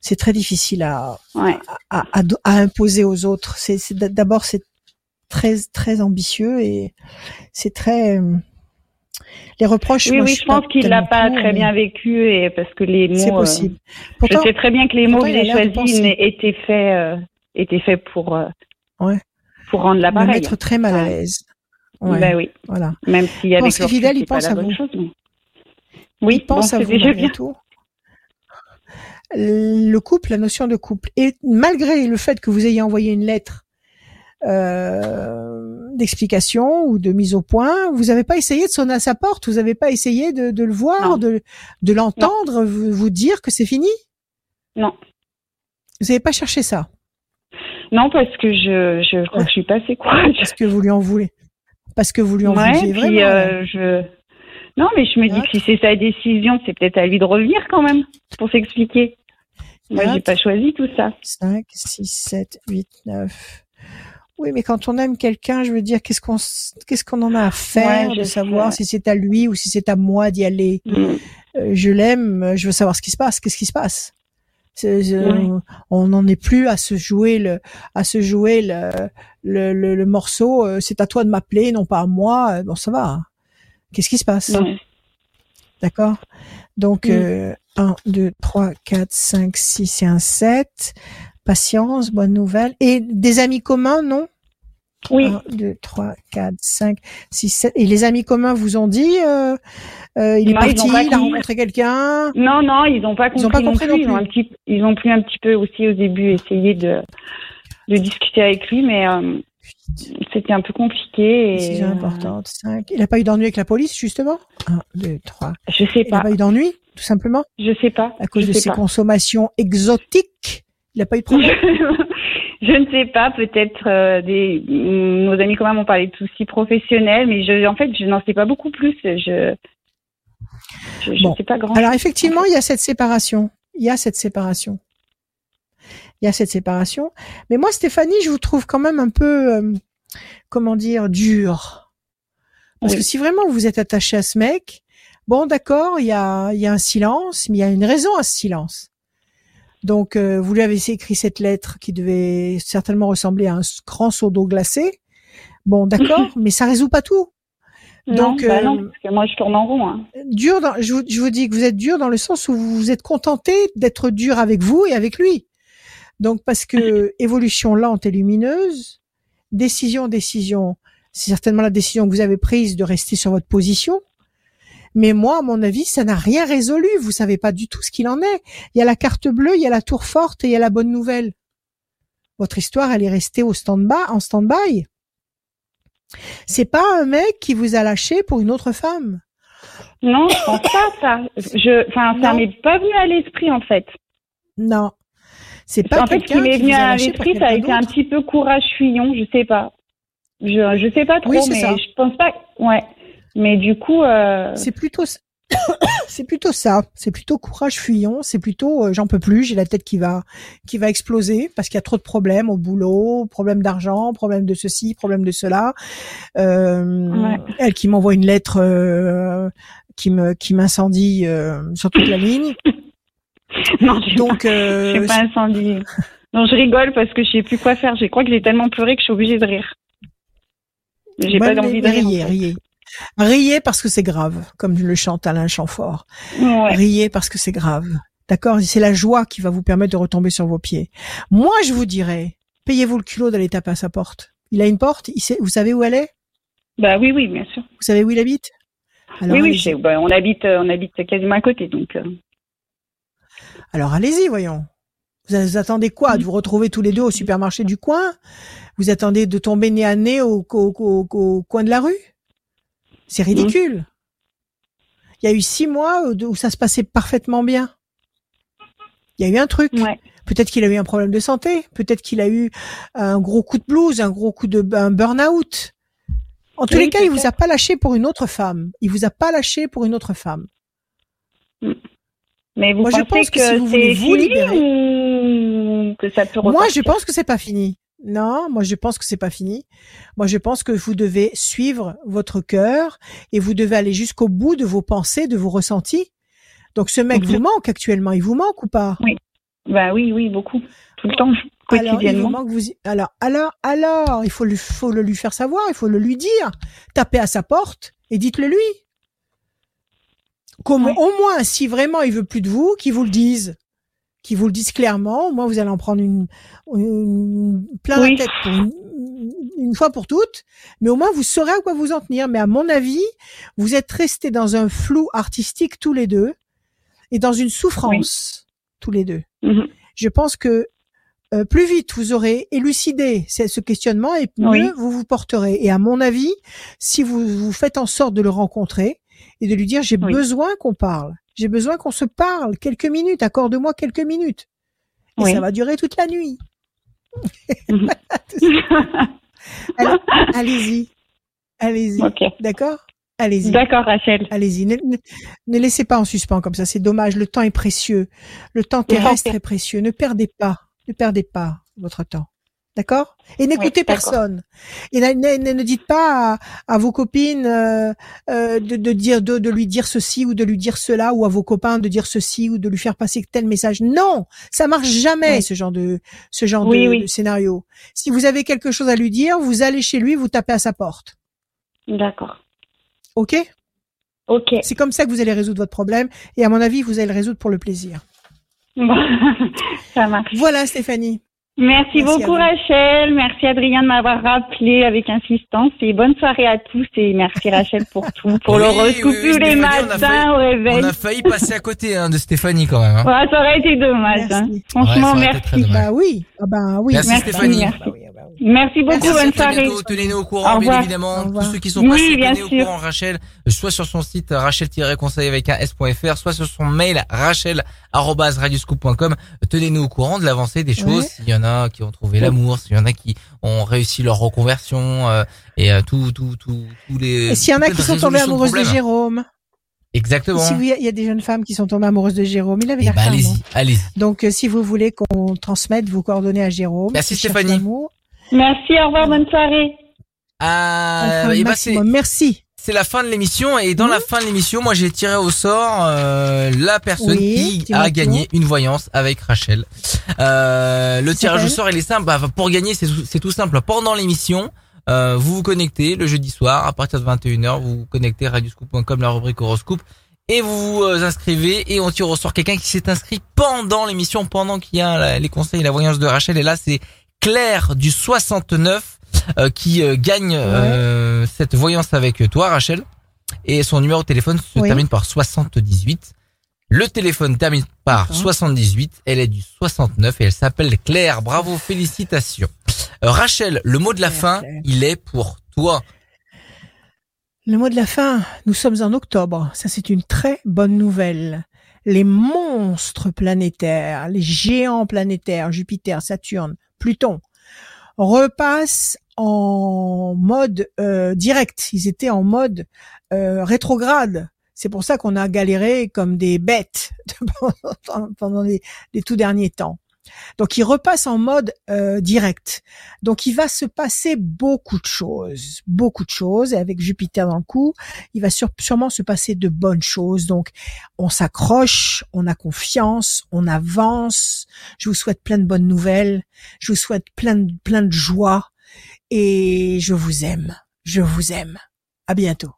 c'est très difficile à, ouais à, à, à imposer aux autres. C'est, c'est d'abord c'est très très ambitieux et c'est très euh, les reproches. oui moi, oui suis je pense qu'il l'a pas très mais bien vécu et parce que les C'est mots euh, possible. je Pourtant, sais très bien que les mots que j'ai choisis étaient faits euh, étaient faits pour euh, Ouais. pour rendre me l'appareil mettre très mal à l'aise. Ouais, bah oui voilà. même si avec pense que leur Fidèle, il pense à vous. chose, mais- oui il pense bon, à vous déjà malgré bien tout. Le couple, la notion de couple, et malgré le fait que vous ayez envoyé une lettre euh, d'explication ou de mise au point, vous n'avez pas essayé de sonner à sa porte, vous n'avez pas essayé de, de le voir, Non. de, de l'entendre, vous, vous dire que c'est fini? non Vous n'avez pas cherché ça? Non, parce que je, je crois que je suis pas assez courageuse. parce que vous lui en voulez, parce que vous lui en Ouais, vouliez vraiment. euh, je. Non, mais je me dis que si c'est sa décision, c'est peut-être à lui de revenir quand même pour s'expliquer. Moi, j'ai pas choisi tout ça. 5, 6, 7, 8, 9. Oui, mais quand on aime quelqu'un, je veux dire, qu'est-ce qu'on qu'est-ce qu'on en a à faire Ouais, de savoir sais. si c'est à lui ou si c'est à moi d'y aller? Mm. Euh, je l'aime, je veux savoir ce qui se passe. Qu'est-ce qui se passe? On n'en est plus à se jouer le, à se jouer le, le, le, morceau. Euh, c'est à toi de m'appeler, non pas à moi. Bon, ça va. Qu'est-ce qui se passe? D'accord? Donc 1, 2, 3, 4, 5, 6 et un 7. Patience, bonne nouvelle. Et des amis communs, non? Oui. 1, 2, 3, 4, 5, 6, 7. Et les amis communs vous ont dit, euh, euh, il est parti, il a rencontré quelqu'un? Non, non, ils n'ont pas compris. Ils ont pas compris non plus. Ils, ont un petit, ils ont pris un petit peu aussi au début essayé de, de discuter avec lui, mais euh, c'était un peu compliqué. Et... Décision importante. 5. Il n'a pas eu d'ennui avec la police, justement? 1, 2, 3. Je sais pas. Il n'a pas eu d'ennui, tout simplement? Je sais pas. À cause je de ses pas. consommations exotiques Il n'a pas eu de problème? Je ne sais pas, peut-être euh, des nos amis quand même m'ont parlé de soucis professionnels, mais je, en fait, je n'en sais pas beaucoup plus. Je je, je sais pas grand. Alors effectivement, il y a cette séparation. Il y a cette séparation. Il y a cette séparation. Mais moi, Stéphanie, je vous trouve quand même un peu, euh, comment dire, dur. Parce Oui. que si vraiment vous êtes attaché à ce mec, bon, d'accord, il y a, il y a un silence, mais il y a une raison à ce silence. Donc, euh, vous lui avez écrit cette lettre qui devait certainement ressembler à un grand seau d'eau glacée. Bon, d'accord, mais ça résout pas tout. non, donc, bah euh, non, parce que moi je tourne en rond. Hein. dur dans, je, vous, je vous dis que vous êtes dur dans le sens où vous vous êtes contenté d'être dur avec vous et avec lui. Donc parce que évolution lente et lumineuse, décision, décision, c'est certainement la décision que vous avez prise de rester sur votre position. Mais moi, à mon avis, ça n'a rien résolu. Vous savez pas du tout ce qu'il en est. Il y a la carte bleue, il y a la tour forte et il y a la bonne nouvelle. Votre histoire, elle est restée au stand-by, en stand-by. C'est pas un mec qui vous a lâché pour une autre femme. Non, je pense pas ça. Je, enfin, ça m'est pas venu à l'esprit en fait. Non. C'est pas en fait, ce qui m'est venu à l'esprit, ça a été un petit peu courage fuyant, je sais pas. Je, je sais pas trop, Oui, mais ça. je pense pas. Ouais. Mais du coup, euh... C'est plutôt c'est plutôt ça, c'est plutôt courage fuyant, c'est plutôt euh, j'en peux plus, j'ai la tête qui va qui va exploser parce qu'il y a trop de problèmes au boulot, problème d'argent, problème de ceci, problème de cela. Euh, Ouais. Elle qui m'envoie une lettre euh, qui me qui m'incendie sur toute la ligne. non, j'ai Donc pas, euh, j'ai pas incendie. Non, je rigole parce que je sais plus quoi faire. Je crois que j'ai tellement pleuré que je suis obligée de rire. J'ai bah, pas envie de rire. en riez, fait. riez. Riez parce que c'est grave, comme le chante Alain Chamfort. Ouais. Riez parce que c'est grave. D'accord? C'est la joie qui va vous permettre de retomber sur vos pieds. Moi, je vous dirais, payez-vous le culot d'aller taper à sa porte. Il a une porte, il sait, vous savez où elle est? Bah oui, oui, bien sûr. Vous savez où il habite? Alors oui, oui, je sais. Bah, on habite, euh, on habite quasiment à côté, donc. euh, Alors allez-y, voyons. Vous, attendez quoi? De vous retrouver tous les deux au supermarché du coin? Vous attendez de tomber nez à nez au, au- au- au coin de la rue? C'est ridicule. Il y a eu six mois où, où ça se passait parfaitement bien. Il y a eu un truc. Ouais. Peut-être qu'il a eu un problème de santé. Peut-être qu'il a eu un gros coup de blues, un gros coup de un burn-out. En tous les cas, il vous a pas lâché pour une autre femme. Il vous a pas lâché pour une autre femme. Mais vous Moi, je pense que que, si vous voulez c'est vous libérer- ou que ça peut Moi, je pense que c'est pas fini. Non, moi je pense que c'est pas fini. Moi je pense que vous devez suivre votre cœur et vous devez aller jusqu'au bout de vos pensées, de vos ressentis. Donc ce mec vous manque actuellement, il vous manque ou pas? Bah oui, oui, beaucoup, tout le temps, Alors il vous quotidiennement. manque vous alors alors alors il faut lui faut le lui faire savoir, il faut le lui dire. Tapez à sa porte et dites-le lui. Comme Ouais. au moins si vraiment il veut plus de vous, qu'il vous le dise. Qu'il vous le dise clairement, au moins vous allez en prendre une, une plein Oui. la tête pour une, une fois pour toutes, mais au moins vous saurez à quoi vous en tenir. Mais à mon avis, vous êtes restés dans un flou artistique tous les deux et dans une souffrance tous les deux. Mhm. Je pense que euh, plus vite vous aurez élucidé ce ce questionnement et mieux Oui. vous vous porterez. Et à mon avis, si vous, vous faites en sorte de le rencontrer et de lui dire j'ai Oui. besoin qu'on parle, j'ai besoin qu'on se parle quelques minutes, accorde-moi quelques minutes. Et Oui. ça va durer toute la nuit. Mhm. Alors, allez-y. Allez-y. D'accord? Allez-y. D'accord, Rachel. Allez-y. Ne, ne- ne laissez pas en suspens comme ça. C'est dommage. Le temps est précieux. Le temps terrestre est précieux. Ne perdez pas. Ne perdez pas votre temps. D'accord? Et n'écoutez Oui, personne. Et ne, ne- ne dites pas à, à vos copines euh, euh, de, de dire de, de lui dire ceci ou de lui dire cela ou à vos copains de dire ceci ou de lui faire passer tel message. Non, ça marche jamais Oui. ce genre de ce genre Oui, de, scénario. Si vous avez quelque chose à lui dire, vous allez chez lui, vous tapez à sa porte. D'accord. Ok? Ok. C'est comme ça que vous allez résoudre votre problème. Et à mon avis, vous allez le résoudre pour le plaisir. Bon, ça marche. Voilà, Stéphanie. Merci, beaucoup. Rachel. Merci Adrien de m'avoir rappelé avec insistance. Et bonne soirée à tous. Et merci Rachel pour tout. Pour Oui, l'horoscope oui, oui, tous les Stéphanie, on a matins failli- au réveil. On a failli passer à côté hein, de Stéphanie quand même. hein. Ouais, ça aurait été dommage. hein. Franchement, Ouais, merci. dommage. Bah oui. Ah bah oui. Merci, Merci, Stéphanie. merci. Bah oui, ah bah. Merci beaucoup. Merci, bonne soirée. bientôt. Tenez-nous au Au courant, bien évidemment. Au Tous ceux qui sont Oui, passés, tenez au sûr. courant Rachel, soit sur son site rachel-conseil avec un s.fr, soit sur son mail rachel@radioscoop.com. Tenez-nous au courant de l'avancée des choses. Ouais. S'il y en a qui ont trouvé l'amour, s'il y en a qui ont réussi leur reconversion euh, et euh, tout, tout, tout, tous les. Et s'il y en a qui sont tombées résolutions amoureuses de. Jérôme. Exactement. Si vous- il y a des jeunes femmes qui sont tombées amoureuses de Jérôme, il avait Eh l'air charmant. allez-y, allez-y. Donc, euh, si vous voulez qu'on transmette vos coordonnées à Jérôme, Merci, Stéphanie. Merci. Au revoir. Bonne soirée. Ah, le et ben. Merci. C'est la fin de l'émission et dans la fin de l'émission, moi j'ai tiré au sort euh, la personne Oui, qui a gagné une voyance avec Rachel. Euh, le tirage au sort il est simple. Bah, pour gagner, c'est tout, simple. Pendant l'émission, euh, vous vous connectez le jeudi soir à partir de 21h, vous vous connectez radioscoop.com la rubrique horoscope et vous vous euh, inscrivez et on tire au sort quelqu'un qui s'est inscrit pendant l'émission, pendant qu'il y a les conseils et la voyance de Rachel. Et là, c'est Claire du 69 euh, qui euh, gagne euh, cette voyance avec toi, Rachel. Et son numéro de téléphone se Oui. termine par 78. Le téléphone termine par D'accord. 78. Elle est du 69 et elle s'appelle Claire. Bravo, félicitations. Euh, Rachel, le mot de la Claire, fin, Claire. il est pour toi. Le mot de la fin, nous sommes en octobre. Ça, c'est une très bonne nouvelle. Les monstres planétaires, les géants planétaires, Jupiter, Saturne, Pluton, repassent en mode euh, direct. Ils étaient en mode euh, rétrograde. C'est pour ça qu'on a galéré comme des bêtes pendant- les, tout derniers temps. Donc, il repasse en mode euh, direct. Donc, il va se passer beaucoup de choses, beaucoup de choses. Et avec Jupiter dans le coup, il va sûrement se passer de bonnes choses. Donc, on s'accroche, on a confiance, on avance. Je vous souhaite plein de bonnes nouvelles. Je vous souhaite plein de, plein de joie. Et je vous aime. Je vous aime. À bientôt.